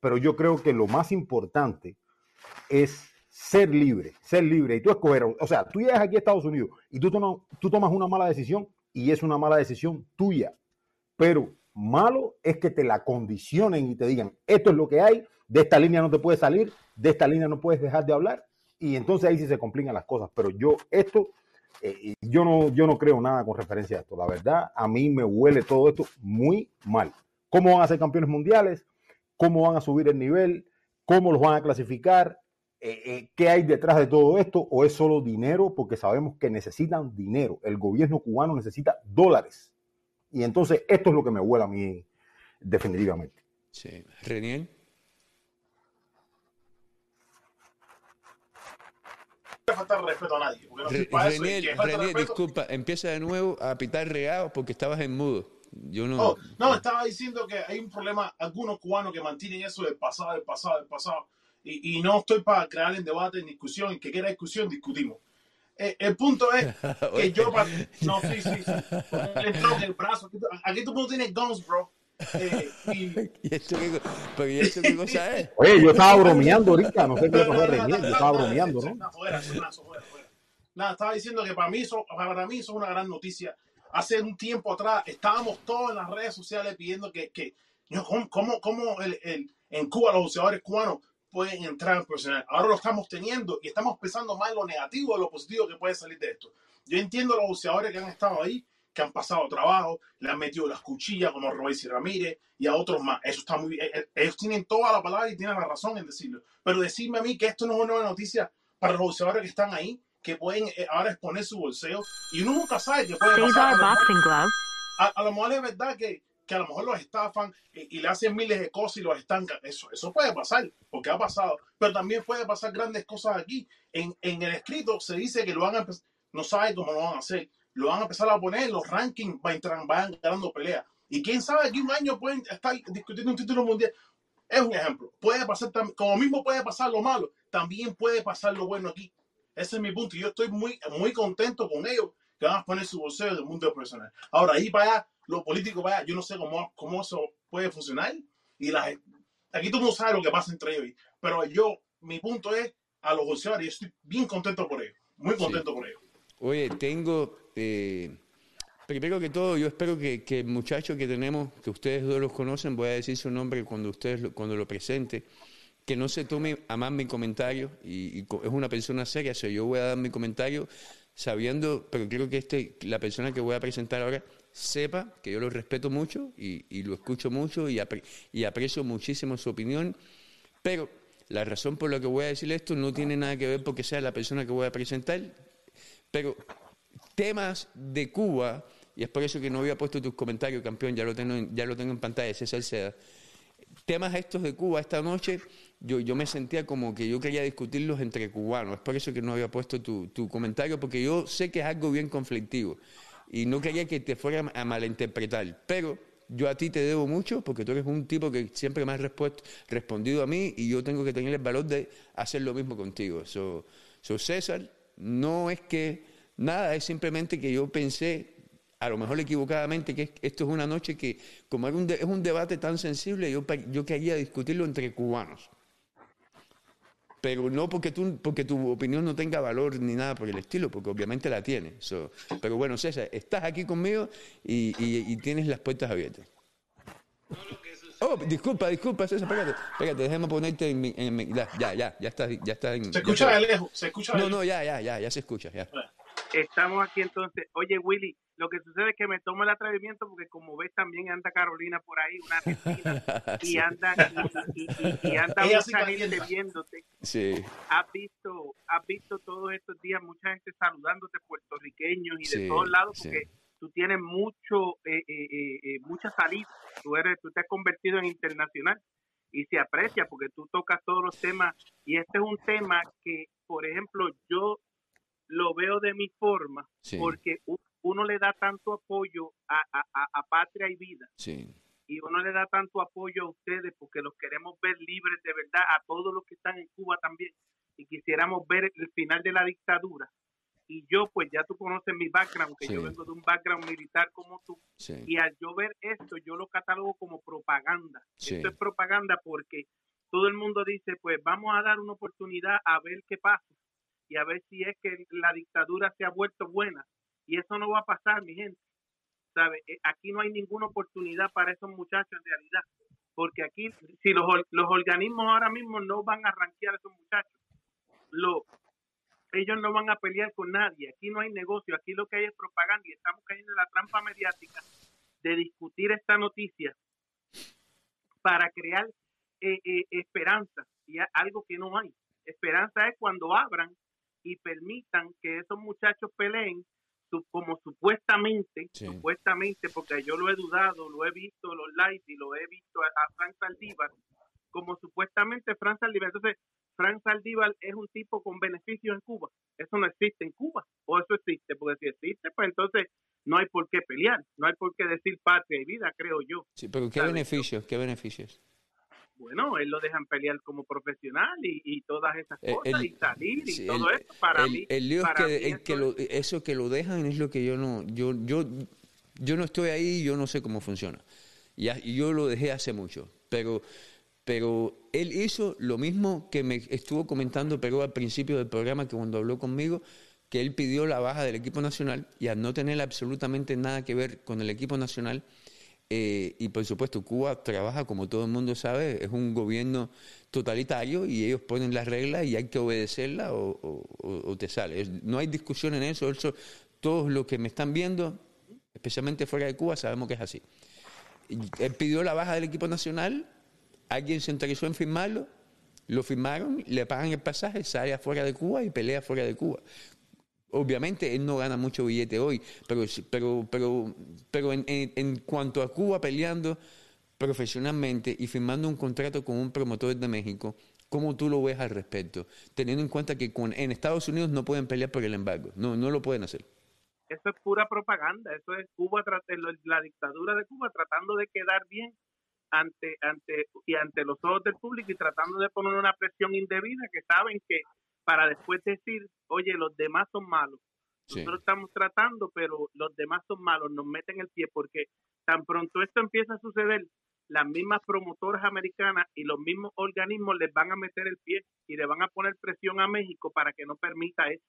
Speaker 13: Pero yo creo que lo más importante es ser libre, ser libre y tú escoger, o sea, tú llegas aquí a Estados Unidos y tú, tomas, tú tomas una mala decisión y es una mala decisión tuya, pero malo es que te la condicionen y te digan, esto es lo que hay, de esta línea no te puedes salir, de esta línea no puedes dejar de hablar y entonces ahí sí se complican las cosas, pero yo esto eh, yo, no, yo no creo nada con referencia a esto. La verdad, a mí me huele todo esto muy mal. ¿Cómo van a ser campeones mundiales? ¿Cómo van a subir el nivel? ¿Cómo los van a clasificar? Eh, eh, ¿Qué hay detrás de todo esto? ¿O es solo dinero? Porque sabemos que necesitan dinero. El gobierno cubano necesita dólares. Y entonces esto es lo que me huele a mí definitivamente.
Speaker 1: Sí. Reniel.
Speaker 12: faltar respeto a nadie. No
Speaker 1: Re- Reniel, disculpa, empieza de nuevo a pitar regado porque estabas en mudo. Yo no.
Speaker 12: Oh, no, estaba diciendo que hay un problema, algunos cubanos que mantienen eso del pasado, del pasado, del pasado. Y, y no estoy para crear en debate, en discusión. El que quiera discusión, discutimos. Eh, el punto es que yo. No, sí, sí, sí. Le entró en el brazo. Aquí, tú- aquí todo el mundo tiene guns, bro. Eh, y,
Speaker 1: ¿Y esto qué, co- pero ¿y esto qué cosa es?
Speaker 13: Oye, yo estaba bromeando ahorita, no sé qué pasó a Renier, yo estaba bromeando, ¿no?
Speaker 12: No, fuera, fuera, fuera, fuera. Nada, estaba diciendo que para mí, eso, para mí eso es una gran noticia. Hace un tiempo atrás estábamos todos en las redes sociales pidiendo que, que ¿cómo, cómo, cómo el, el- en Cuba los boxeadores cubanos pueden entrar en profesional? Ahora lo estamos teniendo y estamos pensando más en lo negativo de lo positivo que puede salir de esto. Yo entiendo a los boxeadores que han estado ahí, que han pasado trabajo, le han metido las cuchillas como Robéis y Ramírez y a otros más. Eso está muy bien. Eh, eh, Ellos tienen toda la palabra y tienen la razón en decirlo. Pero decirme a mí que esto no es una nueva noticia para los boxeadores que están ahí, que pueden eh, ahora exponer su bolseo y uno nunca sabe qué puede pasar. A, a lo mejor es verdad que, que a lo mejor los estafan y, y le hacen miles de cosas y los estancan. Eso, eso puede pasar, porque ha pasado. Pero también puede pasar grandes cosas aquí. En, en el escrito se dice que lo van a no sabe cómo lo van a hacer. Lo van a empezar a poner en los rankings, van, van ganando peleas. Y quién sabe, aquí un año pueden estar discutiendo un título mundial. Es un ejemplo. Puede pasar, tam- como mismo puede pasar lo malo, también puede pasar lo bueno aquí. Ese es mi punto. Y yo estoy muy, muy contento con ellos que van a poner su bolsillo del mundo profesional. Ahora, ahí para allá, lo político allá, yo no sé cómo, cómo eso puede funcionar. Y la, aquí todo el mundo sabe lo que pasa entre ellos. Pero yo, mi punto es a los bolseadores, yo estoy bien contento por ellos. Muy contento por ellos.
Speaker 1: Oye, tengo. eh, primero que todo, yo espero que, que el muchacho que tenemos, que ustedes dos los conocen, voy a decir su nombre cuando ustedes lo, cuando lo presente, que no se tome a mal mi comentario, y, es una persona seria, o sea, yo voy a dar mi comentario sabiendo, pero quiero que este, la persona que voy a presentar ahora sepa que yo lo respeto mucho y, y lo escucho mucho y, apre- y aprecio muchísimo su opinión, pero la razón por la que voy a decir esto no tiene nada que ver porque sea la persona que voy a presentar, pero temas de Cuba, y es por eso que no había puesto tus comentarios, campeón, ya lo tengo, en- ya lo tengo en pantalla, César Seda. Temas estos de Cuba esta noche, yo, yo me sentía como que yo quería discutirlos entre cubanos, es por eso que no había puesto tu, tu comentario, porque yo sé que es algo bien conflictivo y no quería que te fuera a malinterpretar, pero yo a ti te debo mucho porque tú eres un tipo que siempre me has respondido a mí y yo tengo que tener el valor de hacer lo mismo contigo. So, so, César, no es que nada, es simplemente que yo pensé, a lo mejor equivocadamente, que es- esto es una noche que, como era un de- es un debate tan sensible, yo, yo quería discutirlo entre cubanos. Pero no porque, tú, porque tu opinión no tenga valor ni nada por el estilo, porque obviamente la tiene. So, pero bueno, César, estás aquí conmigo y, y- y tienes las puertas abiertas. Oh, disculpa, disculpa, César, espérate, espérate, déjame ponerte en mi... en mi- ya, ya, ya, ya está, ya está en...
Speaker 12: Se escucha de lejos, se escucha de
Speaker 1: No, no, ya, ya, ya, ya se escucha, ya.
Speaker 14: Estamos aquí entonces. Oye, Willy, lo que sucede es que me tomo el atrevimiento porque como ves también anda Carolina por ahí, una argentina, y
Speaker 1: Sí.
Speaker 14: anda, y, y- y- y anda mucha gente viéndote.
Speaker 1: Sí,
Speaker 14: Has visto, has visto todos estos días mucha gente saludándote, puertorriqueños y de
Speaker 1: Sí,
Speaker 14: todos lados,
Speaker 1: sí.
Speaker 14: porque tú tienes mucho, eh, eh, eh, eh, mucha salida. Tú eres, tú te has convertido en internacional. y se aprecia porque tú tocas todos los temas y este es un tema que, por ejemplo, yo lo veo de mi forma
Speaker 1: Sí.
Speaker 14: porque u- uno le da tanto apoyo a, a, a- Patria y Vida
Speaker 1: Sí.
Speaker 14: y uno le da tanto apoyo a ustedes porque los queremos ver libres de verdad, a todos los que están en Cuba también, y quisiéramos ver el final de la dictadura. Y yo, pues ya tú conoces mi background, que yo vengo de un background militar como tú,
Speaker 1: Sí.
Speaker 14: y al yo ver esto, yo lo catalogo como propaganda. Esto es propaganda porque todo el mundo dice, pues vamos a dar una oportunidad a ver qué pasa y a ver si es que la dictadura se ha vuelto buena. Y eso no va a pasar, mi gente. ¿Sabe? Eh, Aquí no hay ninguna oportunidad para esos muchachos en realidad. Porque aquí, si los, los organismos ahora mismo no van a rankear a esos muchachos, lo, ellos no van a pelear con nadie. Aquí no hay negocio, aquí lo que hay es propaganda y estamos cayendo en la trampa mediática de discutir esta noticia para crear eh, eh, esperanza y algo que no hay. Esperanza es cuando abran y permitan que esos muchachos peleen como supuestamente, supuestamente, porque yo lo he dudado, lo he visto los live y lo he visto a, a Frank Saldívar, como supuestamente Frank Saldívar. Entonces, Frank Saldívar es un tipo con beneficios en Cuba. Eso no existe en Cuba. O eso existe, porque si existe, pues entonces no hay por qué pelear, no hay por qué decir patria y vida, creo yo.
Speaker 1: Sí, pero ¿qué
Speaker 14: ¿Sabes?
Speaker 1: beneficios? ¿Qué beneficios?
Speaker 14: Bueno, él lo dejan pelear como profesional y, y todas esas
Speaker 1: Eh,
Speaker 14: cosas
Speaker 1: el-
Speaker 14: y salir y
Speaker 1: Sí,
Speaker 14: todo
Speaker 1: el,
Speaker 14: eso para
Speaker 1: el-
Speaker 14: mí.
Speaker 1: el lío es que, lo- eso que lo dejan es lo que yo no, yo, yo, yo no estoy ahí, yo no sé cómo funciona. Y, y yo lo dejé hace mucho, pero, pero él hizo lo mismo que me estuvo comentando pero al principio del programa que cuando habló conmigo, que él pidió la baja del equipo nacional y al no tener absolutamente nada que ver con el equipo nacional, eh, y por supuesto, Cuba trabaja, como todo el mundo sabe, es un gobierno totalitario y ellos ponen las reglas y hay que obedecerlas o, o- te sale. No hay discusión en eso, eso. Todos los que me están viendo, especialmente fuera de Cuba, sabemos que es así. Él pidió la baja del equipo nacional, alguien se interesó en firmarlo, lo firmaron, le pagan el pasaje, sale afuera de Cuba y pelea fuera de Cuba. Obviamente él no gana mucho billete hoy, pero pero pero pero en, en- cuanto a Cuba peleando profesionalmente y firmando un contrato con un promotor de México, ¿cómo tú lo ves al respecto? Teniendo en cuenta que en Estados Unidos no pueden pelear por el embargo, no no lo pueden hacer.
Speaker 14: eso es pura propaganda, eso es Cuba, la dictadura de Cuba tratando de quedar bien ante ante y ante los ojos del público y tratando de poner una presión indebida que saben que para después decir, oye, los demás son malos.
Speaker 1: Sí.
Speaker 14: Nosotros estamos tratando, pero los demás son malos, nos meten el pie porque tan pronto esto empieza a suceder, las mismas promotoras americanas y los mismos organismos les van a meter el pie y le van a poner presión a México para que no permita eso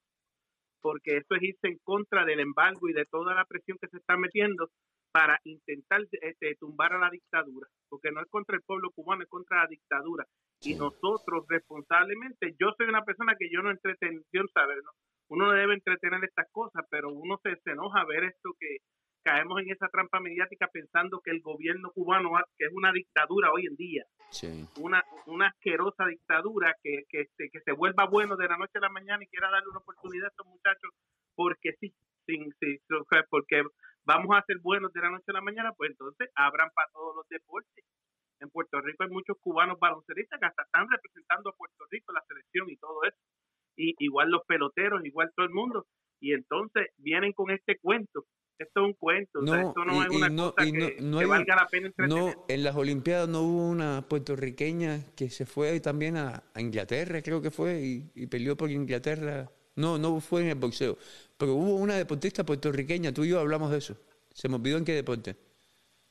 Speaker 14: porque eso es irse en contra del embargo y de toda la presión que se está metiendo para intentar este, tumbar a la dictadura, porque no es contra el pueblo cubano, es contra la dictadura. Y nosotros responsablemente, yo soy una persona que yo no entretengo, saber, ¿no? uno no debe entretener estas cosas, pero uno se, se enoja ver esto que caemos en esa trampa mediática pensando que el gobierno cubano, que es una dictadura hoy en día,
Speaker 1: Sí.
Speaker 14: una, una asquerosa dictadura que, que, se, que se vuelva bueno de la noche a la mañana y quiera darle una oportunidad a estos muchachos porque sí, sin, sea, porque vamos a ser buenos de la noche a la mañana, pues entonces abran para todos los deportes. En Puerto Rico hay muchos cubanos baloncelistas que hasta están representando a Puerto Rico, la selección y todo eso. Y igual los peloteros, igual todo el mundo. Y entonces vienen con este cuento. Esto es un cuento, o sea,
Speaker 1: No,
Speaker 14: esto no
Speaker 1: y-
Speaker 14: es una
Speaker 1: no-
Speaker 14: cosa que,
Speaker 1: no
Speaker 14: que
Speaker 1: hay-
Speaker 14: valga la pena entretener.
Speaker 1: No, en las Olimpiadas no hubo una puertorriqueña que se fue también a, a Inglaterra, creo que fue, y, y peleó por Inglaterra. No, no fue en el boxeo, pero hubo una deportista puertorriqueña, tú y yo hablamos de eso. Se me olvidó en qué deporte.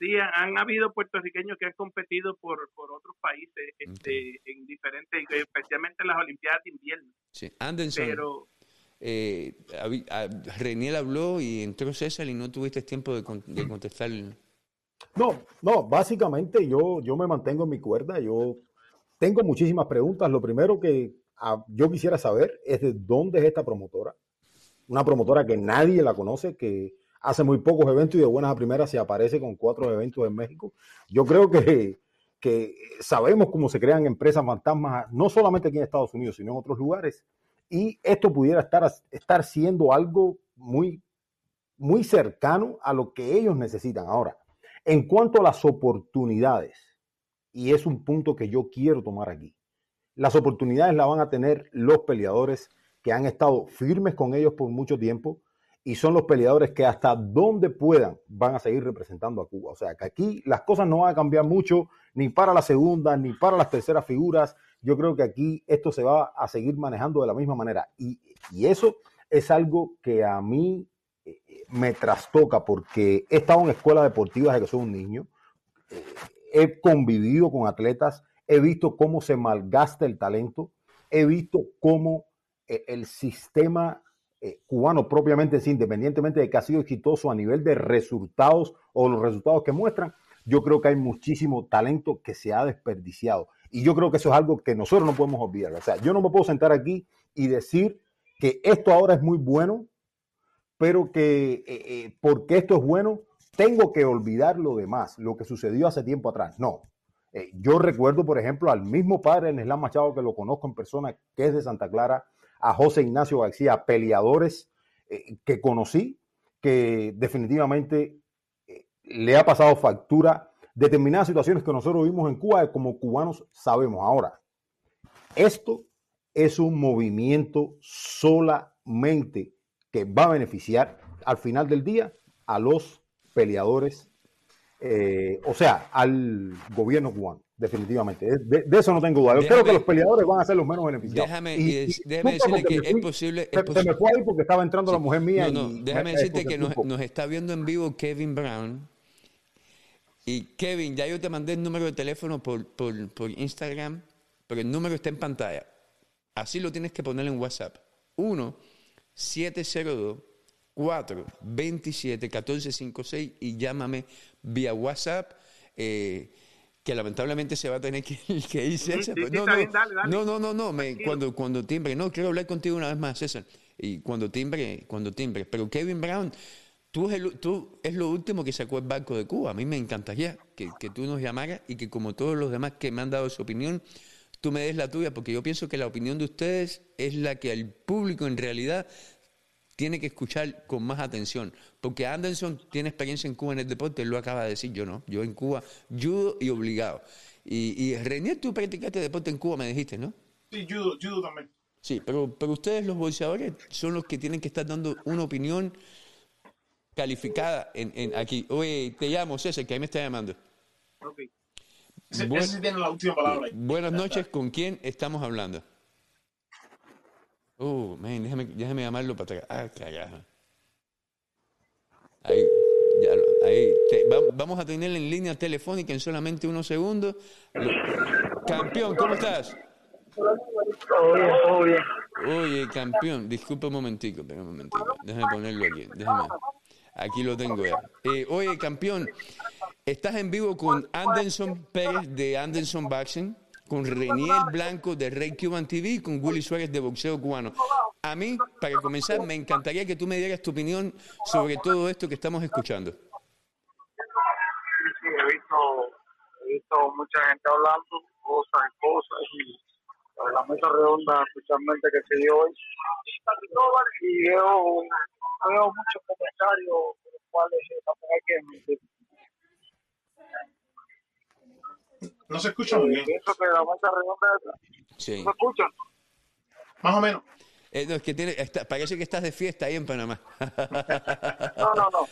Speaker 14: Sí, han, habido puertorriqueños que han competido por, por otros países este, en diferentes, especialmente en las Olimpiadas de invierno.
Speaker 1: Sí, Anderson.
Speaker 14: Pero
Speaker 1: eh, a- Reniel habló y entró César y no tuviste tiempo de, con- de contestar.
Speaker 13: No, no, básicamente yo, yo me mantengo en mi cuerda. Yo tengo muchísimas preguntas. Lo primero que ah, yo quisiera saber es de dónde es esta promotora. Una promotora que nadie la conoce, que hace muy pocos eventos y de buenas a primeras se aparece con cuatro eventos en México. Yo creo que, que sabemos cómo se crean empresas fantasmas, no solamente aquí en Estados Unidos, sino en otros lugares. Y esto pudiera estar, estar siendo algo muy, muy cercano a lo que ellos necesitan. Ahora, en cuanto a las oportunidades, y es un punto que yo quiero tomar aquí. Las oportunidades las van a tener los peleadores que han estado firmes con ellos por mucho tiempo y son los peleadores que hasta donde puedan van a seguir representando a Cuba. O sea, que aquí las cosas no van a cambiar mucho, ni para la segunda, ni para las terceras figuras. Yo creo que aquí esto se va a seguir manejando de la misma manera. Y, y eso es algo que a mí eh, me trastoca porque he estado en escuelas deportivas desde que soy un niño. Eh, he convivido con atletas, he visto cómo se malgasta el talento, he visto cómo eh, el sistema eh, cubano propiamente, independientemente de que ha sido exitoso a nivel de resultados o los resultados que muestran, yo creo que hay muchísimo talento que se ha desperdiciado. Y yo creo que eso es algo que nosotros no podemos olvidar. O sea, yo no me puedo sentar aquí y decir que esto ahora es muy bueno, pero que eh, porque esto es bueno, tengo que olvidar lo demás, lo que sucedió hace tiempo atrás. No. yo recuerdo, por ejemplo, al mismo padre en Islam Machado, que lo conozco en persona, que es de Santa Clara, a José Ignacio García, peleadores eh, que conocí, que definitivamente eh, le ha pasado factura determinadas situaciones que nosotros vimos en Cuba, como cubanos sabemos ahora. Esto es un movimiento solamente que va a beneficiar al final del día a los peleadores, eh, o sea, al gobierno cubano definitivamente. De, eso no tengo duda. Yo creo que los peleadores van a ser los menos beneficiados.
Speaker 1: Déjame, déjame decirle que es posible.
Speaker 13: se, me fue ahí porque estaba entrando la mujer mía.
Speaker 1: No, no, déjame decirte que nos, nos, está viendo en vivo Kevin Brown. Y Kevin, ya yo te mandé el número de teléfono por, por, por Instagram, pero el número está en pantalla. Así lo tienes que poner en WhatsApp. 1 702 427 1456 y llámame vía WhatsApp. Eh, que lamentablemente se va a tener que, que ir César. no, no, no, no, no, me, cuando, cuando timbre, no, quiero hablar contigo una vez más, César. Y cuando timbre, cuando timbre. Pero Kevin Brown, tú es, tú es lo último que sacó el barco de Cuba. A mí me encantaría que, que tú nos llamaras y que como todos los demás que me han dado su opinión, tú me des la tuya, porque yo pienso que la opinión de ustedes es la que al público en realidad tiene que escuchar con más atención, porque Anderson tiene experiencia en Cuba en el deporte, él lo acaba de decir, yo no, yo en Cuba judo y obligado. Y, y Renier, tú practicaste deporte en Cuba, me dijiste, ¿no?
Speaker 12: Sí, judo, judo también.
Speaker 1: Sí, pero, pero ustedes los boxeadores son los que tienen que estar dando una opinión calificada en, en aquí. Oye, te llamo César, que ahí me está llamando.
Speaker 12: Ok. Ese, ese tiene la última palabra.
Speaker 1: Buenas noches, ¿con quién estamos hablando? Oh, man, déjame, déjame llamarlo para atrás. Ah, carajo. Ahí, ya, ahí. vamos a tener en línea telefónica en solamente unos segundos. Campeón, ¿cómo estás?
Speaker 15: Todo bien, todo bien.
Speaker 1: Oye, campeón, disculpa un momentico, un momentico. Déjame ponerlo aquí. Déjame. Aquí lo tengo ya. Eh, oye, campeón, estás en vivo con Anderson Pérez de Anderson Boxing con Reniel Blanco de Rey Cuban TV y con Willy Suárez de Boxeo Cubano. A mí, para comenzar, me encantaría que tú me dieras tu opinión sobre todo esto que estamos escuchando.
Speaker 15: Sí, he visto, he visto mucha gente hablando cosas y cosas y la mesa redonda especialmente que se dio hoy y veo, veo muchos comentarios los cuales también hay que
Speaker 12: no se escucha muy bien.
Speaker 15: Pienso que la mesa redonda
Speaker 1: sí.
Speaker 15: ¿No se escucha?
Speaker 12: Más o menos.
Speaker 1: Eh, no, es que tiene, está, parece que estás de fiesta ahí en Panamá.
Speaker 15: no, no, no.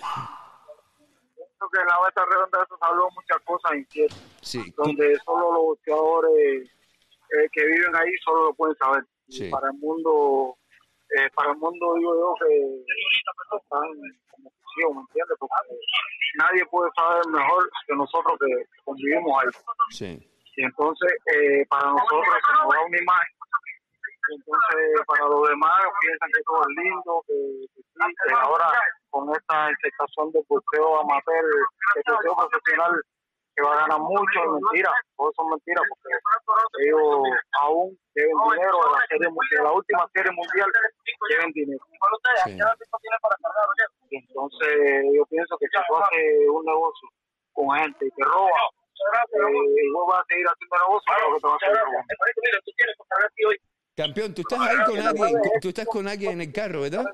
Speaker 15: Pienso que en la mesa redonda se habló muchas cosas inciertas.
Speaker 1: Sí.
Speaker 15: Donde solo los boxeadores eh, que viven ahí solo lo pueden saber.
Speaker 1: Sí.
Speaker 15: Para el mundo, eh, para el mundo digo yo que están como ¿me entiendes? Porque nadie puede saber mejor que nosotros que convivimos ahí.
Speaker 1: Sí.
Speaker 15: Y entonces, eh, para nosotros se nos da una imagen. Y entonces, para los demás, piensan que todo es lindo, que, que ahora con esta insertación de boxeo amateur, de boxeo profesional, que va a ganar mucho, es mentira, todo son mentiras, porque ellos aún deben dinero de la, serie, de la última serie mundial, deben dinero.
Speaker 1: Sí.
Speaker 15: Y entonces yo pienso que si tú haces un negocio con gente que roba, eh, y vos vas a seguir haciendo negocio, creo que te va a robando.
Speaker 1: Campeón, tú estás ahí con alguien, tú estás con alguien en el carro, ¿verdad?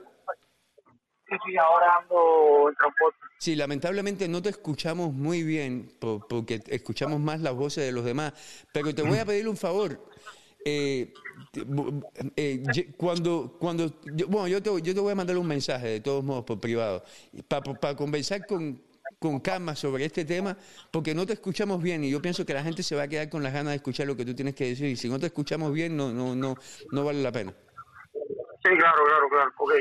Speaker 15: Sí, sí, ahora ando en transporte.
Speaker 1: Sí, lamentablemente no te escuchamos muy bien po- porque escuchamos más las voces de los demás, pero te voy a pedir un favor. Eh, eh, cuando, cuando, bueno, yo te, yo te voy a mandar un mensaje de todos modos por privado para conversar con, con calma sobre este tema, porque no te escuchamos bien y yo pienso que la gente se va a quedar con las ganas de escuchar lo que tú tienes que decir y si no te escuchamos bien no, no, no, no vale la pena.
Speaker 15: Sí, claro, claro, claro. Ok,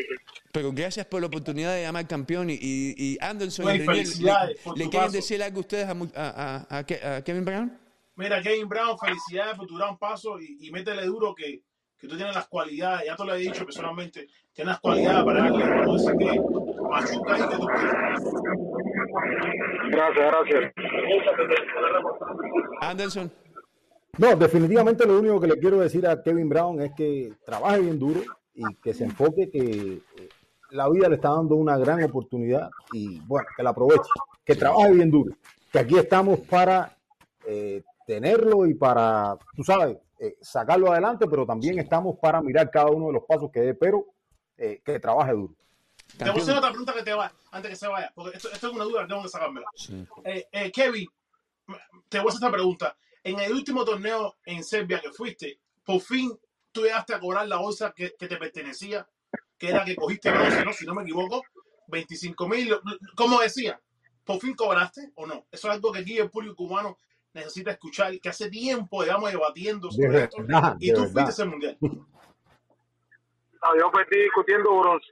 Speaker 1: Pero gracias por la oportunidad de llamar campeón y, Anderson
Speaker 12: Bueno,
Speaker 1: y Renier,
Speaker 12: felicidades
Speaker 1: ¿le, le quieren
Speaker 12: paso.
Speaker 1: decir algo a ustedes a, mu- a, a- a Ke- a Kevin Brown?
Speaker 12: Mira, Kevin Brown, felicidades por tu gran paso y, y métele duro que, que tú tienes las cualidades, ya te lo he dicho personalmente, tienes las cualidades para darle, decir que machuca ahí que tú quieras.
Speaker 15: Gracias, gracias.
Speaker 1: Anderson.
Speaker 13: No, definitivamente lo único que le quiero decir a Kevin Brown es que trabaje bien duro y que se enfoque que eh, la vida le está dando una gran oportunidad y bueno, que la aproveche, que trabaje bien duro, que aquí estamos para eh, tenerlo y para, tú sabes, eh, sacarlo adelante, pero también estamos para mirar cada uno de los pasos que dé, pero eh, que trabaje duro.
Speaker 12: Te voy a hacer otra pregunta que te va, antes que se vaya, porque esto, esto es una duda que tengo que sacármela. Eh, eh, Kevin, te voy a hacer esta pregunta. En el último torneo en Serbia que fuiste, por fin tú llegaste a cobrar la bolsa que, que te pertenecía, que era que cogiste bronce, ¿no? Si no me equivoco, 25 mil. ¿Cómo decía? ¿Por fin cobraste o no? Eso es algo que aquí el público cubano necesita escuchar, que hace tiempo, digamos, debatiendo
Speaker 13: De
Speaker 12: sobre esto.
Speaker 13: verdad,
Speaker 12: Y tú
Speaker 13: verdad.
Speaker 12: fuiste ese mundial.
Speaker 15: No, yo perdí discutiendo bronce.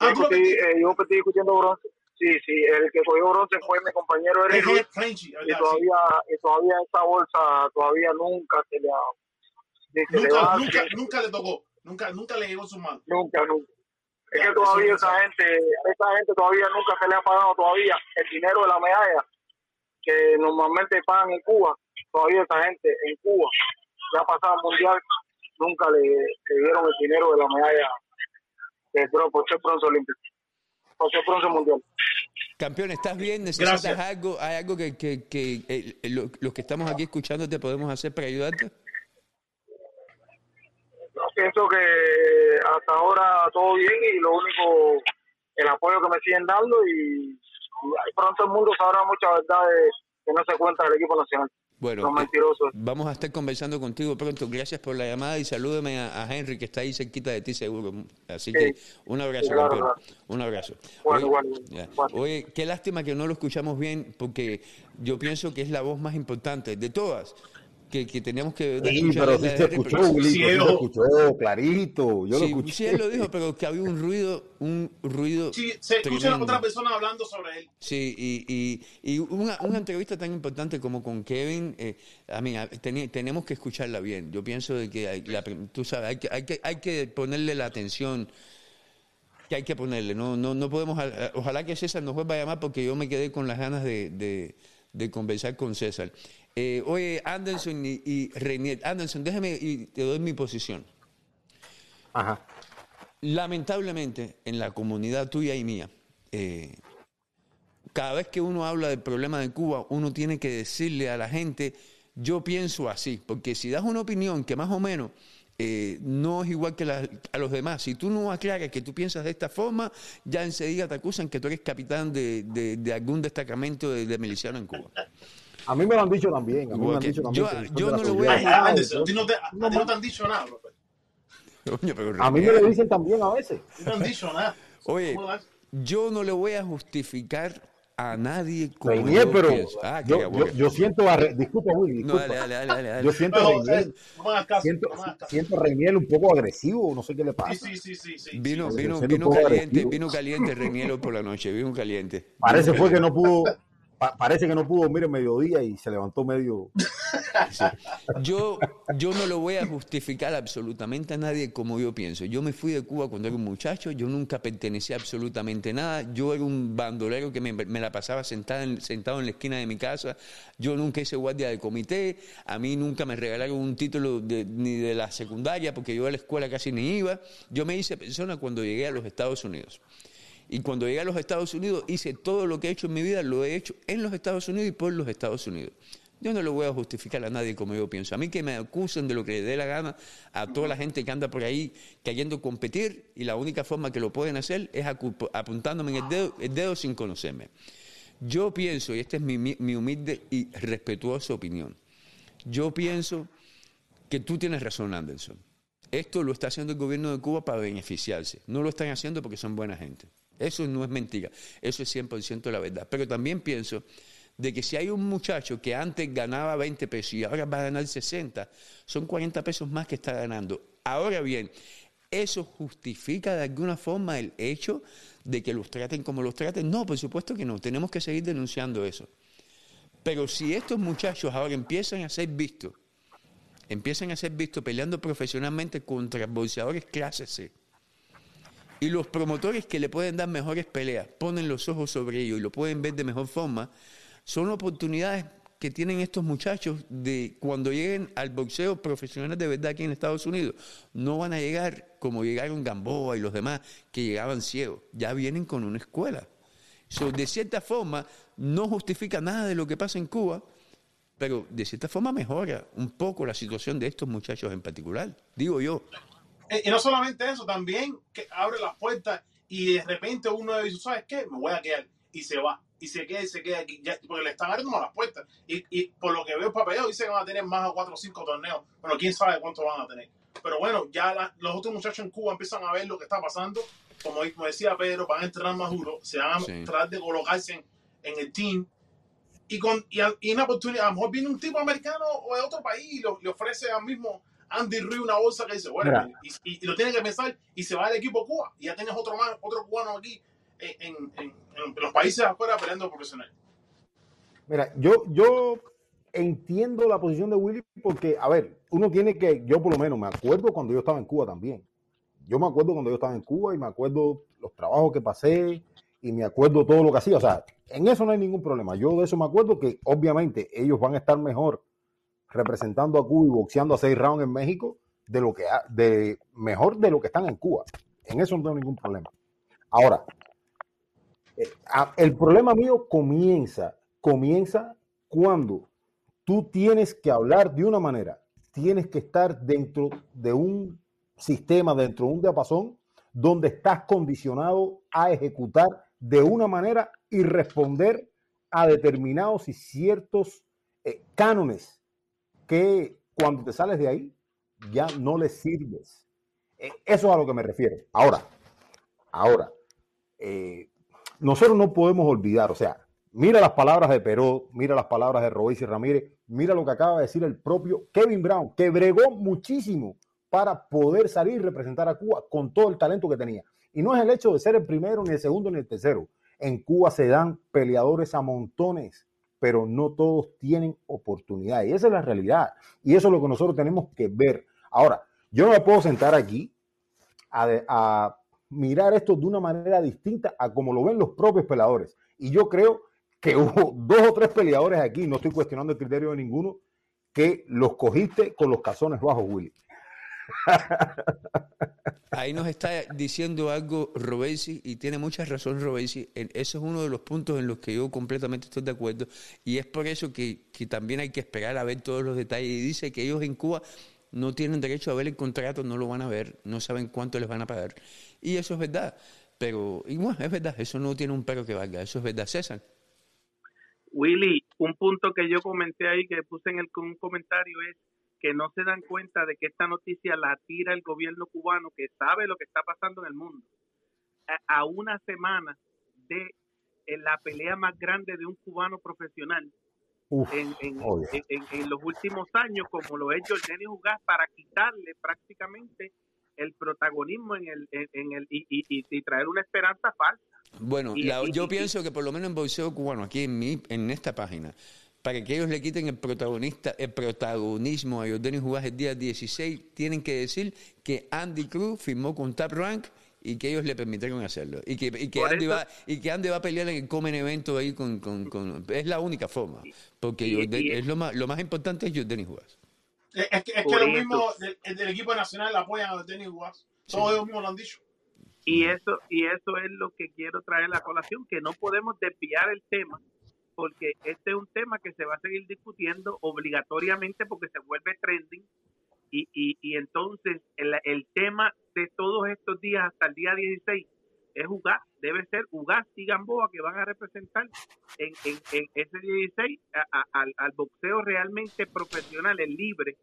Speaker 12: Ah,
Speaker 15: Yo perdí, eh, yo perdí discutiendo bronce. Sí, sí, el que cogió bronce fue mi compañero Eric.
Speaker 12: Frenchy,
Speaker 15: Y todavía, y todavía esa bolsa todavía nunca se le ha... ni se le
Speaker 12: Nunca,
Speaker 15: va-
Speaker 12: nunca, nunca le tocó. Nunca, nunca le llegó en sus manos.
Speaker 15: Nunca, nunca. Es que todavía esa gente, esa gente todavía nunca se le ha pagado todavía el dinero de la medalla que normalmente pagan en Cuba. Todavía esa gente en Cuba, ya pasado el mundial, nunca le, le dieron el dinero de la medalla de por ser bronce olímpico, por ser bronce mundial.
Speaker 1: Campeón, ¿estás bien? ¿Necesitas
Speaker 15: Gracias.
Speaker 1: algo? ¿Hay algo que, que, que, eh, lo- los que estamos aquí escuchándote podemos hacer para ayudarte?
Speaker 15: Pienso que hasta ahora todo bien y lo único, el apoyo que me siguen dando y, y pronto el mundo sabrá muchas verdades que no se cuenta del equipo nacional.
Speaker 1: Bueno, eh, vamos a estar conversando contigo pronto. Gracias por la llamada y salúdeme a, a Henry, que está ahí cerquita de ti seguro. Así que un abrazo,
Speaker 15: Sí, claro,
Speaker 1: campeón.
Speaker 15: claro.
Speaker 1: Un abrazo.
Speaker 15: Bueno,
Speaker 1: Oye,
Speaker 15: bueno,
Speaker 1: ya. Oye, qué lástima que no lo escuchamos bien, porque yo pienso que es la voz más importante de todas. Que, que teníamos que
Speaker 13: Sí,
Speaker 1: escuchar
Speaker 13: pero sí se escuchó, Willy, sí se escuchó, clarito, yo lo
Speaker 1: sí,
Speaker 13: escuché.
Speaker 1: sí, él lo dijo, pero que había un ruido, un ruido
Speaker 12: Sí, se escucha otra persona hablando sobre él.
Speaker 1: Sí, y, y, y una, una entrevista tan importante como con Kevin, eh, a mí, teni- tenemos que escucharla bien. Yo pienso de que, hay, la tú sabes, hay que, hay, que, hay que ponerle la atención que hay que ponerle. No, no, no podemos, ojalá que César nos vuelva a llamar porque yo me quedé con las ganas de, de, de conversar con César. Eh, oye, Anderson y, y Anderson, déjame y te doy mi posición.
Speaker 13: Ajá.
Speaker 1: Lamentablemente, en la comunidad tuya y mía, eh, cada vez que uno habla del problema de Cuba, uno tiene que decirle a la gente, yo pienso así, porque si das una opinión que más o menos eh, no es igual que la- a los demás, si tú no aclaras que tú piensas de esta forma, ya enseguida te acusan que tú eres capitán de, de- de algún destacamento de, de miliciano en Cuba.
Speaker 13: A mí me lo han dicho también. A mí me lo han dicho también.
Speaker 1: yo- no lo voy a-
Speaker 12: Anderson, a ti no te, a ti no te han dicho nada,
Speaker 1: pero
Speaker 13: A mí me lo dicen también a veces.
Speaker 12: No te han dicho nada.
Speaker 1: Oye, yo no le voy a justificar a nadie como
Speaker 13: Reinier,
Speaker 1: yo
Speaker 13: pero.
Speaker 1: Ah,
Speaker 13: yo,
Speaker 1: qué
Speaker 13: yo, yo siento a Re- disculpa Willy,
Speaker 1: No,
Speaker 13: disculpa.
Speaker 1: dale, dale, dale, dale, dale.
Speaker 13: Yo siento a
Speaker 12: No,
Speaker 13: Reinier,
Speaker 12: eh, no caso,
Speaker 13: siento, siento a Reinier un poco agresivo, no sé qué le pasa.
Speaker 12: Sí, sí, sí, sí.
Speaker 1: Vino,
Speaker 13: sí,
Speaker 1: vino, vino caliente,
Speaker 13: agresivo.
Speaker 1: vino caliente Reniero por la noche, vino caliente.
Speaker 13: Parece fue que no pudo, pa- parece que no pudo dormir el mediodía y se levantó medio.
Speaker 1: Yo, yo no lo voy a justificar absolutamente a nadie como yo pienso. Yo me fui de Cuba cuando era un muchacho, yo nunca pertenecía a absolutamente nada. Yo era un bandolero que me, me la pasaba sentada en- sentado en la esquina de mi casa. Yo nunca hice guardia de comité. A mí nunca me regalaron un título ni de la secundaria porque yo a la escuela casi ni iba. Yo me hice persona cuando llegué a los Estados Unidos. Y cuando llegué a los Estados Unidos hice todo lo que he hecho en mi vida, lo he hecho en los Estados Unidos y por los Estados Unidos. Yo no le voy a justificar a nadie como yo pienso. A mí que me acusen de lo que le dé la gana a toda la gente que anda por ahí queriendo competir y la única forma que lo pueden hacer es apuntándome en el dedo, sin conocerme. Yo pienso, y esta es mi humilde y respetuosa opinión, yo pienso que tú tienes razón, Anderson. Esto lo está haciendo el gobierno de Cuba para beneficiarse. No lo están haciendo porque son buena gente. Eso no es mentira. Eso es 100% la verdad. Pero también pienso de que si hay un muchacho que antes ganaba 20 pesos y ahora va a ganar 60, son 40 pesos más que está ganando. Ahora bien, ¿eso justifica de alguna forma el hecho de que los traten como los traten? No, por supuesto que no. Tenemos que seguir denunciando eso. Pero si estos muchachos ahora empiezan a ser vistos, empiezan a ser vistos peleando profesionalmente contra bolseadores clase C, y los promotores que le pueden dar mejores peleas ponen los ojos sobre ellos y lo pueden ver de mejor forma, son oportunidades que tienen estos muchachos de cuando lleguen al boxeo profesional de verdad aquí en Estados Unidos. No van a llegar como llegaron Gamboa y los demás que llegaban ciegos. Ya vienen con una escuela. So, de cierta forma, no justifica nada de lo que pasa en Cuba, pero de cierta forma mejora un poco la situación de estos muchachos en particular, digo yo.
Speaker 12: Eh, Y no solamente eso, también que abre las puertas y de repente uno dice, ¿sabes qué? Me voy a quedar. Y se va. Y se queda y se queda aquí. Ya, porque le están abriendo las puertas. Y, y por lo que veo el papeleo, dice que van a tener más de cuatro o cinco torneos. Bueno, quién sabe cuántos van a tener. Pero bueno, ya la- los otros muchachos en Cuba empiezan a ver lo que está pasando. Como, como decía Pedro, van a entrenar más duro. Se van a
Speaker 1: Sí.
Speaker 12: tratar de colocarse en, en el team. Y, con, y, a- y una oportunidad, a lo mejor viene un tipo americano o de otro país y lo- le ofrece al mismo Andy Ruiz una bolsa que dice, bueno, y, y- y lo tiene que pensar y se va al equipo Cuba. Y ya tienes otro más, otro cubano aquí en, en- en- en los países afuera peleando profesional.
Speaker 13: Mira, yo, yo entiendo la posición de Willy porque, a ver, uno tiene que, yo por lo menos me acuerdo cuando yo estaba en Cuba también. Yo me acuerdo cuando yo estaba en Cuba y me acuerdo los trabajos que pasé y me acuerdo todo lo que hacía. O sea, en eso no hay ningún problema. Yo de eso me acuerdo que obviamente ellos van a estar mejor representando a Cuba y boxeando a seis rounds en México de lo que ha- de mejor de lo que están en Cuba. En eso no tengo ningún problema. Ahora, eh, el problema mío comienza, comienza cuando tú tienes que hablar de una manera, tienes que estar dentro de un sistema, dentro de un diapasón, donde estás condicionado a ejecutar de una manera y responder a determinados y ciertos eh, cánones que cuando te sales de ahí ya no les sirves. Eh, eso es a lo que me refiero. Ahora, ahora, eh, nosotros no podemos olvidar, o sea, mira las palabras de Peró, mira las palabras de Royce Ramírez, mira lo que acaba de decir el propio Kevin Brown, que bregó muchísimo para poder salir y representar a Cuba con todo el talento que tenía. Y no es el hecho de ser el primero, ni el segundo, ni el tercero. En Cuba se dan peleadores a montones, pero no todos tienen oportunidad. Y esa es la realidad. Y eso es lo que nosotros tenemos que ver. Ahora, yo no me puedo sentar aquí a, mirar esto de una manera distinta a como lo ven los propios peleadores. Y yo creo que hubo dos o tres peleadores aquí, no estoy cuestionando el criterio de ninguno, que los cogiste con los calzones bajos, Willy.
Speaker 1: Ahí nos está diciendo algo Robesi y tiene mucha razón Robesi. Ese es uno de los puntos en los que yo completamente estoy de acuerdo y es por eso que, que también hay que esperar a ver todos los detalles. Y dice que ellos en Cuba no tienen derecho a ver el contrato, no lo van a ver, no saben cuánto les van a pagar. Y eso es verdad. Pero, y bueno, es verdad, eso no tiene un pero que valga, eso es verdad. César.
Speaker 14: Willy, un punto que yo comenté ahí, que puse en el, un comentario, es que no se dan cuenta de que esta noticia la tira el gobierno cubano, que sabe lo que está pasando en el mundo, a, a una semana de eh, la pelea más grande de un cubano profesional
Speaker 13: Uf,
Speaker 14: en, en- en- en- en los últimos años, como lo es Jordani Jugás, para quitarle prácticamente el protagonismo en el, en, en el y, y- y- y traer una esperanza falsa.
Speaker 1: Bueno,
Speaker 14: Y-
Speaker 1: la-
Speaker 14: y-
Speaker 1: yo
Speaker 14: y-
Speaker 1: pienso que por lo menos en boxeo cubano, aquí en mi, en esta página, para que ellos le quiten el protagonista, el protagonismo a Jordani Jugás el día 16, tienen que decir que Andy Cruz firmó con Top Rank y que ellos le permitieron hacerlo. Y que, y que,
Speaker 14: Por
Speaker 1: Andy,
Speaker 14: eso-
Speaker 1: va, y que Andy va a pelear en el Comen Evento ahí con, con- con- Es la única forma. Porque
Speaker 14: Y-
Speaker 1: Jordan-
Speaker 14: y-
Speaker 1: es lo más, lo más importante es Jordani Jugás.
Speaker 12: Es, que, es que
Speaker 14: eso.
Speaker 12: mismos del, del equipo nacional apoyan a Dennis Guas. Todos ellos mismos lo han dicho.
Speaker 14: Y eso, y eso es lo que quiero traer a la colación, que no podemos desviar el tema, porque este es un tema que se va a seguir discutiendo obligatoriamente porque se vuelve trending y, y, y entonces el, tema de todos estos días hasta el día 16 es jugar, debe ser Ugas y Gamboa que van a representar en, en, en ese 16 a- al, al boxeo realmente profesional, el libre,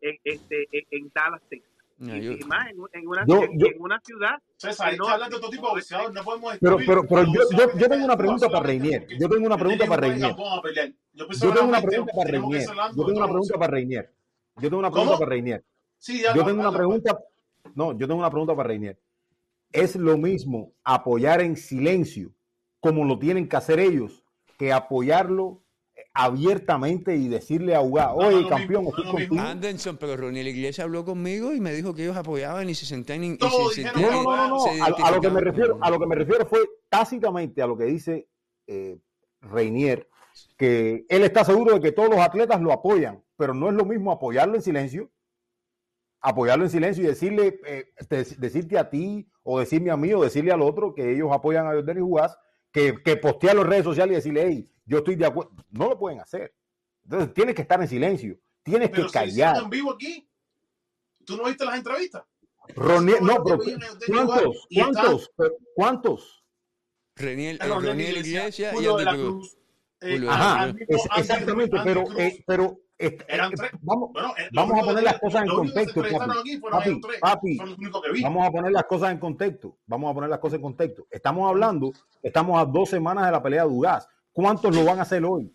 Speaker 14: en, este, en Dallas, Texas.
Speaker 1: No,
Speaker 14: y,
Speaker 1: yo-
Speaker 14: y más en, en una,
Speaker 13: Yo-
Speaker 14: en,
Speaker 13: yo-
Speaker 14: en una ciudad
Speaker 12: César,
Speaker 14: que no
Speaker 12: hablar de todo tipo de boxeadores, no podemos
Speaker 13: Pero,
Speaker 12: excluir
Speaker 13: pero, pero yo, tengo una pregunta para Reinier. Yo tengo una pregunta para Reinier.
Speaker 12: Pelear. Yo
Speaker 13: tengo una pregunta para Reinier.
Speaker 12: hablando
Speaker 13: Yo tengo una pregunta para Reinier. Yo tengo una pregunta para Reinier.
Speaker 12: Sí, ya,
Speaker 13: Yo tengo una pregunta. No, yo tengo una pregunta para Reinier. ¿Es lo mismo apoyar en silencio, como lo tienen que hacer ellos, que apoyarlo abiertamente y decirle a Uga, oye, campeón, estoy contigo?
Speaker 1: Anderson, pero Ronnie Iglesias habló conmigo y me dijo que ellos apoyaban y se sentían y se sentían-
Speaker 13: No, no, no,
Speaker 1: se.
Speaker 13: A, a lo que me refiero, a lo que me refiero fue tácitamente a lo que dice eh, Reinier, que él está seguro de que todos los atletas lo apoyan, pero no es lo mismo apoyarlo en silencio, apoyarlo en silencio y decirle, eh, te- decirte a ti o decirme a mí o decirle al otro que ellos apoyan a Jordan y Jugás, que, que postear en las redes sociales y decirle, hey, yo estoy de acuerdo. No lo pueden hacer. Entonces tienes que estar en silencio, tienes
Speaker 12: Pero
Speaker 13: que callar.
Speaker 12: en vivo aquí. ¿Tú no viste las entrevistas?
Speaker 13: No, pero ¿cuántos? ¿Cuántos? ¿Cuántos?
Speaker 1: Reniel,
Speaker 12: Ronnie Iglesias,
Speaker 1: y Andy Cruz.
Speaker 12: Eh,
Speaker 13: Ajá, es- exactamente, pero,
Speaker 12: Andy Cruz.
Speaker 13: eh, pero eh,
Speaker 12: Eran
Speaker 13: eh,
Speaker 12: tres.
Speaker 13: vamos,
Speaker 12: Bueno, eh, los
Speaker 13: vamos a poner las cosas en contexto, papi. vamos a poner las cosas en contexto. Vamos a poner las cosas en contexto. Estamos hablando, estamos a dos semanas de la pelea de Dugas. ¿Cuántos lo van a hacer hoy?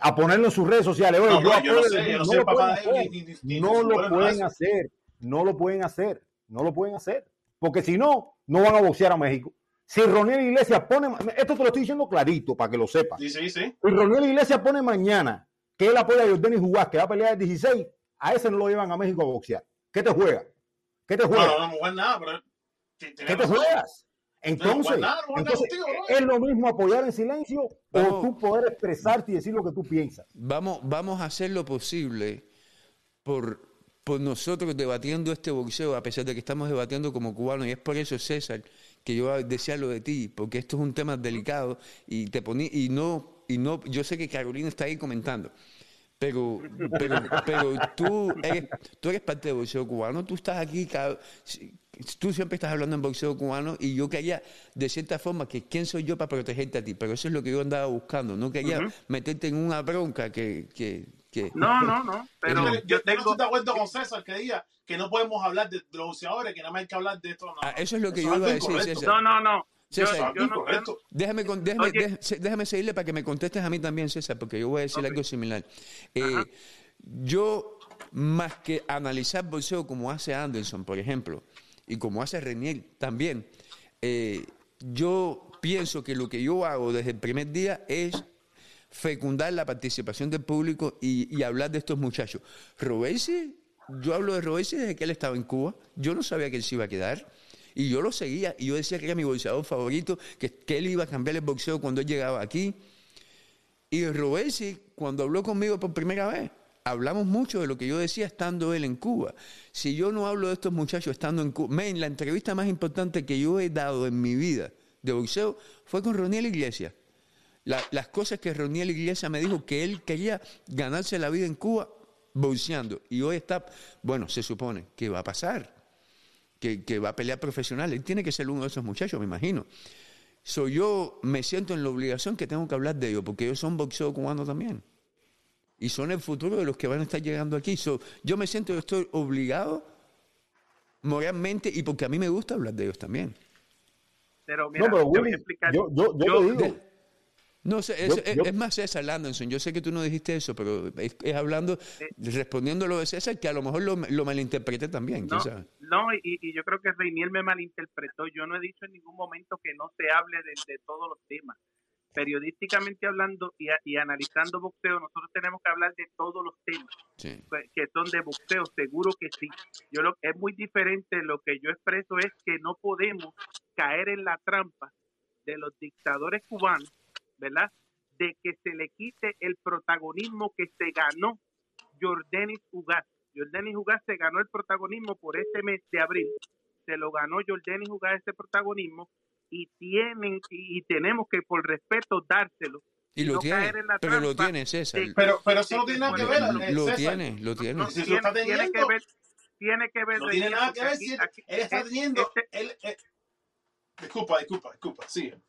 Speaker 13: A ponerlo en sus redes sociales. Oye,
Speaker 12: No,
Speaker 13: yo
Speaker 12: no, yo no
Speaker 13: apoyo-
Speaker 12: sé, yo no
Speaker 13: no
Speaker 12: soy
Speaker 13: lo pueden hacer.
Speaker 12: ni- ni- ni-
Speaker 13: No lo pueden hacer. No lo pueden hacer. No lo pueden hacer. Porque si no, no van a boxear a México. Si Ronel Iglesias pone, esto te lo estoy diciendo clarito para que lo sepas.
Speaker 12: Sí, sí, sí.
Speaker 13: Si Ronel Iglesias pone mañana que él apoya a Jordan Jugás, que va a pelear el 16, a ese no lo llevan a México a boxear. ¿Qué te juega? ¿Qué te
Speaker 12: No,
Speaker 13: juega?
Speaker 12: no, no, no nada, pero.
Speaker 13: ¿Qué te juegas? Entonces, entonces. ¿es lo mismo apoyar en silencio o tú poder expresarte y decir lo que tú piensas?
Speaker 1: Vamos, vamos a hacer lo posible por, por nosotros debatiendo este boxeo, a pesar de que estamos debatiendo como cubanos, y es por eso, César, que yo decía lo de ti, porque esto es un tema delicado y te poní, y no, y no, yo sé que Carolina está ahí comentando. Pero, pero, pero tú, eres, tú eres parte del boxeo cubano, tú estás aquí, tú siempre estás hablando en boxeo cubano y yo quería, de cierta forma, que quién soy yo para protegerte a ti, pero eso es lo que yo andaba buscando, no quería meterte en una bronca que... que, que
Speaker 14: No, no, no. Pero
Speaker 12: Yo,
Speaker 14: yo
Speaker 12: yo no
Speaker 14: tengo.
Speaker 12: estoy de acuerdo con César que diga que no podemos hablar de, de los boxeadores, que nada más hay que hablar de esto. No,
Speaker 1: Ah, eso es lo que
Speaker 12: Eso
Speaker 1: yo iba a decir. César.
Speaker 14: No, no, no.
Speaker 1: César,
Speaker 14: yo yo no-.
Speaker 1: Déjame, con- déjame, déjame, déjame seguirle para que me contestes a mí también, César, porque yo voy a decir algo similar. Eh, yo, más que analizar boxeo como hace Anderson, por ejemplo, y como hace Renier también, eh, yo pienso que lo que yo hago desde el primer día es fecundar la participación del público y, y hablar de estos muchachos. Robesi, yo hablo de Robesi desde que él estaba en Cuba, yo no sabía que él se iba a quedar. Y yo lo seguía, y yo decía que era mi boxeador favorito, que, que él iba a cambiar el boxeo cuando él llegaba aquí. Y Robesi, cuando habló conmigo por primera vez, hablamos mucho de lo que yo decía estando él en Cuba. Si yo no hablo de estos muchachos estando en Cuba, la entrevista más importante que yo he dado en mi vida de boxeo fue con Roniel Iglesias. La- las cosas que Roniel Iglesias me dijo que él quería ganarse la vida en Cuba boxeando. Y hoy está, bueno, se supone que va a pasar, que, que va a pelear profesional. Él tiene que ser uno de esos muchachos, me imagino. So, yo me siento en la obligación que tengo que hablar de ellos, porque ellos son boxeo cubano también. Y son el futuro de los que van a estar llegando aquí. So, yo me siento estoy obligado moralmente y porque a mí me gusta hablar de ellos también.
Speaker 14: Pero mira,
Speaker 13: no, pero Willy, yo, yo, yo,
Speaker 14: Yo-
Speaker 13: te digo,
Speaker 1: de- No sé, es,
Speaker 13: Yo-
Speaker 1: es-
Speaker 13: yo-
Speaker 1: es más César Landonson. Yo sé que tú no dijiste eso, pero es, es hablando, respondiendo lo de César, que a lo mejor lo, lo malinterpreté también.
Speaker 14: No, no y, y yo creo que Reinier me malinterpretó. Yo no he dicho en ningún momento que no se hable de, de todos los temas. Periodísticamente hablando y, y analizando boxeo, nosotros tenemos que hablar de todos los temas
Speaker 1: Sí.
Speaker 14: que son de boxeo, seguro que sí. Yo lo, es muy diferente. Lo que yo expreso es que no podemos caer en la trampa de los dictadores cubanos, ¿verdad? De que se le quite el protagonismo que se ganó Jordanis Ugas. Jordanis Ugas se ganó el protagonismo por este mes de abril. Se lo ganó Jordanis Ugas ese protagonismo y tienen y tenemos que por respeto dárselo
Speaker 1: Y lo
Speaker 14: no
Speaker 1: tiene,
Speaker 14: caer en la
Speaker 1: pero lo tiene César.
Speaker 14: de-
Speaker 12: Pero, pero eso no tiene nada que ver, eh,
Speaker 1: Lo
Speaker 12: César.
Speaker 1: tiene, lo tiene.
Speaker 12: Si lo
Speaker 14: tiene,
Speaker 12: está
Speaker 14: tiene que ver tiene que ver
Speaker 12: no tiene nada que ver
Speaker 14: aquí-
Speaker 12: si él,
Speaker 14: aquí-
Speaker 12: él está teniendo.
Speaker 14: este-
Speaker 12: él, eh, disculpa, disculpa, disculpa, sigue.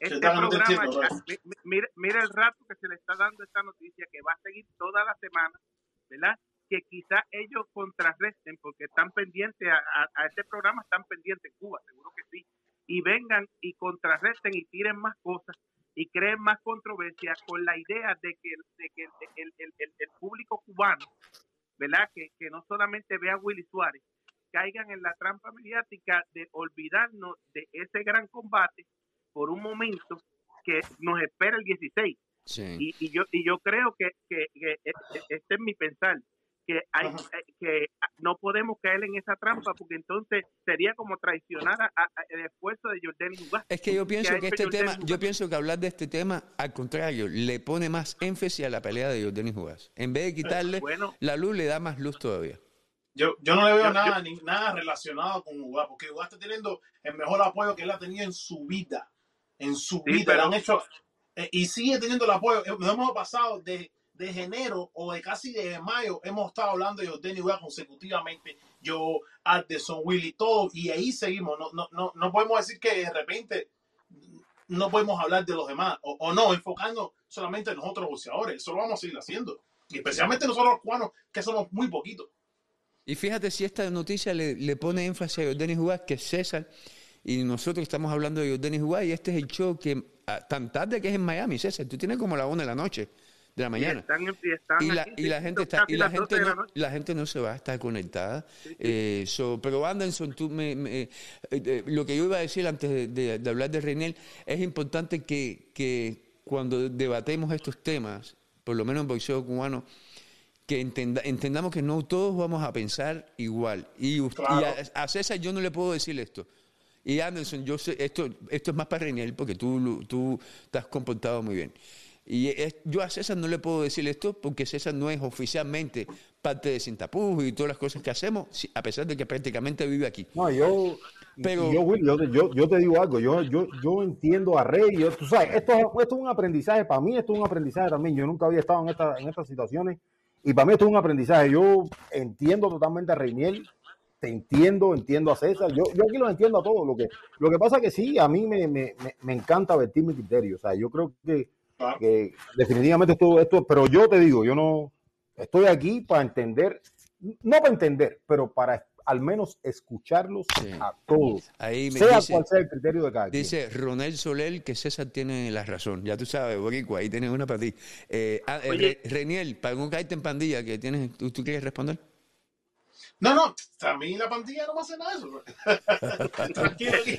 Speaker 14: Este programa,
Speaker 12: entiendo,
Speaker 14: mira, mira el rato que se le está dando esta noticia, que va a seguir toda la semana, ¿verdad? Que quizá ellos contrarresten, porque están pendientes a, a, a este programa, están pendientes en Cuba, seguro que sí, y vengan y contrarresten y tiren más cosas y creen más controversia con la idea de que, de que el, el- el- el- el público cubano, ¿verdad? Que, que no solamente vea a Willy Suárez, caigan en la trampa mediática de olvidarnos de ese gran combate por un momento que nos espera el 16.
Speaker 1: Sí.
Speaker 14: Y, y yo y yo creo que, que, que e- e- este es mi pensar que hay eh, que no podemos caer en esa trampa porque entonces sería como traicionar a- a- el esfuerzo de Jordan Ugas.
Speaker 1: Es que yo pienso que este
Speaker 14: Jordan
Speaker 1: tema,
Speaker 14: Ugas.
Speaker 1: yo pienso que hablar de este tema, al contrario, le pone más énfasis a la pelea de Jordan Jugas. En vez de quitarle
Speaker 12: Bueno.
Speaker 1: la luz, le da más luz todavía.
Speaker 12: Yo, yo no le veo
Speaker 1: Yo-
Speaker 12: nada, ni, nada relacionado con Ugas, porque Ugas está teniendo el mejor apoyo que él ha tenido en su vida. En su
Speaker 14: Sí,
Speaker 12: vida. Le
Speaker 14: pero-
Speaker 12: han hecho, eh, y sigue teniendo el apoyo. Nos hemos pasado de, de enero o de casi de mayo, hemos estado hablando de Jordan Ugas consecutivamente. Yo, Anderson, Willy, todo, y ahí seguimos. No, no, no, no podemos decir que de repente no podemos hablar de los demás, o, o no, enfocando solamente en nosotros boxeadores. Eso lo vamos a seguir haciendo. Y especialmente nosotros los cubanos, que somos muy poquitos.
Speaker 1: Y fíjate si esta noticia le, le pone énfasis a Jordan Jugas que César y nosotros estamos hablando de Jordan Jugas y este es el show que ah, tan tarde que es en Miami, César, tú tienes como la una de la noche, de la
Speaker 14: Y
Speaker 1: mañana.
Speaker 14: y están
Speaker 1: y la,
Speaker 14: aquí,
Speaker 1: y la
Speaker 14: sí,
Speaker 1: gente está y la
Speaker 14: las 12
Speaker 1: gente no, la gente no se va a estar conectada. Eh, so, pero Anderson tú me, me- eh, eh, lo que yo iba a decir antes de, de- de hablar de Reinel es importante que, que cuando debatemos estos temas por lo menos en boxeo cubano que entenda- entendamos que no todos vamos a pensar igual. Y, us- y a, a César yo no le puedo decir esto y Anderson, yo sé, esto, esto es más para Reniel porque tú, tú te has comportado muy bien. Y es- yo a César no le puedo decir esto porque César no es oficialmente parte de Sin Tapujos y todas las cosas que hacemos, a pesar de que prácticamente vive aquí.
Speaker 13: No, yo,
Speaker 1: Pero-
Speaker 13: yo, Will, yo, te- yo, yo te digo algo, yo, yo, yo entiendo a Rey, yo, tú sabes, esto, esto es un aprendizaje, para mí esto es un aprendizaje también, yo nunca había estado en, esta, en estas situaciones y para mí esto es un aprendizaje, yo entiendo totalmente a Reiniel, te entiendo, entiendo a César, yo, yo aquí los entiendo a todos, lo que, lo que pasa es que sí, a mí me, me, me, me encanta vertir mi criterio, o sea, yo creo que, que definitivamente esto, esto, pero yo te digo, yo no, estoy aquí para entender, no para entender, pero para al menos escucharlos a todos,
Speaker 1: Ahí me
Speaker 13: sea
Speaker 1: dice-
Speaker 13: cual sea el criterio de cada quien.
Speaker 1: Dice Ronel Soler que César tiene la razón. Ya tú sabes, Boricua, ahí tienes una para ti. Eh, ah, eh, Reniel, para no caerte en pandilla, que tienes, ¿tú, tú quieres responder?
Speaker 12: No, no, a mí la pandilla no me hace nada de eso. Tranquilo aquí.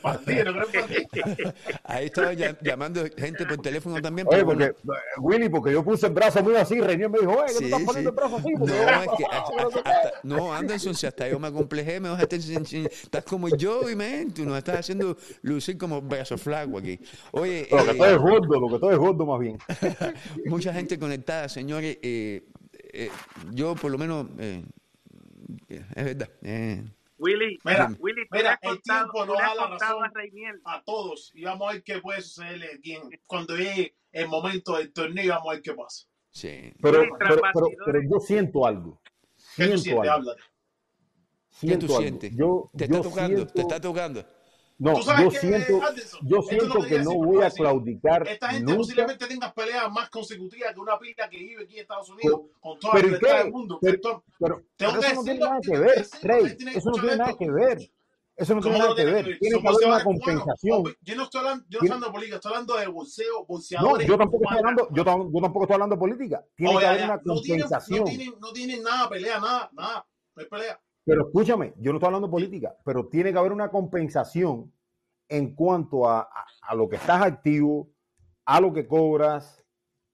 Speaker 12: Pandilla, no creo pandilla.
Speaker 1: Ahí estaba ya- llamando gente por teléfono también.
Speaker 13: Oye, porque,
Speaker 1: bueno.
Speaker 13: eh, Willy, porque yo puse el brazo mío así, Reinier me dijo, oye, tú
Speaker 1: Sí,
Speaker 13: estás poniendo
Speaker 1: sí.
Speaker 13: el brazo así. Porque
Speaker 1: No,
Speaker 13: yo-
Speaker 1: es que hasta- hasta- no, Anderson, si hasta yo me acomplejé, me vas a estar estás como yo y men, tú nos estás haciendo lucir como brazo flaco aquí. Oye,
Speaker 13: Lo que
Speaker 1: eh,
Speaker 13: todo es gordo, lo que todo es gordo más bien.
Speaker 1: mucha gente conectada, señores. eh, eh, yo, por lo menos, eh, es verdad. eh,
Speaker 14: Willy,
Speaker 12: Mira,
Speaker 14: Willy, tú le
Speaker 12: mira, el
Speaker 14: contado-
Speaker 12: tiempo
Speaker 14: has
Speaker 12: da la razón
Speaker 14: a
Speaker 12: a todos y vamos a ver qué puede en- cuando llegue el momento del torneo vamos a ver qué pasa.
Speaker 1: Sí.
Speaker 13: Pero,
Speaker 12: Willy,
Speaker 13: pero, pero, pero yo siento algo.
Speaker 12: ¿Qué tú
Speaker 13: Siento
Speaker 12: sientes?
Speaker 13: algo.
Speaker 12: Háblate.
Speaker 1: ¿Qué
Speaker 13: Siento
Speaker 1: tú
Speaker 13: algo.
Speaker 1: sientes?
Speaker 13: Yo,
Speaker 1: ¿Te
Speaker 13: yo
Speaker 1: está tocando?
Speaker 13: siento-
Speaker 1: ¿Te está tocando?
Speaker 13: No, yo
Speaker 12: que,
Speaker 13: siento,
Speaker 12: Anderson,
Speaker 13: yo siento
Speaker 12: lo
Speaker 13: que no voy a claudicar
Speaker 12: Esta gente
Speaker 13: nunca.
Speaker 12: posiblemente tenga peleas más consecutivas que una pila que vive aquí en Estados Unidos con toda la
Speaker 13: Pero ¿y
Speaker 12: libertad del mundo.
Speaker 13: Pero, pero-
Speaker 12: tengo
Speaker 13: pero
Speaker 12: que
Speaker 13: eso no tiene nada que ver,
Speaker 12: decirlo, la tiene que
Speaker 13: Eso no tiene nada que ver. Eso no tiene
Speaker 12: ¿Cómo
Speaker 13: nada
Speaker 12: no
Speaker 13: que ver. Tiene que haber una compensación.
Speaker 12: Yo no estoy hablando, yo no estoy hablando de política, estoy hablando de bolseo,
Speaker 13: No,
Speaker 12: bolseadores.
Speaker 13: yo tampoco estoy hablando, yo, tam- yo tampoco estoy hablando de política. Tiene
Speaker 12: Oh,
Speaker 13: que
Speaker 12: ya,
Speaker 13: haber
Speaker 12: ya.
Speaker 13: una
Speaker 12: No tienen, no,
Speaker 13: compensación.
Speaker 12: no tienen nada, pelea, nada, nada. No hay pelea.
Speaker 13: Pero escúchame, yo no estoy hablando de política, pero tiene que haber una compensación en cuanto a, a- a lo que estás activo, a lo que cobras,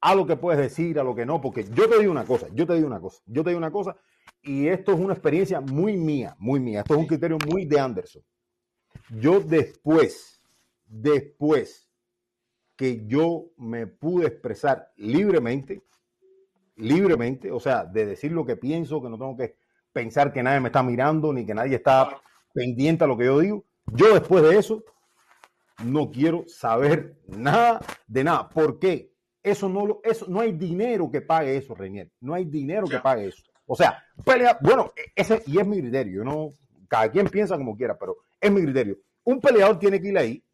Speaker 13: a lo que puedes decir, a lo que no, porque yo te digo una cosa, yo te digo una cosa, yo te digo una cosa, y esto es una experiencia muy mía, muy mía, esto es un criterio muy de Anderson. Yo después, después que yo me pude expresar libremente, libremente, o sea, de decir lo que pienso, que no tengo que pensar que nadie me está mirando ni que nadie está pendiente a lo que yo digo. Yo después de eso no quiero saber nada de nada. ¿Por qué? Eso no, lo, eso, no hay dinero que pague eso, Reinier. No hay dinero que pague eso. O sea, pelea, bueno, e, ese y es mi criterio. Yo no, cada quien piensa como quiera, pero es mi criterio. Un peleador tiene que ir ahí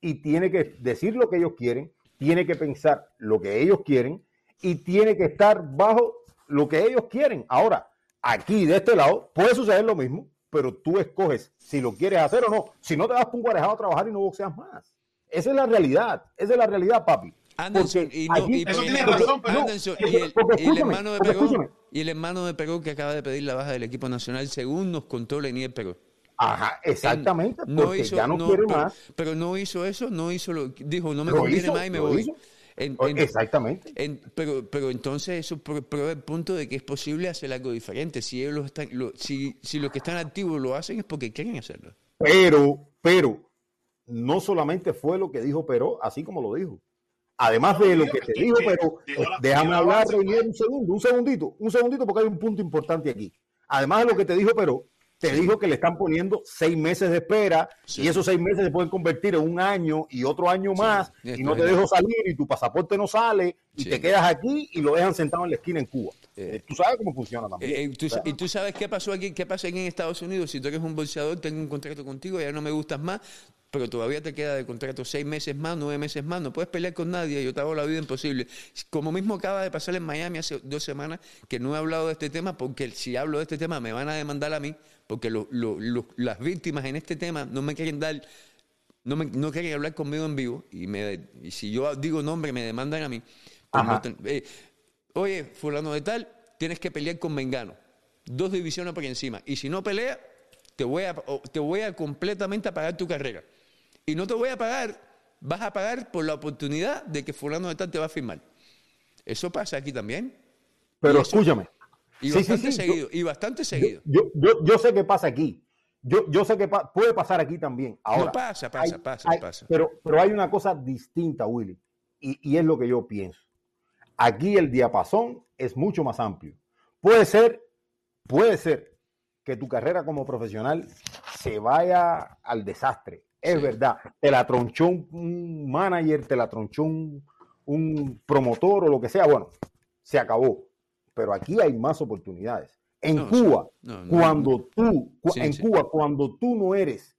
Speaker 13: y tiene que decir lo que ellos quieren, tiene que pensar lo que ellos quieren y tiene que estar bajo lo que ellos quieren. Ahora, aquí de este lado puede suceder lo mismo, pero tú escoges si lo quieres hacer o no. Si no te vas con un guarejado a trabajar y no boxeas más. Esa es la realidad. Esa es la realidad, papi.
Speaker 1: Anderson, y, no,
Speaker 13: aquí-
Speaker 1: y,
Speaker 12: Eso
Speaker 1: y-
Speaker 12: tiene
Speaker 1: no,
Speaker 12: razón, pero-
Speaker 1: Anderson,
Speaker 13: porque-
Speaker 1: y el, y hermano de Perón,
Speaker 13: escúchame.
Speaker 1: y el hermano de Perón que acaba de pedir la baja del equipo nacional, según nos contó Lenier Perón.
Speaker 13: Ajá, exactamente,
Speaker 1: no hizo,
Speaker 13: ya no, quiere
Speaker 1: pero,
Speaker 13: más.
Speaker 1: pero no hizo eso, no hizo lo dijo, no me conviene
Speaker 13: hizo,
Speaker 1: más y me voy.
Speaker 13: hizo.
Speaker 1: En-
Speaker 13: O-
Speaker 1: en-
Speaker 13: Exactamente.
Speaker 1: en- pero, pero entonces eso pr- prueba el punto de que es posible hacer algo diferente. Si ellos lo están, lo- si, si los que están activos lo hacen es porque quieren hacerlo.
Speaker 13: Pero, pero, no solamente fue lo que dijo Pero, así como lo dijo. Además de lo que te dijo, pero déjame hablar, un segundo, un segundito, un segundito, porque hay un punto importante aquí. Además de lo que te dijo, pero te dijo que le están poniendo seis meses de espera y esos seis meses se pueden convertir en un año y otro año más
Speaker 1: y
Speaker 13: no te dejo salir y tu pasaporte no sale y te quedas aquí y lo dejan sentado en la esquina en Cuba.
Speaker 1: Eh.
Speaker 13: Tú sabes cómo funciona también.
Speaker 1: Eh, eh, tú y tú sabes qué pasó aquí, qué pasa aquí en Estados Unidos. Si tú eres un bolseador, tengo un contrato contigo, ya no me gustas más, pero todavía te queda de contrato seis meses más, nueve meses más. No puedes pelear con nadie, yo te hago la vida imposible. Como mismo acaba de pasar en Miami hace dos semanas, que no he hablado de este tema, porque si hablo de este tema me van a demandar a mí, porque lo- lo- lo- las víctimas en este tema no me quieren dar no, me, no quieren hablar conmigo en vivo y, me, y si yo digo nombre me demandan a mí. pues
Speaker 13: Ajá.
Speaker 1: no ten- eh, Oye, fulano de tal, tienes que pelear con Mengano. Dos divisiones por encima. Y si no peleas, te voy a, te voy a completamente apagar tu carrera. Y no te voy a pagar, vas a pagar por la oportunidad de que fulano de tal te va a firmar. Eso pasa aquí también.
Speaker 13: pero escúchame.
Speaker 1: Y
Speaker 13: Sí,
Speaker 1: bastante
Speaker 13: sí, yo-
Speaker 1: seguido. y bastante seguido.
Speaker 13: Yo, yo, yo sé que pasa aquí. Yo, yo sé que pa- puede pasar aquí también. Ahora,
Speaker 1: no pasa, pasa,
Speaker 13: hay-
Speaker 1: pasa,
Speaker 13: hay-
Speaker 1: pasa.
Speaker 13: Pero, pero hay una cosa distinta, Willy, y, y es lo que yo pienso. Aquí el diapasón es mucho más amplio. Puede ser, puede ser que tu carrera como profesional se vaya al desastre. Es
Speaker 1: Sí.
Speaker 13: verdad. Te la tronchó un, un manager, te la tronchó un, un promotor o lo que sea. Bueno, se acabó. Pero aquí hay más oportunidades. En
Speaker 1: No.
Speaker 13: Cuba,
Speaker 1: No, no,
Speaker 13: cuando tú, cu-
Speaker 1: Sí,
Speaker 13: en
Speaker 1: sí.
Speaker 13: Cuba, cuando tú no eres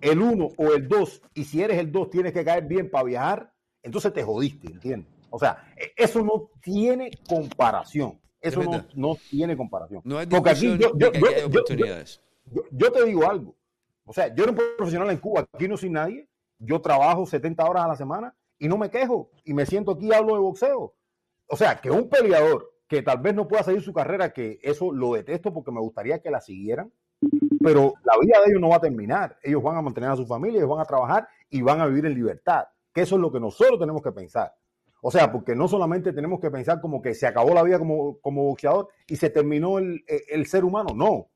Speaker 13: el uno o el dos, y si eres el dos tienes que caer bien para viajar, entonces te jodiste, ¿entiendes? O sea, e- eso no tiene comparación. Eso no, no tiene comparación.
Speaker 1: No hay
Speaker 13: Porque aquí yo, yo-
Speaker 1: que aquí
Speaker 13: yo-
Speaker 1: hay
Speaker 13: yo-
Speaker 1: oportunidades.
Speaker 13: yo- yo te digo algo. O sea, yo era un profesional en Cuba, aquí no soy nadie. Yo trabajo 70 horas a la semana y no me quejo. Y me siento aquí y hablo de boxeo. O sea, que un peleador que tal vez no pueda seguir su carrera, que eso lo detesto porque me gustaría que la siguieran, pero la vida de ellos no va a terminar. Ellos van a mantener a su familia, ellos van a trabajar y van a vivir en libertad. Que eso es lo que nosotros tenemos que pensar. O sea, porque no solamente tenemos que pensar como que se acabó la vida como, como boxeador y se terminó el, el ser humano. No.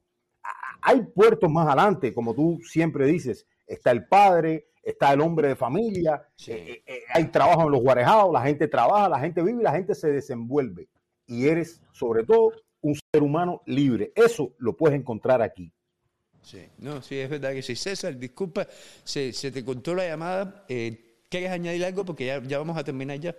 Speaker 13: Hay puertos más adelante, como tú siempre dices. Está el padre, está el hombre de familia, eh, eh, hay trabajo en los guarejados, la gente trabaja, la gente vive y la gente se desenvuelve. Y eres, sobre todo, un ser humano libre. Eso lo puedes encontrar aquí.
Speaker 1: Sí, no, sí, es verdad que sí. César, disculpa, se, se te contó la llamada. Eh, ¿Quieres añadir algo? Porque ya, ya vamos a terminar ya.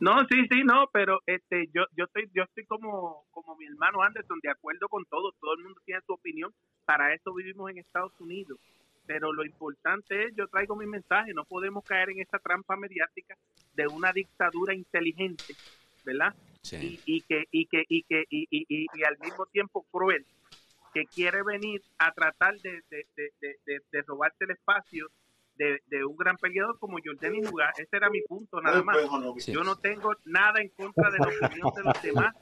Speaker 14: No, sí, sí, no, pero este, yo, yo estoy, yo estoy como, como mi hermano Anderson, de acuerdo con todo. Todo el mundo tiene su opinión. Para eso vivimos en Estados Unidos. Pero lo importante es, yo traigo mi mensaje. No podemos caer en esa trampa mediática de una dictadura inteligente, ¿verdad?
Speaker 1: Sí.
Speaker 14: Y, y que, y que, y que, y, y, y- y al mismo tiempo cruel, que quiere venir a tratar de, de, de, de, de- de robarse el espacio de, de un gran peleador como Jordan Jugar. Ese era mi punto, nada más.
Speaker 1: Sí.
Speaker 14: Yo no tengo nada en contra de la opinión de los demás.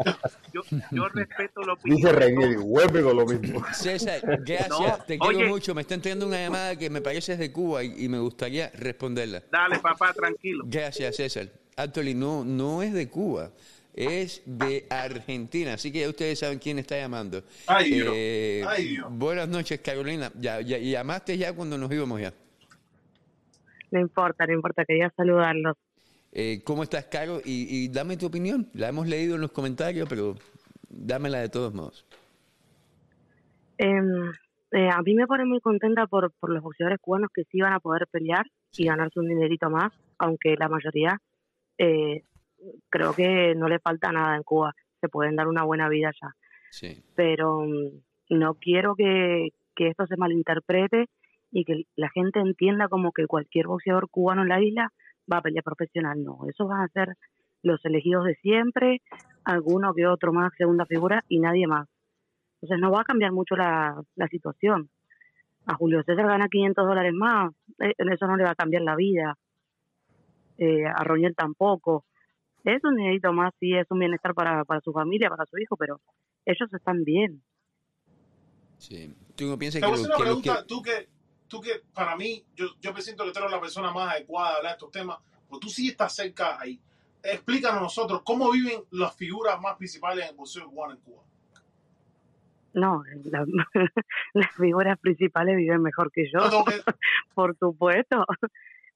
Speaker 14: Yo, yo respeto la opinión.
Speaker 13: Dice Reinier vuelve con lo mismo.
Speaker 1: César, gracias,
Speaker 14: No,
Speaker 1: te quiero
Speaker 14: oye.
Speaker 1: mucho. Me está entrando una llamada que me parece es de Cuba y, y me gustaría responderla.
Speaker 14: Dale, papá, tranquilo.
Speaker 1: Gracias, César. Actually, no, no es de Cuba, es de Argentina. Así que ya ustedes saben quién está llamando.
Speaker 12: Ay, Dios.
Speaker 1: Eh,
Speaker 12: Ay, Dios.
Speaker 1: Buenas noches, Carolina. Ya, llamaste ya cuando nos íbamos ya.
Speaker 16: No importa, no importa, quería saludarlos.
Speaker 1: Eh, ¿Cómo estás, Caro? Y, y dame tu opinión. La hemos leído en los comentarios, pero dámela de todos modos.
Speaker 16: Em, Eh, a mí me pone muy contenta por, por los boxeadores cubanos que sí van a poder pelear y ganarse un dinerito más, aunque la mayoría eh, creo que no le falta nada en Cuba, se pueden dar una buena vida ya.
Speaker 1: Sí.
Speaker 16: Pero mm, no quiero que, que esto se malinterprete y que la gente entienda como que cualquier boxeador cubano en la isla va a pelear profesional. No, esos van a ser los elegidos de siempre, alguno que otro más segunda figura y nadie más. Entonces no va a cambiar mucho la, la situación. A Julio César gana 500 dólares más, eh, eso no le va a cambiar la vida. Eh, a Roñel tampoco. Es un dinerito más, sí, es un bienestar para, para su familia, para su hijo, pero ellos están bien.
Speaker 1: Sí. ¿Tú no piensas
Speaker 12: Te
Speaker 1: que,
Speaker 12: voy a
Speaker 1: lo-
Speaker 12: hacer una
Speaker 1: que
Speaker 12: pregunta,
Speaker 1: que-
Speaker 12: tú que, tú que para mí, yo, yo me siento que tú eres la persona más adecuada de hablar de estos temas, porque tú sí estás cerca ahí. Explícanos a nosotros cómo viven las figuras más principales en el boxeo cubano en Cuba.
Speaker 16: No, la- las figuras principales viven mejor que yo, por supuesto.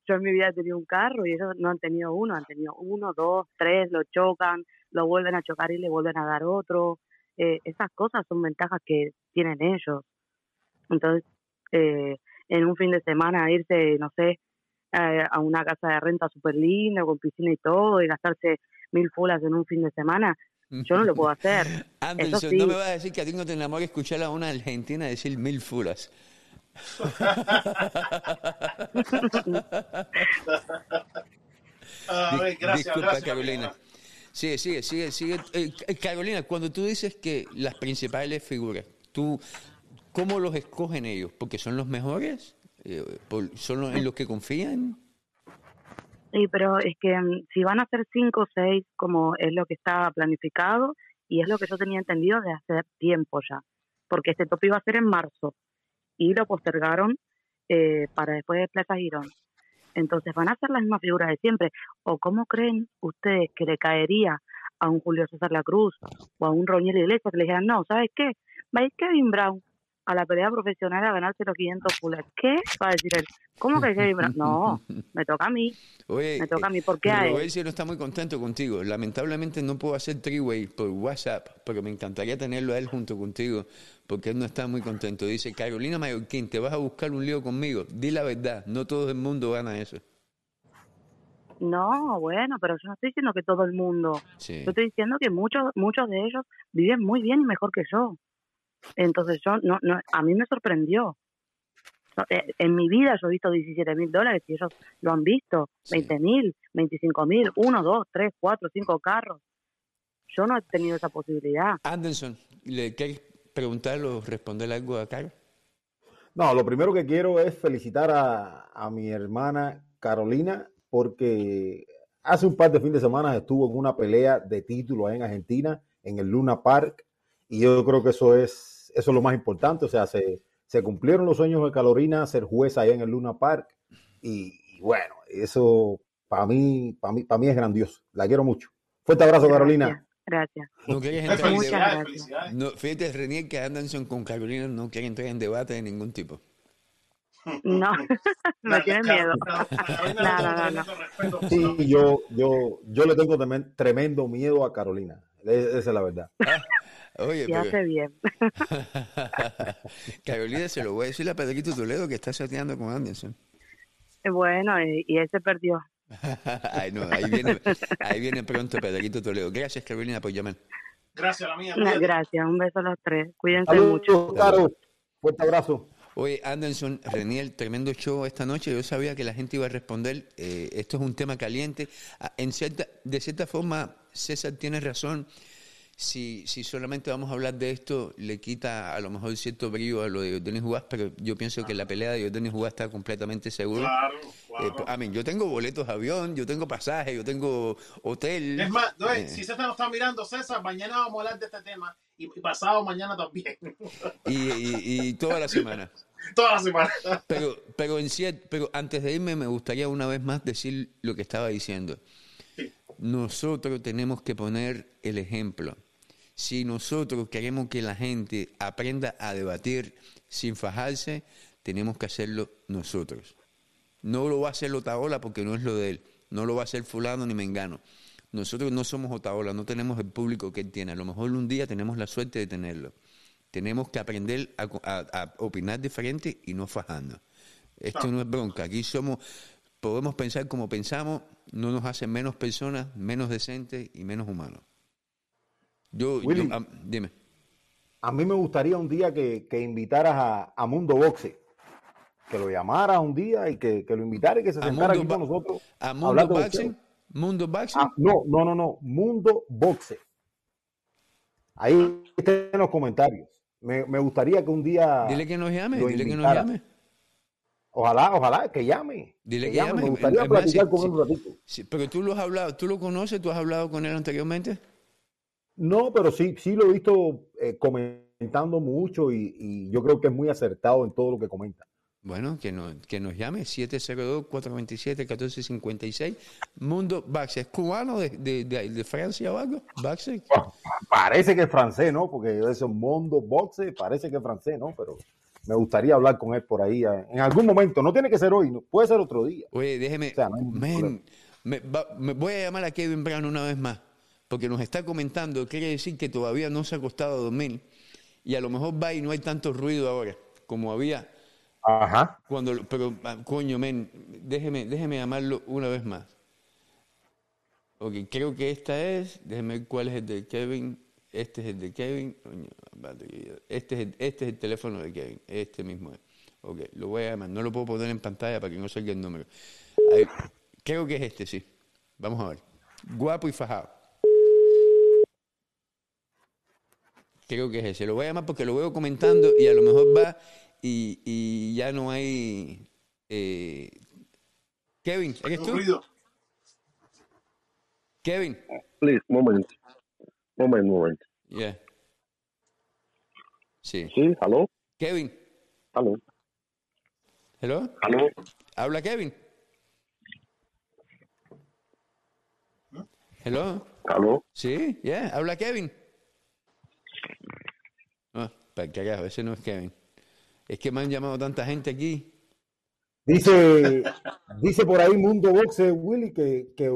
Speaker 16: Yo en mi vida he tenido un carro y ellos no han tenido uno, han tenido uno, dos, tres, lo chocan, lo vuelven a chocar y le vuelven a dar otro. Eh, esas cosas son ventajas que tienen ellos. Entonces, eh, en un fin de semana irse, no sé, eh, a una casa de renta súper linda, con piscina y todo, y gastarse mil fulas en un fin de semana, yo no lo puedo hacer. Eso
Speaker 1: Anderson,
Speaker 16: sí.
Speaker 1: no me vas a decir que a ti no te enamora escuchar a una argentina decir mil fulas.
Speaker 12: A ver,
Speaker 1: Dis-
Speaker 12: gracias,
Speaker 1: Disculpa,
Speaker 12: gracias,
Speaker 1: Carolina. Sigue, sigue, sigue, sigue. Eh, eh, Carolina, cuando tú dices que las principales figuras, tú, ¿cómo los escogen ellos? ¿Porque son los mejores? Eh, ¿Son los en los que confían?
Speaker 16: Sí, pero es que mm, si van a ser cinco o seis, como es lo que está planificado, y es lo que yo tenía entendido de hace tiempo ya, porque este tope iba a ser en marzo, y lo postergaron eh, para después de Plaza Girón. Entonces, ¿van a ser las mismas figuras de siempre? ¿O cómo creen ustedes que le caería a un Julio César La Cruz o a un Roñel Iglesias que le dijeran, no, ¿sabes qué? Va a ir Kevin Brown a la pelea profesional a ganarse los 500 fulas. ¿Qué? Va a decir él. ¿Cómo que Kevin Brown? No, me toca a mí.
Speaker 1: Oye,
Speaker 16: Me toca a mí. ¿Por
Speaker 1: eh,
Speaker 16: qué a él?
Speaker 1: No está muy contento contigo. Lamentablemente no puedo hacer three-way por WhatsApp, pero me encantaría tenerlo a él junto contigo, porque él no está muy contento. Dice, Carolina Mallorquín, ¿te vas a buscar un lío conmigo? Di la verdad, no todo el mundo gana eso.
Speaker 16: No, bueno, pero yo no estoy diciendo que todo el mundo.
Speaker 1: Sí.
Speaker 16: Yo estoy diciendo que muchos muchos de ellos viven muy bien y mejor que yo. Entonces yo no, no a mí me sorprendió. Eh, En mi vida yo he visto 17 mil dólares y ellos lo han visto. 20 mil, 25 mil, uno, dos, tres, cuatro, cinco carros. Yo no he tenido esa posibilidad.
Speaker 1: Anderson, ¿le quieres preguntar o responder algo a Caro?
Speaker 13: No, lo primero que quiero es felicitar a, a mi hermana Carolina porque hace un par de fines de semana estuvo en una pelea de título ahí en Argentina, en el Luna Park, y yo creo que eso es, eso es lo más importante, o sea, se, se cumplieron los sueños de Carolina ser jueza allá en el Luna Park, y, y bueno, eso para mí, para mí, para mí es grandioso, la quiero mucho. Fuerte abrazo, Carolina.
Speaker 16: Gracias.
Speaker 1: No
Speaker 12: Muchas
Speaker 1: entrar en debate. No, fíjate, Renier, que Anderson con Carolina no quiere entrar en debate de ningún tipo.
Speaker 16: No, me tienen miedo. No, no, no.
Speaker 13: Sí, yo, yo, yo le tengo tremen- tremendo miedo a Carolina, e- esa es la verdad.
Speaker 1: Oye,
Speaker 16: Y hace bien.
Speaker 1: Carolina se lo voy a decir a Pedrito Toledo que está chateando con Anderson.
Speaker 16: Bueno, y, y él se perdió.
Speaker 1: Ay, no, ahí viene, ahí viene pronto Pedrito Toledo. Gracias, Carolina, por llamar.
Speaker 12: Gracias, la mía.
Speaker 16: No. Gracias, un beso a los tres. Cuídense
Speaker 13: Saludos,
Speaker 16: mucho.
Speaker 13: Caro. Fuerte abrazo.
Speaker 1: Oye, Anderson, Reniel, tremendo show esta noche. Yo sabía que la gente iba a responder. Eh, esto es un tema caliente. Ah, En cierta, de cierta forma, César tiene razón. Si, si solamente vamos a hablar de esto, le quita a lo mejor cierto brillo a lo de Denis Jugás, pero yo pienso que la pelea de Denis Jugás está completamente segura.
Speaker 12: Claro,
Speaker 1: Eh,
Speaker 12: claro.
Speaker 1: a mí, yo tengo boletos de avión, yo tengo pasaje, yo tengo hotel.
Speaker 12: Es más, no,
Speaker 1: Eh,
Speaker 12: si César nos está mirando, César, mañana vamos a hablar de este tema y, pasado mañana también.
Speaker 1: y, y- y toda la semana.
Speaker 12: Toda la semana.
Speaker 1: Pero, pero, en cier- pero antes de irme, me gustaría una vez más decir lo que estaba diciendo. Nosotros tenemos que poner el ejemplo. Si nosotros queremos que la gente aprenda a debatir sin fajarse, tenemos que hacerlo nosotros. No lo va a hacer Otaola porque no es lo de él. No lo va a hacer fulano ni mengano. Nosotros no somos Otaola, no tenemos el público que él tiene. A lo mejor un día tenemos la suerte de tenerlo. Tenemos que aprender a, a- a opinar diferente y no fajando. Esto no es bronca. Aquí somos, podemos pensar como pensamos, no nos hace menos personas, menos decentes y menos humanos. Yo, yo-
Speaker 13: Willy.
Speaker 1: am- dime.
Speaker 13: A mí me gustaría un día que, que invitaras a, a Mundo Boxe. Que lo llamaras un día y que, que lo invitara y que se
Speaker 1: A
Speaker 13: sentara aquí con nosotros.
Speaker 1: ¿A Mundo Boxing? ¿Mundo Boxing?
Speaker 13: Ah, no, no, no, no. Mundo Boxe. Ahí está en los comentarios. Me, me gustaría que un día.
Speaker 1: Dile que nos llame, dile que nos llame.
Speaker 13: Ojalá, ojalá, que llame.
Speaker 1: Dile que,
Speaker 13: llame.
Speaker 1: llame.
Speaker 13: Me gustaría platicar con él un ratito.
Speaker 1: pero tú lo has hablado, tú lo conoces, tú has hablado con él anteriormente.
Speaker 13: No, pero sí, sí lo he visto eh, comentando mucho y, y yo creo que es muy acertado en todo lo que comenta.
Speaker 1: Bueno, que nos, que nos llame 702-427-1456. Mundo Baxe, ¿es cubano de, de, de, de Francia o algo?
Speaker 13: Parece que es francés, ¿no? Porque eso Mundo Boxe parece que es francés, ¿no? Pero me gustaría hablar con él por ahí eh, en algún momento. No tiene que ser hoy, no, puede ser otro día.
Speaker 1: Oye, déjeme,
Speaker 13: O sea, no
Speaker 1: me, va- me voy a llamar a Kevin Brown una vez más, porque nos está comentando, quiere decir que todavía no se ha acostado a dormir, y a lo mejor va y no hay tanto ruido ahora, como había
Speaker 13: Ajá.
Speaker 1: cuando, pero ah, coño, men, déjeme, déjeme llamarlo una vez más. Ok, creo que esta es, déjeme ver cuál es el de Kevin, este es el de Kevin, este es el, este es el teléfono de Kevin, este mismo es. Ok, lo voy a llamar, no lo puedo poner en pantalla para que no salga el número. Ahí, creo que es este, sí. Vamos a ver. Guapo y fajado. Creo que es ese. Lo voy a llamar porque lo veo comentando y a lo mejor va y, y ya no hay... eh, Kevin, ¿eres tú? Kevin.
Speaker 8: Please, moment. Moment, moment.
Speaker 1: Yeah. Sí.
Speaker 8: Sí, ¿aló?
Speaker 1: Kevin.
Speaker 8: ¿Aló?
Speaker 1: ¿Hello?
Speaker 8: ¿Aló?
Speaker 1: ¿Habla Kevin? ¿Hello?
Speaker 8: ¿Aló?
Speaker 1: Sí, yeah. ¿Habla Kevin? Ah, para carajo, ese no es Kevin. Es que me han llamado tanta gente aquí.
Speaker 13: Dice, dice por ahí Mundo Boxe, Willy, que, que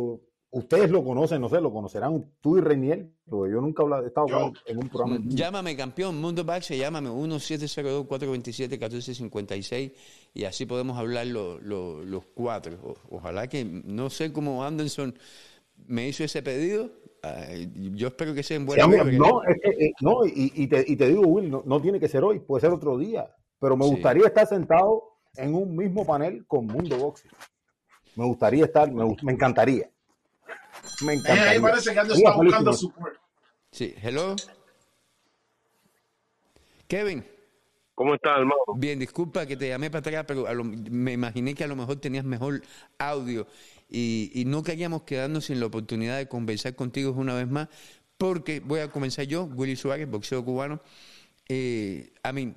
Speaker 13: ustedes lo conocen, no sé, lo conocerán tú y Reniel, porque yo nunca he hablado- he estado en un programa. vivo.
Speaker 1: Llámame, campeón, Mundo Baxe, llámame 1-702-427-1456 y así podemos hablar lo- lo- los cuatro. O- ojalá que, no sé cómo Anderson me hizo ese pedido, yo espero que sea en buena hora,
Speaker 13: no, es que, eh, no, y, y te, y te digo, Will, no, no tiene que ser hoy, puede ser otro día, pero me
Speaker 1: Sí.
Speaker 13: gustaría estar sentado en un mismo panel con Mundo Boxe. Me gustaría estar, me, encantaría. Me
Speaker 12: Eh,
Speaker 13: encantaría.
Speaker 12: ahí parece que Ando está buscando.
Speaker 1: Sí, hello. Kevin.
Speaker 10: ¿Cómo estás, hermano?
Speaker 1: Bien, disculpa que te llamé para atrás, pero a lo- me imaginé que a lo mejor tenías mejor audio y, y no queríamos quedarnos sin la oportunidad de conversar contigo una vez más, porque voy a comenzar yo, Willy Suárez, boxeo cubano. Eh, a mí,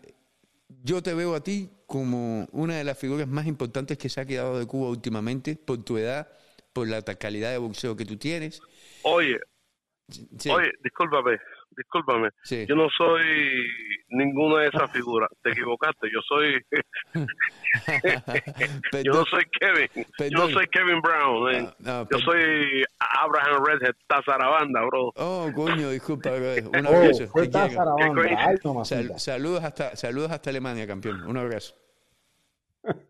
Speaker 1: yo te veo a ti como una de las figuras más importantes que se ha quedado de Cuba últimamente, por tu edad, por la calidad de boxeo que tú tienes.
Speaker 10: Oye,
Speaker 1: Sí.
Speaker 10: oye, discúlpame, discúlpame.
Speaker 1: Sí.
Speaker 10: Yo no soy ninguna de esas figuras. Te equivocaste. Yo soy. yo no soy Kevin. Yo no soy Kevin Brown. eh.
Speaker 1: no,
Speaker 10: yo soy Abraham Redhead Tazarabanda, bro.
Speaker 1: Oh, coño, disculpa, brother. Un
Speaker 10: Oh,
Speaker 1: abrazo.
Speaker 10: fue. Tazarabanda.
Speaker 13: Ay,
Speaker 1: Sal- saludos hasta saludos hasta Alemania, campeón. Un abrazo.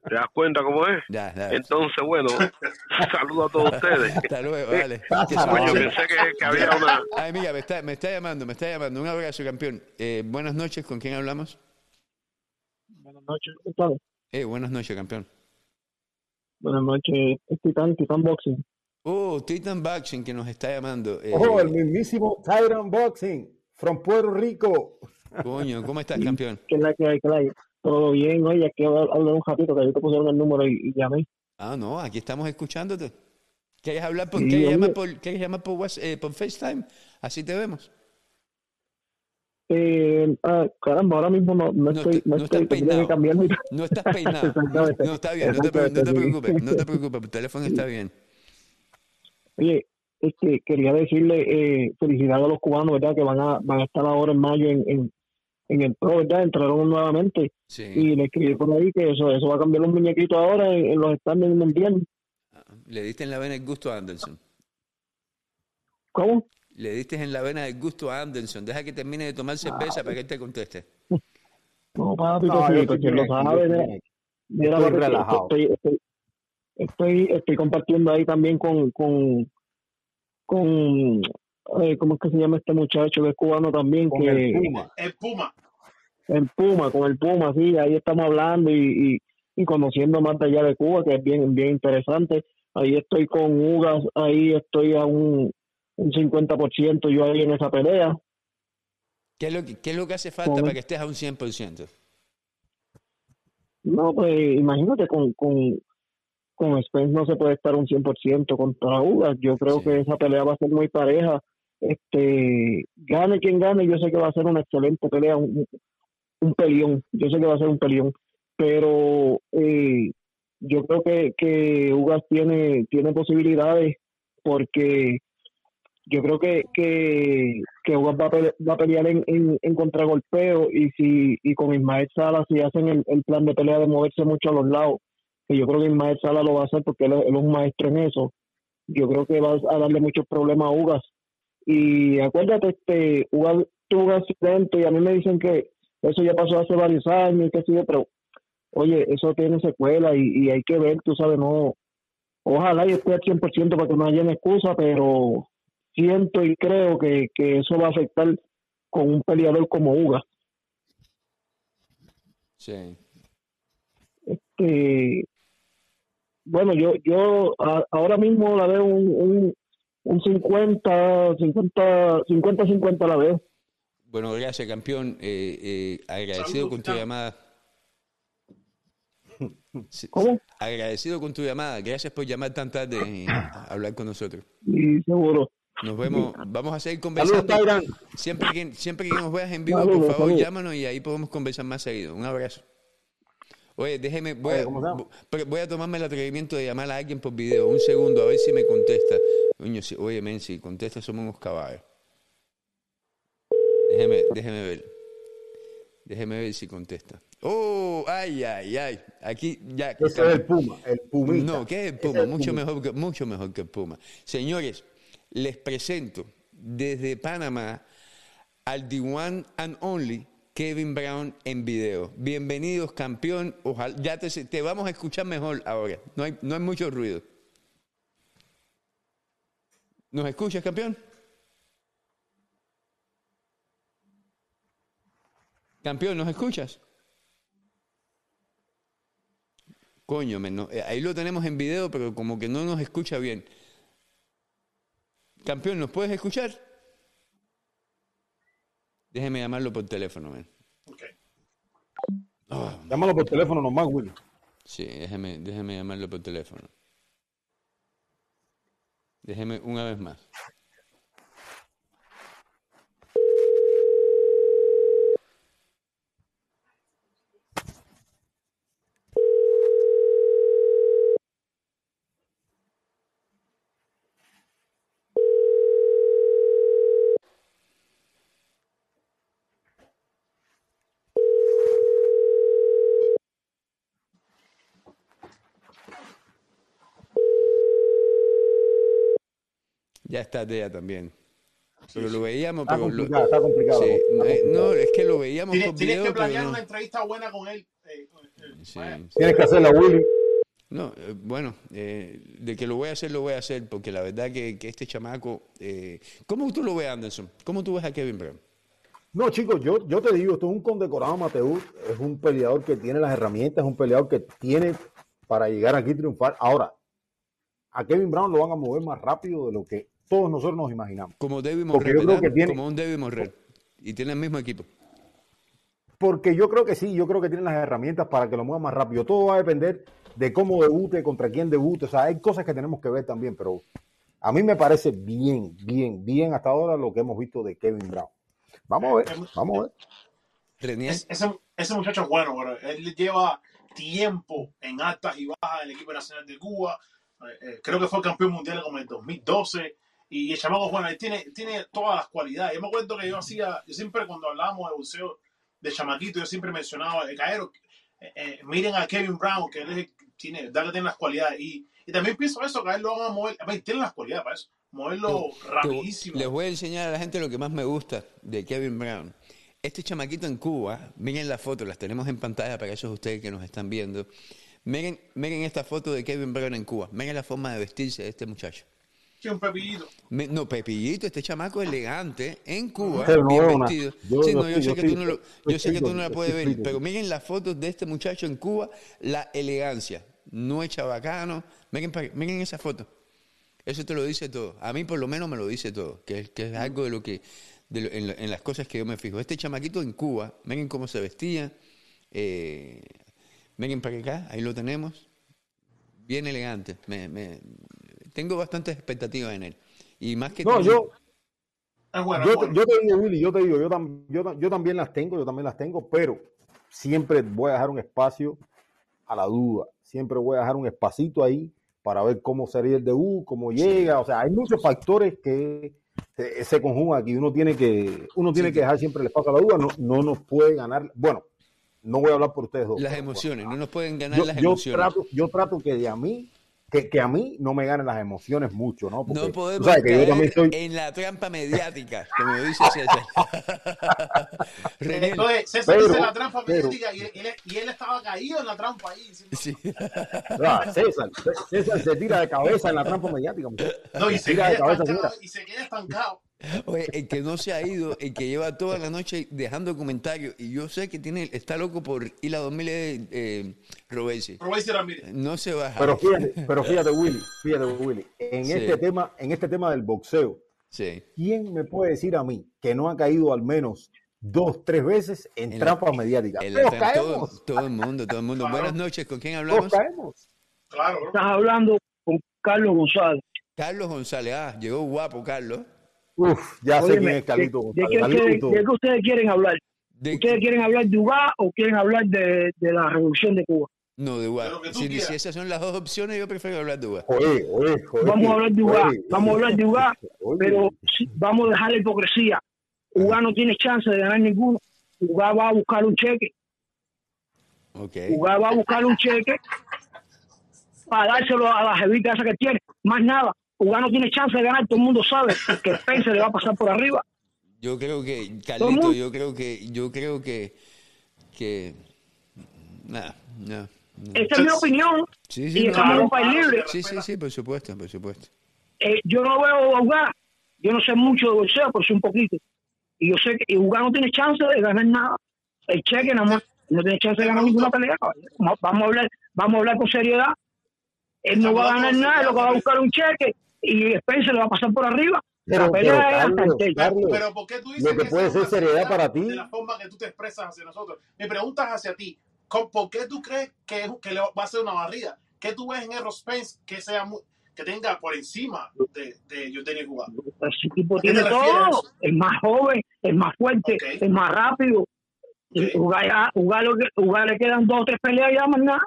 Speaker 10: ¿Te das cuenta cómo es?
Speaker 1: Ya, ya.
Speaker 10: Entonces, bueno, saludo a todos ustedes.
Speaker 1: Hasta luego, vale. Que suerte.
Speaker 10: pensé que, que había una.
Speaker 1: Ay, mira, me está, me está llamando, me está llamando. Un abrazo, campeón. Eh, buenas noches, ¿con quién hablamos?
Speaker 17: Buenas noches, ¿qué tal?
Speaker 1: Eh, buenas noches, campeón.
Speaker 17: Buenas noches, es Titán, Titán Boxing.
Speaker 1: Oh, Titan Boxing que nos está llamando. Eh,
Speaker 13: Oh, el mismísimo Tyrant Boxing, from Puerto Rico.
Speaker 1: Coño, ¿cómo estás, campeón?
Speaker 17: ¿Qué es la que hay, la que hay? Todo bien, oye, aquí hablo un ratito que ahorita pusieron el número y, y llamé.
Speaker 1: Ah, no, aquí estamos escuchándote. ¿Quieres hablar por,
Speaker 17: Sí,
Speaker 1: ¿quieres llamar por, ¿quieres llamar por, Whats- eh, por FaceTime? Así te vemos.
Speaker 17: Eh, ah, caramba, ahora mismo no, no estoy, no, estoy, que cambiarme.
Speaker 1: No estás peinado. No, está bien, no te, no te preocupes, no te preocupes, tu teléfono está bien.
Speaker 17: Oye, es que quería decirle eh, felicidades a los cubanos, ¿verdad? Que van a, van a estar ahora en mayo en, en, en el Pro, ¿verdad? Entraron nuevamente.
Speaker 1: Sí.
Speaker 17: Y le escribí por ahí que eso, eso va a cambiar los muñequitos ahora en, en los estándares mundiales.
Speaker 1: Le diste en la vena el gusto a Anderson.
Speaker 17: ¿Cómo?
Speaker 1: Le diste en la vena del gusto a Anderson. Deja que termine de tomar cerveza para que él te conteste.
Speaker 17: No, papi,
Speaker 13: No,
Speaker 17: pues sí, pues lo sabe. Mira,
Speaker 13: Estoy relajado.
Speaker 17: Estoy, estoy, estoy, estoy compartiendo ahí también con, con, con eh, ¿cómo es que se llama este muchacho que es cubano también?
Speaker 13: Con
Speaker 17: que
Speaker 13: el Puma.
Speaker 12: El Puma.
Speaker 17: El Puma, con el Puma, sí, ahí estamos hablando y, y, y conociendo más de allá de Cuba, que es bien, bien interesante. Ahí estoy con Ugas, ahí estoy a un, un 50% yo ahí en esa pelea.
Speaker 1: ¿Qué es lo que, qué es lo que hace falta
Speaker 17: Con-
Speaker 1: para que estés a un 100%?
Speaker 17: No, pues imagínate, con, con, con Spence no se puede estar un 100% contra Ugas. Yo creo que esa pelea va a ser muy pareja. Este, gane quien gane, yo sé que va a ser una excelente pelea, un, un peleón. Yo sé que va a ser un peleón. Pero eh, yo creo que, que Ugas tiene, tiene posibilidades porque yo creo que, que, que Ugas va a pelear, va a pelear en, en, en contragolpeo y si y con Ismael Sala si hacen el, el plan de pelea de moverse mucho a los lados, que yo creo que Ismael Sala lo va a hacer porque él, él es un maestro en eso, yo creo que va a darle muchos problemas a Ugas. Y acuérdate, este, Ugas tuvo un accidente y a mí me dicen que eso ya pasó hace varios años y qué sé yo, pero oye, eso tiene secuela y, y hay que ver, tú sabes, no, ojalá y esté al 100% para que no haya excusa, pero siento y creo que, que eso va a afectar con un peleador como Uga.
Speaker 1: Sí.
Speaker 17: Este, bueno, yo yo a- ahora mismo la veo un, un, un 50, 50, 50, 50 la veo.
Speaker 1: Bueno, gracias, campeón. Eh, eh, agradecido con tu llamada. Sí,
Speaker 17: ¿Cómo?
Speaker 1: Agradecido con tu llamada. Gracias por llamar tan tarde y hablar con nosotros.
Speaker 17: Y seguro.
Speaker 1: Nos vemos. Vamos a seguir conversando. Siempre que, siempre que nos veas en vivo,
Speaker 17: Saludos,
Speaker 1: por favor, llámanos y ahí podemos conversar más seguido. Un abrazo. Oye, déjeme, voy,
Speaker 13: Oye,
Speaker 1: a, voy a tomarme el atrevimiento de llamar a alguien por video. Un segundo, a ver si me contesta. Coño, si- oye, men, si contesta, somos unos caballos. Déjeme, déjeme ver. Déjeme ver si contesta. Oh, ay, ay, ay. Aquí ya.
Speaker 13: Ese es el Puma, el Pumita.
Speaker 1: No, ¿qué es el Puma?
Speaker 13: es el
Speaker 1: mucho, mejor que, mucho mejor que el Puma. Señores, les presento desde Panamá al The One and Only Kevin Brown en video. Bienvenidos, campeón. Ojalá, ya te, vamos a escuchar mejor ahora. No hay, no hay mucho ruido. ¿Nos escuchas, campeón? Campeón, ¿nos escuchas? Coño, men, no, eh, ahí lo tenemos en video, pero como que no nos escucha bien. Campeón, ¿nos puedes escuchar? Déjeme llamarlo por teléfono, men. Ah,
Speaker 13: Llámalo por teléfono nomás, Willy.
Speaker 1: sí, déjeme, déjeme llamarlo por teléfono. Déjeme una vez más. Ya está Dea también. Pero lo veíamos,
Speaker 13: Está
Speaker 1: pero lo-
Speaker 13: complicado, está complicado.
Speaker 1: Sí,
Speaker 13: Está complicado.
Speaker 1: no, es que lo veíamos
Speaker 12: Tienes,
Speaker 1: por
Speaker 12: tienes
Speaker 1: video,
Speaker 12: que planear
Speaker 1: no.
Speaker 12: una entrevista buena con él. eh,
Speaker 1: Sí.
Speaker 13: Tienes que hacerla, Willy.
Speaker 1: No, eh, bueno, eh, de que lo voy a hacer, lo voy a hacer, porque la verdad que, que este chamaco... eh, ¿Cómo tú lo ves, Anderson? ¿Cómo tú ves a Kevin Brown?
Speaker 13: No, chicos, yo, yo te digo, esto es un condecorado amateur, es un peleador que tiene las herramientas, es un peleador que tiene para llegar aquí a triunfar. Ahora, a Kevin Brown lo van a mover más rápido de lo que todos nosotros nos imaginamos.
Speaker 1: Como David
Speaker 13: Porque
Speaker 1: Morrell,
Speaker 13: yo creo
Speaker 1: ¿verdad?
Speaker 13: que tiene-
Speaker 1: Como un David Morrell. Y tiene el mismo equipo.
Speaker 13: Porque yo creo que sí, yo creo que tiene las herramientas para que lo mueva más rápido. Todo va a depender de cómo debute, contra quién debute. O sea, hay cosas que tenemos que ver también, pero a mí me parece bien, bien, bien hasta ahora lo que hemos visto de Kevin Brown. Vamos a ver, vamos a ver.
Speaker 12: Es- ese, ese muchacho es bueno, bro. Él lleva tiempo en altas y bajas en el equipo nacional de Cuba. Eh, eh, creo que fue campeón mundial como en el 2012. Y el chamaco es bueno. Él tiene, tiene todas las cualidades. Yo me acuerdo que yo hacía, yo siempre cuando hablábamos de boxeo de chamaquito, yo siempre mencionaba, eh, Caero, eh, eh, miren a Kevin Brown, que él es- tiene, da que tiene las cualidades. Y, y también pienso eso, que a él lo van a mover. A ver, tiene las cualidades para eso. moverlo
Speaker 1: Te-
Speaker 12: rapidísimo.
Speaker 1: Les voy a enseñar a la gente lo que más me gusta de Kevin Brown. Este chamaquito en Cuba, miren la foto, las tenemos en pantalla para esos ustedes que nos están viendo. Miren, miren esta foto de Kevin Brown en Cuba. Miren la forma de vestirse de este muchacho.
Speaker 12: Que un pepillito.
Speaker 1: Me- no, Pepillito, este chamaco elegante en Cuba,
Speaker 13: no
Speaker 1: bien vestido.
Speaker 13: Yo-
Speaker 1: sí, no, yo sé
Speaker 13: yo
Speaker 1: que tú no lo,
Speaker 13: yo
Speaker 1: sé que tú no la puedes ver, pero miren las fotos de este muchacho en Cuba, la elegancia, no es chabacano. Miren, miren esa foto. Eso te lo dice todo. A mí por lo menos me lo dice todo, que, es- que es algo de lo que, de lo- en, lo- en las cosas que yo me fijo. Este chamaquito en Cuba, miren cómo se vestía, eh, miren para acá, ahí lo tenemos, bien elegante. Me, me- tengo bastantes expectativas en él. Y más que
Speaker 13: No,
Speaker 1: todo-
Speaker 13: yo,
Speaker 12: bueno,
Speaker 13: yo, te-
Speaker 12: bueno.
Speaker 13: yo te digo, Willy, yo te digo, yo, tam- yo, yo también las tengo, yo también las tengo, pero siempre voy a dejar un espacio a la duda. Siempre voy a dejar un espacito ahí para ver cómo sería el debut, cómo llega. O sea, hay muchos factores que se, se conjugan aquí. Uno tiene que, uno tiene que dejar siempre el espacio a la duda. No, no nos puede ganar. Bueno, no voy a hablar por ustedes dos.
Speaker 1: Las emociones, no nos pueden ganar
Speaker 13: yo,
Speaker 1: las
Speaker 13: yo
Speaker 1: emociones.
Speaker 13: trato, yo trato que de a mí, que, que a mí no me ganen las emociones mucho, ¿no? Porque
Speaker 1: No podemos
Speaker 13: sabes yo
Speaker 1: en la trampa mediática, como dice César.
Speaker 12: Entonces, César
Speaker 13: Pero-
Speaker 12: dice la trampa
Speaker 13: pero-
Speaker 12: mediática y, él, y él estaba caído en la trampa ahí.
Speaker 1: sí.
Speaker 13: Ah, César, César se tira de cabeza en la trampa mediática.
Speaker 12: No, y se,
Speaker 13: tira
Speaker 12: queda
Speaker 13: de cabeza,
Speaker 12: y se queda estancado.
Speaker 1: Oye, el que no se ha ido, el que lleva toda la noche dejando comentarios, y yo sé que tiene, está loco por ir a 2000 eh, eh, Robesi.
Speaker 12: Ramírez.
Speaker 1: No se baja.
Speaker 13: Pero fíjate, pero fíjate, Willy, fíjate, Willy, en
Speaker 1: Sí.
Speaker 13: este tema, en este tema del boxeo,
Speaker 1: Sí.
Speaker 13: ¿quién me puede decir a mí que no ha caído al menos dos, tres veces en,
Speaker 1: En la-
Speaker 13: trampas mediáticas?
Speaker 1: En la todo,
Speaker 13: caemos,
Speaker 1: todo el mundo, todo el mundo.
Speaker 12: Claro.
Speaker 1: Buenas noches, ¿con quién
Speaker 13: todos
Speaker 1: hablamos?
Speaker 13: caemos.
Speaker 12: Claro.
Speaker 18: Estás hablando con Carlos González.
Speaker 1: Carlos González. Ah, llegó guapo, Carlos.
Speaker 13: Uf, ya sé
Speaker 18: Óyeme,
Speaker 13: quién es Carlito
Speaker 18: ¿de, de
Speaker 13: González.
Speaker 18: qué ustedes,
Speaker 13: Carlito,
Speaker 18: de qué ustedes quieren hablar?
Speaker 1: De-
Speaker 18: ¿Ustedes quieren hablar de UGA o quieren hablar de, de la revolución de Cuba?
Speaker 1: no, de
Speaker 12: De tú
Speaker 1: Si,
Speaker 12: quieras.
Speaker 1: si esas son las dos opciones, yo prefiero hablar de UA.
Speaker 13: Oye, oye, oye,
Speaker 18: Vamos a hablar de UGA,
Speaker 13: oye,
Speaker 18: vamos a hablar de UGA,
Speaker 13: oye.
Speaker 18: pero sí, vamos a dejar la hipocresía. UGA no tiene chance de ganar ninguno. UGA va a buscar un cheque.
Speaker 1: Ok.
Speaker 18: UGA va a buscar un cheque para dárselo a la jevita esa que tiene. Más nada. UGA no tiene chance de ganar. Todo el mundo sabe que Spencer le va a pasar por arriba.
Speaker 1: Yo creo que,
Speaker 18: el
Speaker 1: Carlito, yo creo que, yo creo que, que, nada, no. no.
Speaker 18: Esta es mi opinión.
Speaker 1: Sí,
Speaker 18: y
Speaker 1: sí, no,
Speaker 18: estamos en un país libre.
Speaker 1: Sí, sí, sí, por supuesto, por supuesto.
Speaker 18: Eh, yo no veo a UGA. Yo no sé mucho de boxeo, pero sé un poquito. Y yo sé que UGA no tiene chance de ganar nada. El cheque nada más. No tiene chance de ganar ninguna pelea. vamos a hablar, vamos a hablar con seriedad. Él no va a ganar nada, lo que va a buscar un cheque y Spencer le va a pasar por arriba.
Speaker 13: Pero,
Speaker 18: la pelea
Speaker 13: pero,
Speaker 18: hasta el
Speaker 13: Carlos,
Speaker 12: Pero ¿por qué tú dices
Speaker 13: lo que puede ser seriedad para ti.
Speaker 12: De la forma que tú te expresas hacia nosotros. Mi pregunta es hacia ti. ¿Con- ¿Por qué tú crees que, le va a ser una barrida? ¿Qué tú ves en Errol Spence que sea mu- que tenga por encima de, de Yoteni Jugado?
Speaker 18: Ese tipo
Speaker 12: ¿A qué
Speaker 18: tiene todo. Es más joven, es más fuerte,
Speaker 12: Ok.
Speaker 18: es más rápido. Y Jugar, ya- jugar lo que- jugar le quedan dos o tres peleas y ya más nada.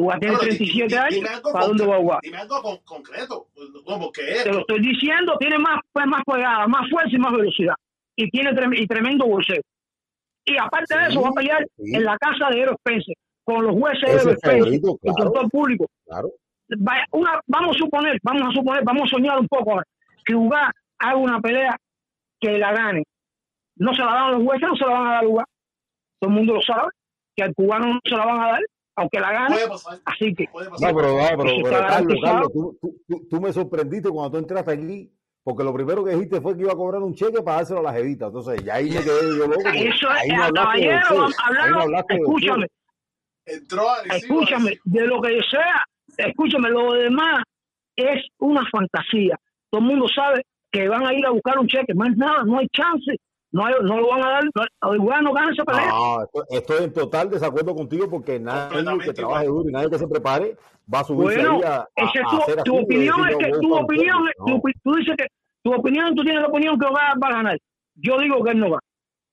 Speaker 18: Jugar tiene
Speaker 12: Pero di-
Speaker 18: 37
Speaker 12: di-
Speaker 18: años. ¿Para dónde va a jugar?
Speaker 12: Dime algo con- concreto. No, porque
Speaker 18: Te
Speaker 12: esto.
Speaker 18: lo estoy diciendo, tiene más, pues, más pegada, más fuerza y más velocidad. Y tiene trem- y tremendo bolseo. Y aparte de eso, va a pelear
Speaker 13: sí.
Speaker 18: en la casa de Eero Spencer, con los jueces de
Speaker 13: es
Speaker 18: Spencer
Speaker 13: claro.
Speaker 18: todo el público.
Speaker 13: Claro.
Speaker 18: Vaya, una, vamos a suponer, vamos a suponer, vamos a soñar un poco ahora, que Uga haga una pelea que la gane. No se la dan a los jueces, no se la van a dar a Uga. Todo el mundo lo sabe, que al cubano no se la van a dar, aunque la gane. Así que,
Speaker 13: No, pero, no, pero,
Speaker 18: Eso
Speaker 13: pero, Carlos. Carlos, tú, tú- tú- tú me sorprendiste cuando tú entraste aquí, porque lo primero que dijiste fue que iba a cobrar un cheque para dárselo a la jevita. Entonces, ya ahí me quedé yo loco.
Speaker 18: eso es,
Speaker 13: ahí no hablaste de
Speaker 18: caballero,
Speaker 13: ahí no
Speaker 18: escúchame,
Speaker 12: Entró
Speaker 18: escúchame, de lo que sea, escúchame, lo demás es una fantasía. Todo el mundo sabe que van a ir a buscar un cheque, más nada, no hay chance, no, hay- no lo van a dar, no, igual no ganan esa pelea.
Speaker 13: No, esto- estoy en total desacuerdo contigo porque nadie que trabaje
Speaker 12: igual.
Speaker 13: duro y nadie que se prepare va a subirse
Speaker 18: Bueno,
Speaker 13: ahí a, a-
Speaker 18: esa es
Speaker 13: a
Speaker 18: tu, opinión es que
Speaker 13: "No, voy
Speaker 18: tu opinión,
Speaker 13: cheque".
Speaker 18: es-
Speaker 13: No.
Speaker 18: tu, tú dices que tu opinión, tú tienes la opinión que va, va a ganar. Yo digo que él no va.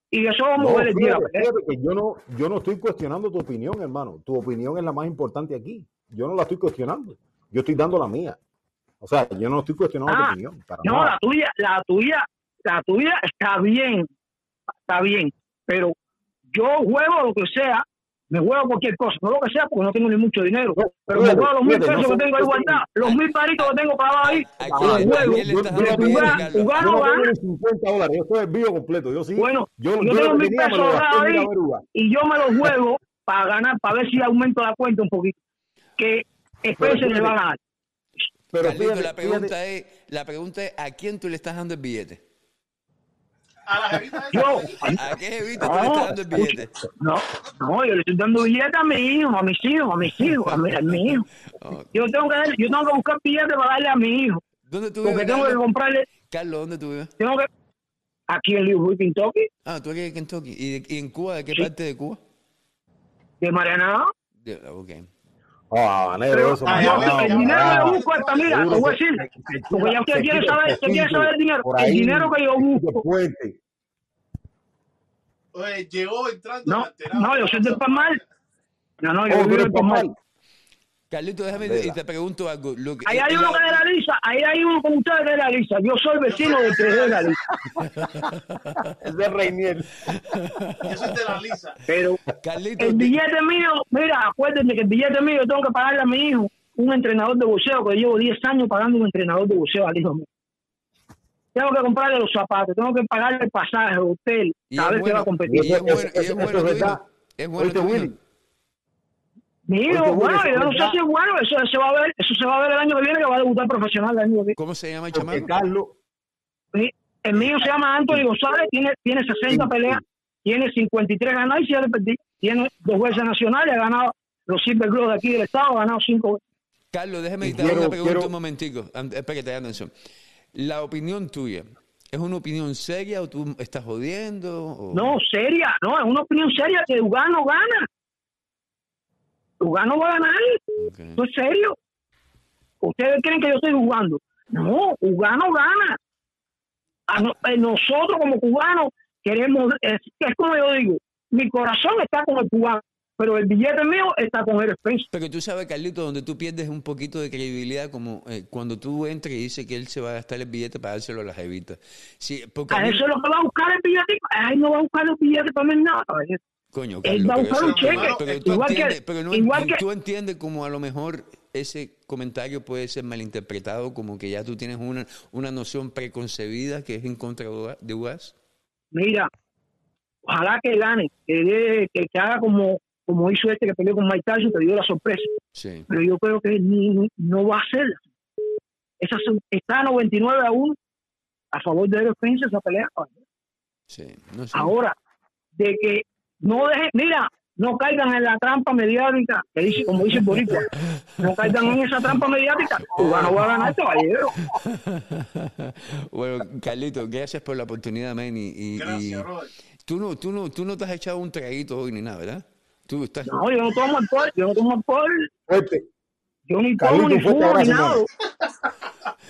Speaker 18: Y eso vamos
Speaker 13: No,
Speaker 18: a ver
Speaker 13: que yo no, yo no estoy cuestionando tu opinión, hermano. Tu opinión es la más importante aquí. Yo no la estoy cuestionando. Yo estoy dando la mía. O sea, yo no estoy cuestionando
Speaker 18: Ah,
Speaker 13: tu opinión. Para
Speaker 18: No,
Speaker 13: nada.
Speaker 18: la tuya, la tuya, la tuya está bien, está bien. Pero yo juego lo que sea me juego cualquier cosa, no lo que sea, porque no tengo ni mucho dinero. pero me juego los mil pesos que tengo ahí guardados, los mil paritos que tengo pagados ahí,
Speaker 13: ¿A
Speaker 18: los juego. jugar,
Speaker 13: no 50 dólares, yo estoy el vivo completo. Yo sí.
Speaker 18: Bueno,
Speaker 13: yo,
Speaker 18: yo
Speaker 13: yo lo
Speaker 18: tengo mil pesos ahorrados ahí y yo me los juego para ganar, para ver si aumento la cuenta un poquito. Que Spencer le va a ganar.
Speaker 13: Pero
Speaker 1: Carlito,
Speaker 13: fíjate,
Speaker 1: la pregunta es, la pregunta es, ¿a quién tú le estás dando el billete?
Speaker 12: A la jevita esa.
Speaker 18: Yo,
Speaker 1: ¿A qué jevita tú le estás dando el billete?
Speaker 18: No, no, yo le estoy dando billetes a mi hijo, a mis hijos, a mis hijos, a mi, a mi hijo. Yo tengo que yo tengo que buscar billetes para darle a mi hijo.
Speaker 1: ¿Dónde tú
Speaker 18: Porque
Speaker 1: vives,
Speaker 18: tengo que
Speaker 1: Carlos?
Speaker 18: comprarle,
Speaker 1: Carlos, ¿dónde tú vives?
Speaker 18: tengo que aquí en Louisville, Kentucky,
Speaker 1: Ah, tú aquí en Kentucky. ¿Y, de- y en Cuba? ¿De qué
Speaker 18: Sí.
Speaker 1: parte de Cuba?
Speaker 18: de Mariana.
Speaker 1: De, ok.
Speaker 13: Ah, habanero, eso. mamá,
Speaker 18: el dinero que yo busco hasta, mira, te voy a decir, porque ya usted
Speaker 13: se
Speaker 18: quiere saber,
Speaker 13: el
Speaker 18: usted quiere saber el dinero, el dinero que yo busco.
Speaker 12: Oye, llegó entrando
Speaker 18: No, yo soy del Palmar. No, no, yo
Speaker 13: Oh,
Speaker 18: vivo en Palmar.
Speaker 1: Carlito, déjame
Speaker 13: Vela.
Speaker 1: y te pregunto algo. Lo que-
Speaker 18: Ahí hay uno que es de la lisa, ahí hay uno como ustedes de la lisa. Yo soy vecino del que es de la lisa.
Speaker 13: Es de Reinier.
Speaker 12: Yo soy de la lisa.
Speaker 18: Pero
Speaker 1: Carlito,
Speaker 18: el
Speaker 1: te-
Speaker 18: billete mío, mira, acuérdense que el billete mío yo tengo que pagarle a mi hijo un entrenador de boxeo, que llevo 10 años pagando un entrenador de boxeo al hijo mío. Tengo que comprarle los zapatos, tengo que pagarle el pasaje, el hotel,
Speaker 1: y
Speaker 18: cada
Speaker 1: es
Speaker 18: vez que va a
Speaker 1: bueno,
Speaker 18: competir.
Speaker 1: y es bueno, y es bueno.
Speaker 13: Es
Speaker 1: bueno
Speaker 13: Oíste,
Speaker 18: bueno, no
Speaker 13: eso
Speaker 18: sé si es bueno, eso se va a ver, eso se va a ver el año que viene que va a debutar profesional el año que viene.
Speaker 1: ¿Cómo se llama el chamaco?
Speaker 13: Carlos,
Speaker 18: Sí, El mío se llama Anthony González, tiene, tiene 60 peleas, tiene 53 ganadas y 7 perdidas. Tiene dos veces nacionales, ha ganado los Silver Globe de aquí del estado, ha ganado 5 veces.
Speaker 1: Carlos, déjame
Speaker 13: Y
Speaker 1: te hago una
Speaker 13: quiero-
Speaker 1: pregunta
Speaker 13: quiero-
Speaker 1: un momentico. An- Espera que te haga atención. La opinión tuya, ¿es una opinión seria o tú estás jodiendo? o-
Speaker 18: No, seria, no, es una opinión seria que Ugano gana. Ugano va a ganar,
Speaker 1: Ok.
Speaker 18: ¿esto es serio? ¿Ustedes creen que yo estoy jugando? No, Ugano gana. A eh, nosotros como cubanos queremos, es, es como yo digo, mi corazón está con el cubano, pero el billete mío está con el Spencer.
Speaker 1: Pero tú sabes, Carlito, donde tú pierdes un poquito de credibilidad, como eh, cuando tú entras y dices que él se va a gastar el billete para dárselo a las evitas. Sí, porque a
Speaker 18: A
Speaker 1: mí-
Speaker 18: eso es lo que va a buscar el billete, a él no va a buscar los billetes para mí nada.
Speaker 1: Coño,
Speaker 18: Él
Speaker 1: Carlos,
Speaker 18: a
Speaker 1: pero
Speaker 18: un cheque,
Speaker 1: pero tú
Speaker 18: igual que-
Speaker 1: entiendes, pero no-
Speaker 18: igual que-
Speaker 1: tú entiendes como a lo mejor ese comentario puede ser malinterpretado, como que ya tú tienes una, una noción preconcebida que es en contra de UAS- de.
Speaker 18: Mira, ojalá que gane, que, dé- que, que haga como, como hizo este que peleó con Mike Tyson, que dio la sorpresa.
Speaker 1: Sí.
Speaker 18: Pero yo creo que ni, ni- no va a hacerla. Esa, está 99 a 1 a favor de Spencer esa pelea.
Speaker 1: Sí, no sé.
Speaker 18: Ahora, de que no dejen, mira, no caigan en la trampa mediática, que dice, como dice el boricua, no caigan en esa trampa mediática, Cubano va a ganar, caballero.
Speaker 1: bueno, Carlito, gracias por la oportunidad, man. Y,
Speaker 12: Gracias, Robert.
Speaker 1: tú, no, tú, no, tú no te has echado un traguito hoy ni nada, ¿verdad? Tú estás...
Speaker 18: No, yo no tomo alcohol, yo no tomo alcohol,
Speaker 13: fuerte.
Speaker 18: yo ni tomo, ni fumo, ni
Speaker 13: abrazo,
Speaker 18: nada.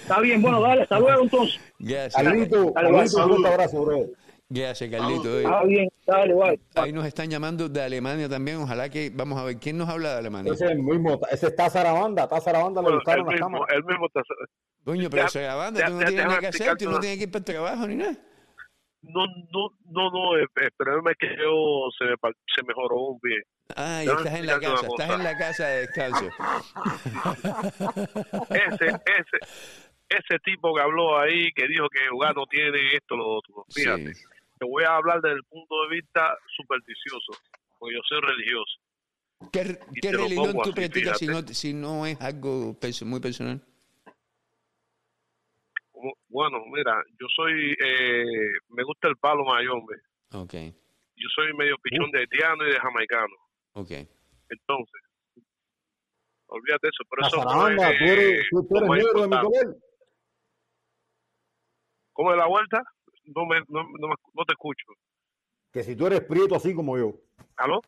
Speaker 18: Está bien, bueno, dale, hasta luego entonces.
Speaker 1: Gracias,
Speaker 13: Carlito, un fuerte abrazo, bro.
Speaker 1: Gracias, Carlito.
Speaker 18: Está bien, dale, bye.
Speaker 1: Ahí nos están llamando de Alemania también. Ojalá que, vamos a ver, ¿quién nos habla de Alemania?
Speaker 13: Ese es el mismo, ese está Zarabanda, está Zarabanda, le
Speaker 10: Bueno,
Speaker 13: gustaron las
Speaker 10: mismo,
Speaker 13: cámaras.
Speaker 10: el mismo está-
Speaker 1: Coño, pero
Speaker 10: Ya-
Speaker 1: se banda,
Speaker 10: ya-
Speaker 1: tú no tienes nada que hacer, tú no tienes que ir para el trabajo ni nada.
Speaker 10: No, no, no, no, el, problema es que yo se me, se me joró un pie.
Speaker 1: Ah, y estás en la casa, estás
Speaker 10: cosa.
Speaker 1: en la casa de descanso.
Speaker 10: Ese, ese, ese tipo que habló ahí, que dijo que jugar no tiene esto, lo otro. Fíjate,
Speaker 1: Sí.
Speaker 10: Te voy a hablar desde el punto de vista supersticioso, porque yo soy religioso.
Speaker 1: ¿Qué, religión tú
Speaker 10: así,
Speaker 1: practicas si no,
Speaker 10: fíjate.
Speaker 1: si no es algo perso- muy personal?
Speaker 10: Como- Bueno, mira, yo soy, eh, me gusta el palo mayombe.
Speaker 1: Ok,
Speaker 10: Yo soy medio pichón de haitiano y de jamaicano.
Speaker 1: ok.
Speaker 10: Entonces, olvídate eso, pero eso no es,
Speaker 13: tú eres, tú, eres negro de mi
Speaker 10: importante.
Speaker 13: color.
Speaker 10: ¿Cómo es la vuelta? No, me, no, no, me- no te escucho.
Speaker 13: Que si tú eres prieto así como yo.
Speaker 10: ¿Aló?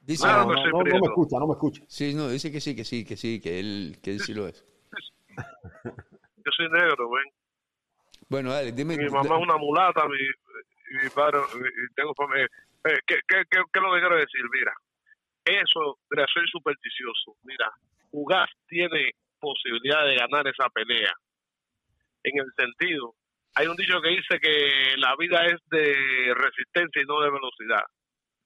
Speaker 1: Dice,
Speaker 13: No,
Speaker 10: que
Speaker 13: no, no, no me escucha, no me escucha.
Speaker 1: sí, no, dice que sí, que sí, que sí, que él, que él sí lo es.
Speaker 10: Yo soy negro, ven.
Speaker 1: Bueno, dale, dime.
Speaker 10: Mi mamá es una mulata, mi, mi padre, tengo familia. Eh, ¿qué, qué, qué, qué es lo que quiero decir? Mira, eso, mira, soy supersticioso. Mira, Ugas tiene posibilidad de ganar esa pelea. En el sentido, hay un dicho que dice que la vida es de resistencia y no de velocidad.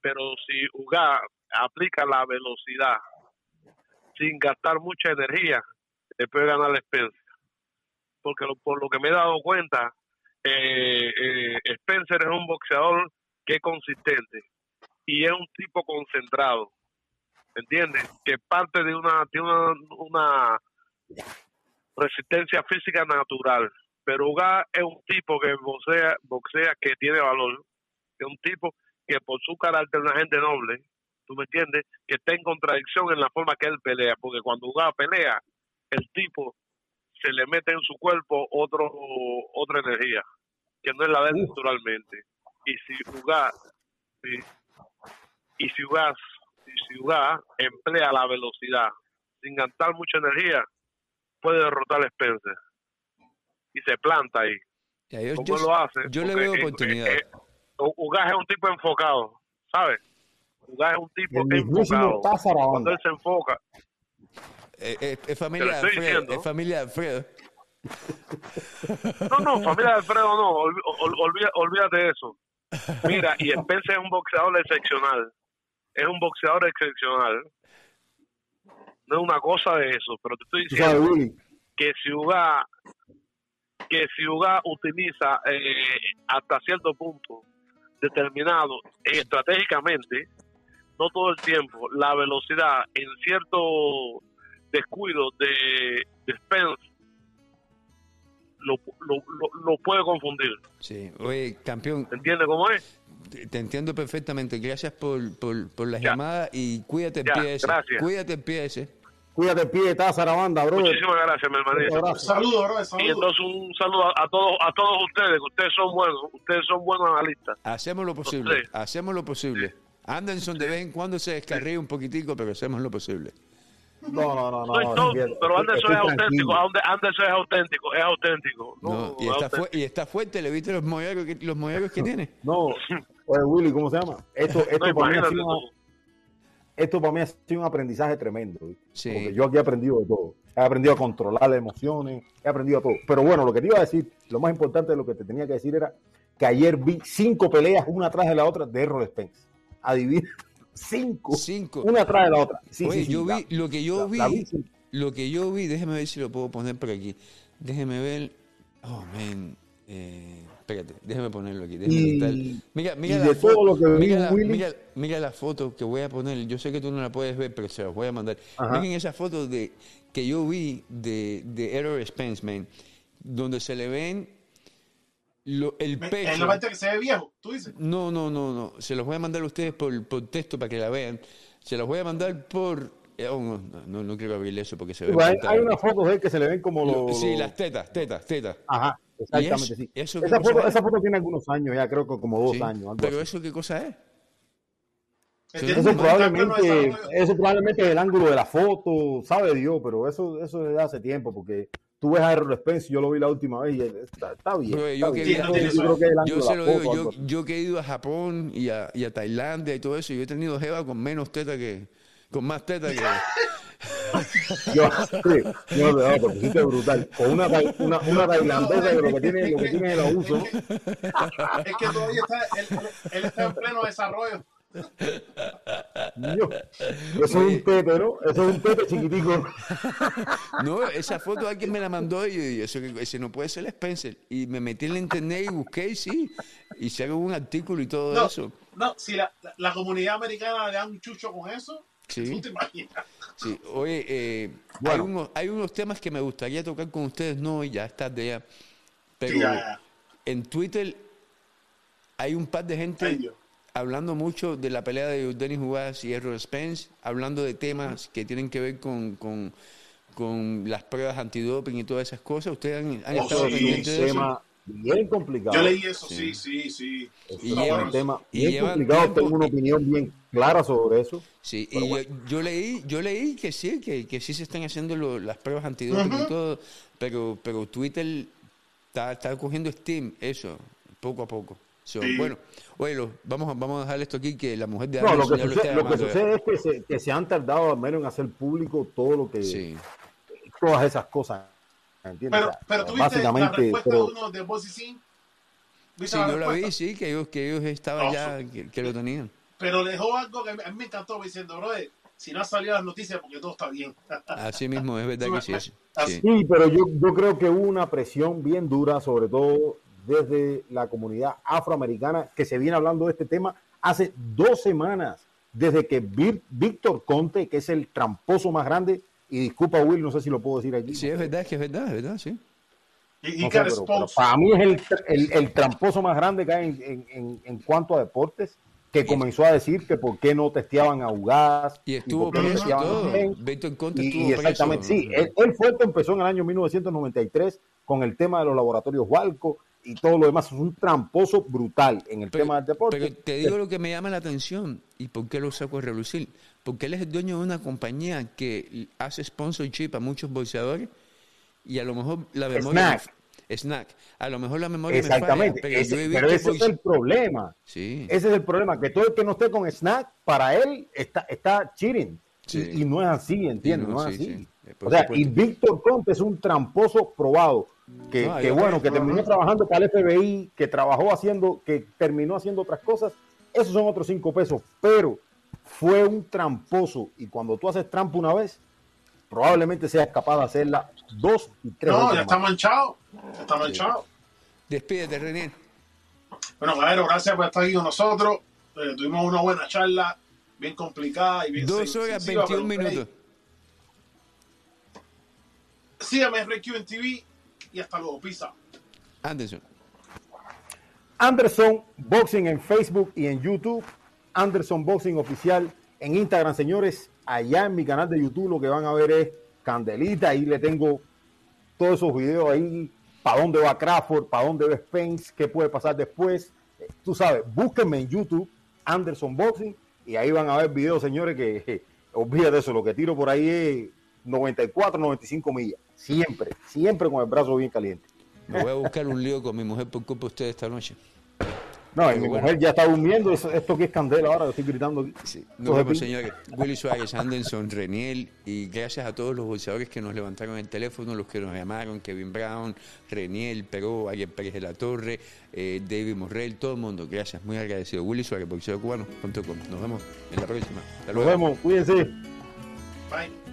Speaker 10: pero si Uga aplica la velocidad sin gastar mucha energía, le puede ganar a Spencer. Porque lo- por lo que me he dado cuenta, eh, eh, Spencer es un boxeador que es consistente y es un tipo concentrado, ¿entiendes? Que parte de una, de una, una resistencia física natural. Pero Uga es un tipo que boxea, boxea que tiene valor, es un tipo que por su carácter es una gente noble, ¿tú me entiendes? Que está en contradicción en la forma que él pelea, porque cuando Uga pelea, el tipo se le mete en su cuerpo otro otra energía, que no es la de él naturalmente. Y si Uga, y si Uga, y si Uga emplea la velocidad sin gastar mucha energía, puede derrotar a Spencer. Y se planta ahí.
Speaker 1: Ya, yo,
Speaker 10: ¿Cómo
Speaker 1: yo-
Speaker 10: lo hace?
Speaker 1: yo le veo
Speaker 10: eh,
Speaker 1: oportunidad.
Speaker 10: eh, Ugas es un tipo enfocado, ¿sabes? Ugas es un tipo
Speaker 13: El
Speaker 10: enfocado. Cuando él se enfoca,
Speaker 1: Eh, eh, es familia de Alfredo. Es familia de Alfredo.
Speaker 10: No, no, familia de Alfredo no, olvi- ol- olvida- olvídate de eso. Mira, y Spencer es un boxeador excepcional. Es un boxeador excepcional. No es una cosa de eso, pero te estoy diciendo que si Uga, que si Uga utiliza eh, hasta cierto punto determinado estratégicamente, no todo el tiempo, la velocidad en cierto descuido de, de Spence lo, lo, lo, lo puede confundir.
Speaker 1: Sí, oye, campeón.
Speaker 10: ¿Entiendes cómo es?
Speaker 1: Te, te entiendo perfectamente. Gracias por, por, por la
Speaker 10: Ya.
Speaker 1: llamada y cuídate pie ese.
Speaker 10: gracias.
Speaker 1: Cuídate pie ese.
Speaker 13: Cuídate el pie de Tazarabanda, bro.
Speaker 10: Muchísimas gracias, mi hermanito.
Speaker 12: Saludos, bro,
Speaker 10: Y
Speaker 12: saludos.
Speaker 10: entonces un saludo a, a todos a todos ustedes, que ustedes son buenos, ustedes son buenos analistas.
Speaker 1: Hacemos lo posible.
Speaker 10: Sí.
Speaker 1: Hacemos lo posible. Anderson de vez en cuando se descarría un poquitico, pero hacemos lo posible.
Speaker 13: No, no, no, no.
Speaker 10: Pero Anderson es auténtico, Anderson es auténtico, es auténtico. No,
Speaker 1: No, y,
Speaker 10: es
Speaker 1: está
Speaker 10: auténtico.
Speaker 1: fu- y está fuerte. ¿Le viste los molleros que, los molleros que tiene?
Speaker 13: No, oye, Willy, ¿cómo se llama? Esto, esto,
Speaker 10: No,
Speaker 13: para, mí ha sido. Esto para mí ha sido un aprendizaje tremendo.
Speaker 1: Sí.
Speaker 13: Porque yo aquí he aprendido de todo. He aprendido a controlar las emociones, he aprendido a todo. Pero bueno, lo que te iba a decir, lo más importante de lo que te tenía que decir era que ayer vi cinco peleas una tras de la otra de Errol Spence. Adivina, cinco.
Speaker 1: Cinco.
Speaker 13: Una tras de la otra. Sí,
Speaker 1: Oye,
Speaker 13: sí,
Speaker 1: yo
Speaker 13: la-
Speaker 1: vi, lo que yo
Speaker 13: la-
Speaker 1: vi,
Speaker 13: la
Speaker 1: lo que yo vi, déjeme ver si lo puedo poner por aquí. Déjeme ver. Oh, man. Eh, espérate, déjeme ponerlo aquí.
Speaker 13: Y-
Speaker 1: Mira, mira
Speaker 13: y
Speaker 1: la
Speaker 13: de
Speaker 1: foto.
Speaker 13: todo lo que vi,
Speaker 1: mira, la,
Speaker 13: Willy-
Speaker 1: mira, mira la foto que voy a poner. Yo sé que tú no la puedes ver, pero se las voy a mandar.
Speaker 13: Ajá.
Speaker 1: Miren esa foto de, que yo vi de, de Errol Spence, man. Donde se le ven lo- el pecho.
Speaker 12: Es la parte que se ve viejo, tú dices.
Speaker 1: No, no, no, no. Se los voy a mandar a ustedes por, por texto para que la vean. Se los voy a mandar por... eh, oh, no, no, no quiero abrirle eso porque se ve...
Speaker 13: Hay, hay unas fotos de él que se le ven como
Speaker 1: Lo-
Speaker 13: los.
Speaker 1: Sí, las tetas, tetas, tetas.
Speaker 13: Ajá, exactamente,
Speaker 1: ¿Y eso-
Speaker 13: sí.
Speaker 1: eso
Speaker 13: esa, foto,
Speaker 1: es?
Speaker 13: esa foto tiene algunos años, ya creo que como dos
Speaker 1: Sí,
Speaker 13: años. algo
Speaker 1: Pero
Speaker 13: así.
Speaker 1: eso qué cosa es? Eso
Speaker 13: Eso
Speaker 1: es
Speaker 13: probablemente, eso probablemente es el ángulo de la foto, sabe Dios, pero eso, eso desde hace tiempo, porque tú ves a Errol Spence, yo lo vi la última vez y está, está bien. Está
Speaker 1: yo, que
Speaker 13: bien.
Speaker 1: he ido-
Speaker 13: Yo
Speaker 1: se lo digo, que he ido a Japón y a, y a Tailandia y todo eso, yo he tenido jeva con menos teta que... Con más teta que...
Speaker 13: Yo, sí, no, no, te pusiste brutal. Con una, una, una tailandesa que lo que tiene, lo que tiene es el abuso.
Speaker 12: Es que todavía está, él, él- él está en pleno desarrollo.
Speaker 13: Yo- eso es un tete, ¿no? Eso es un tete chiquitico.
Speaker 1: No, esa foto alguien me la mandó y yo dije, eso que ese no puede ser Spencer. Y me metí en la internet y busqué y sí. Y se un artículo y todo
Speaker 12: No,
Speaker 1: eso.
Speaker 12: no, si la, la, la comunidad americana le da un chucho con eso,
Speaker 1: Sí.
Speaker 12: tú te imaginas.
Speaker 1: Sí, oye, eh, hay, unos, hay unos temas que me gustaría tocar con ustedes, no, y ya es tarde ya. Pero
Speaker 12: Sí, ya, ya.
Speaker 1: en Twitter hay un par de gente hablando mucho de la pelea de Denis Juárez y Errol Spence, hablando de temas que tienen que ver con, con, con las pruebas antidoping y todas esas cosas. ¿Ustedes han, han
Speaker 12: Oh,
Speaker 1: estado
Speaker 12: sí,
Speaker 1: pendientes de eso?
Speaker 13: Bien complicado.
Speaker 12: Yo leí eso, sí, sí, sí.
Speaker 1: Y
Speaker 13: Es
Speaker 1: llevan-
Speaker 13: un tema
Speaker 1: y
Speaker 13: bien complicado.
Speaker 1: tiempo-
Speaker 13: Tengo una opinión bien clara sobre eso.
Speaker 1: Sí,
Speaker 13: Pero
Speaker 1: y
Speaker 13: bueno.
Speaker 1: yo, yo leí, yo leí que sí, que, que sí se están haciendo lo- las pruebas antidoping y
Speaker 12: Ujú.
Speaker 1: todo, pero, pero Twitter está, está cogiendo Steam, eso, poco a poco. So,
Speaker 13: Sí.
Speaker 1: Bueno, lo- vamos, a- vamos a dejar esto aquí, que la mujer de
Speaker 13: No, lo que,
Speaker 1: lo
Speaker 13: sucede,
Speaker 1: está
Speaker 13: lo que sucede es que se, que se han tardado al menos en hacer público todo lo que. Todas esas cosas. ¿Entiendes?
Speaker 12: Pero,
Speaker 13: O sea,
Speaker 12: pero tú viste la
Speaker 13: básicamente.
Speaker 12: respuesta
Speaker 13: pero-
Speaker 12: de uno de Bossy Sin.
Speaker 1: Sí,
Speaker 12: ¿Viste la
Speaker 1: yo la vi, sí, que ellos, que ellos estaban
Speaker 12: No,
Speaker 1: ya, que, que lo tenían.
Speaker 12: pero dejó algo que a mí me encantó diciendo, brother, si no ha salido las noticias porque todo está bien.
Speaker 1: Así mismo, es verdad que sí. es. Sí.
Speaker 13: Sí, pero yo, yo creo que hubo una presión bien dura, sobre todo desde la comunidad afroamericana, que se viene hablando de este tema hace dos semanas, desde que Víctor Conte, que es el tramposo más grande, y disculpa Will, no sé si lo puedo decir aquí.
Speaker 1: Sí, es verdad, es que es verdad, es verdad, sí.
Speaker 12: Y,
Speaker 13: No sé, pero- pero para mí es el, el- el tramposo más grande que hay en, en- en- en cuanto a deportes, que comenzó a decir que por qué no testeaban a Ugas
Speaker 1: Y estuvo
Speaker 13: no
Speaker 1: preso y
Speaker 13: testeaban a
Speaker 1: todo.
Speaker 13: Ken.
Speaker 1: Víctor Conte
Speaker 13: Y,
Speaker 1: estuvo
Speaker 13: y
Speaker 1: preso.
Speaker 13: exactamente, sí. Él, él fue el que empezó en el año 1993 con el tema de los laboratorios Walco y todo lo demás. Es un tramposo brutal en el tema del deporte.
Speaker 1: Pero te digo lo que me llama la atención y por qué lo saco a relucir. Porque él es el dueño de una compañía que hace sponsorship a muchos boxeadores y a lo mejor la memoria...
Speaker 13: Snack.
Speaker 1: Snack. A lo mejor la memoria me
Speaker 13: Exactamente.
Speaker 1: falla, pero
Speaker 13: Ese- pero ese es el
Speaker 1: boxe-
Speaker 13: problema.
Speaker 1: Sí.
Speaker 13: Ese es el problema, que todo el que no esté con snack, para él está, está cheating.
Speaker 1: Sí.
Speaker 13: Y, y no es así, ¿entiendes?
Speaker 1: Y no,
Speaker 13: no, es
Speaker 1: sí,
Speaker 13: así.
Speaker 1: sí. Eh,
Speaker 13: O sea, y. Víctor Conte es un tramposo probado. Que,
Speaker 1: No,
Speaker 13: que bueno, que terminó trabajando para el FBI, que trabajó haciendo, que terminó haciendo otras cosas. Esos son otros cinco pesos. Pero fue un tramposo. Y cuando tú haces trampa una vez, probablemente seas capaz de hacerla dos y tres
Speaker 12: No,
Speaker 13: veces
Speaker 12: ya
Speaker 13: más.
Speaker 12: está manchado. Ya está manchado.
Speaker 1: Despídete, René.
Speaker 12: Bueno, Caballero, gracias por estar aquí con nosotros. Eh, tuvimos una buena charla, bien complicada y bien
Speaker 1: Dos horas,
Speaker 12: sencilla,
Speaker 1: 21
Speaker 12: pero, hey,
Speaker 1: minutos.
Speaker 12: Sígame en RQ en TV y hasta luego. Pisa.
Speaker 1: Anderson.
Speaker 13: Anderson Boxing en Facebook y en YouTube. Anderson Boxing Oficial en Instagram, señores. Allá en mi canal de YouTube lo que van a ver es Candelita. Ahí le tengo todos esos videos ahí. Para dónde va Crawford, para dónde va Spence, qué puede pasar después. Eh, Tú sabes, búsquenme en YouTube, Anderson Boxing, y ahí van a ver videos, señores, que eh, olvídate eso. Lo que tiro por ahí es 94, 95 millas. Siempre, siempre con el brazo bien caliente.
Speaker 1: Me voy a buscar un lío con mi mujer por culpa de ustedes esta noche.
Speaker 13: No, y mi
Speaker 1: bueno.
Speaker 13: mujer ya está durmiendo. eso- esto que es candela ahora, lo estoy gritando. aquí.
Speaker 1: Nos vemos, señores. Willy Suárez, Anderson, Reniel, y gracias a todos los boxeadores que nos levantaron el teléfono, los que nos llamaron, Kevin Brown, Reniel, Peró, Ariel Pérez de la Torre, eh, David Morrell, todo el mundo. Gracias, muy agradecido. Willy Suárez, boxeadorcubano.com. Nos vemos en la próxima. Hasta
Speaker 13: Nos
Speaker 1: luego.
Speaker 13: vemos, cuídense.
Speaker 12: Bye.